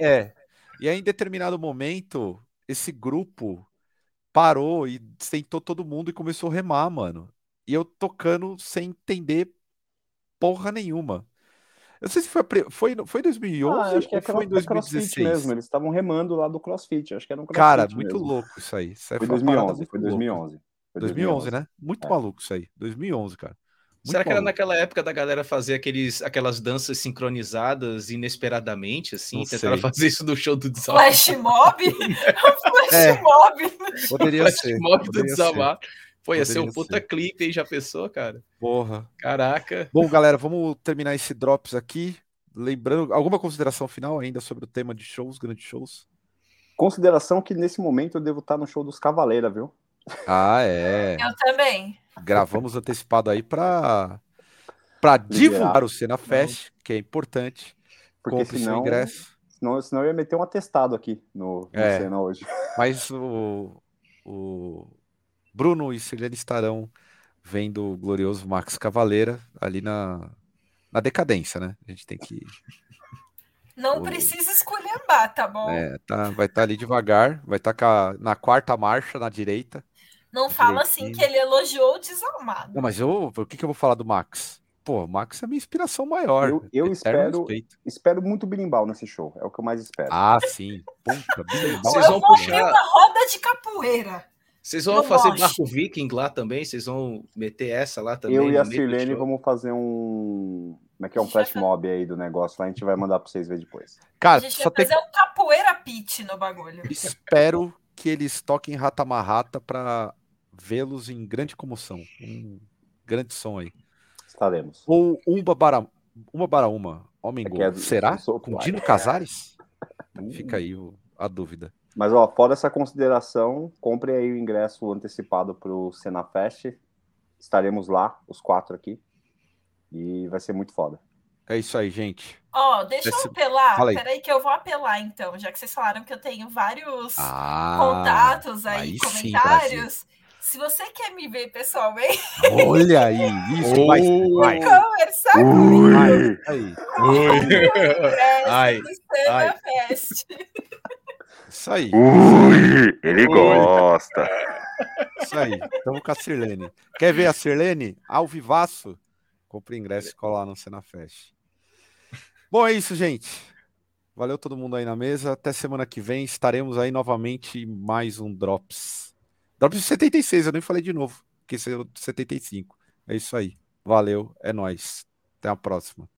Speaker 1: é, é, é. E aí, em determinado momento, esse grupo parou e sentou todo mundo e começou a remar, mano. E eu tocando sem entender porra nenhuma. Eu não sei se foi, foi, foi 2011 ah, acho que ou foi em 2016. mesmo,
Speaker 3: eles estavam remando lá do CrossFit, acho que era um
Speaker 1: CrossFit Cara, muito mesmo. louco isso aí. Isso
Speaker 3: foi, 2011, foi 2011,
Speaker 1: foi 2011. 2011, né? Muito é. maluco isso aí. 2011, cara.
Speaker 4: Muito Será que era naquela época da galera fazer aqueles, aquelas danças sincronizadas inesperadamente, assim? Não tentaram sei. fazer isso no show do [laughs]
Speaker 2: Desamar. Flash Mob? [laughs] Flash é. Mob.
Speaker 1: Poderia Flash ser.
Speaker 4: Mob do Desamar. Pô, ia ser um puta ser. clipe aí, já pensou, cara?
Speaker 1: Porra.
Speaker 4: Caraca.
Speaker 1: Bom, galera, vamos terminar esse Drops aqui. Lembrando, alguma consideração final ainda sobre o tema de shows, grandes shows?
Speaker 3: Consideração que nesse momento eu devo estar no show dos Cavaleiros, viu?
Speaker 1: Ah, é.
Speaker 2: Eu também.
Speaker 1: Gravamos antecipado aí para para divulgar o Cena Fest, que é importante.
Speaker 3: Porque Compre senão, seu ingresso. Senão, senão eu ia meter um atestado aqui no, no é, Cena hoje.
Speaker 1: Mas o, o Bruno e Silene estarão vendo o glorioso Max Cavaleira ali na, na decadência, né? A gente tem que. [laughs]
Speaker 2: Não o... precisa escolher tá bom?
Speaker 1: É, tá, vai estar tá ali devagar, vai estar tá na quarta marcha na direita.
Speaker 2: Não fala assim que ele elogiou o desalmado.
Speaker 1: Não, mas eu, o que, que eu vou falar do Max? Pô, o Max é a minha inspiração maior.
Speaker 3: Eu, eu espero, espero muito birimbau nesse show. É o que eu mais espero.
Speaker 1: Ah, sim. Puta, [laughs]
Speaker 2: birimbau. Vocês vão puxar uma roda de capoeira.
Speaker 4: Vocês vão fazer gosto. Marco Viking lá também? Vocês vão meter essa lá também?
Speaker 3: Eu e a Sirlene vamos fazer um. Como é que é um flash mob aí do negócio lá? A gente vai mandar pra vocês ver depois.
Speaker 2: Cara, a gente só vai fazer tem... um capoeira pitch no bagulho.
Speaker 1: Espero que eles toquem Rata Marrata pra vê-los em grande comoção. Um grande som aí.
Speaker 3: Estaremos.
Speaker 1: Ou Umba Bara, uma Bara Uma, Homem é Gol. É, Será? Com Dino Casares? [laughs] Fica aí a dúvida.
Speaker 3: Mas, ó, fora essa consideração, compre aí o ingresso antecipado para o Fest. Estaremos lá, os quatro aqui. E vai ser muito foda.
Speaker 1: É isso aí, gente.
Speaker 2: Ó, oh, deixa Esse... eu apelar. Aí. Peraí, que eu vou apelar então, já que vocês falaram que eu tenho vários ah, contatos aí, aí comentários. Sim, se você quer me ver pessoalmente.
Speaker 1: Olha aí, [laughs] isso vai,
Speaker 2: vai. conversar comigo. Ai. Ai, ai. [laughs] Fest.
Speaker 1: Isso aí.
Speaker 3: Ui, ele Ui. gosta.
Speaker 1: Isso aí. Estamos com a Sirlene. Quer ver a Sirlene? Ao vivaço? Compre ingresso e colar no Cena Fest. Bom, é isso, gente. Valeu todo mundo aí na mesa. Até semana que vem estaremos aí novamente mais um Drops. Drops de 76, eu nem falei de novo, que é o 75. É isso aí. Valeu, é nós. Até a próxima.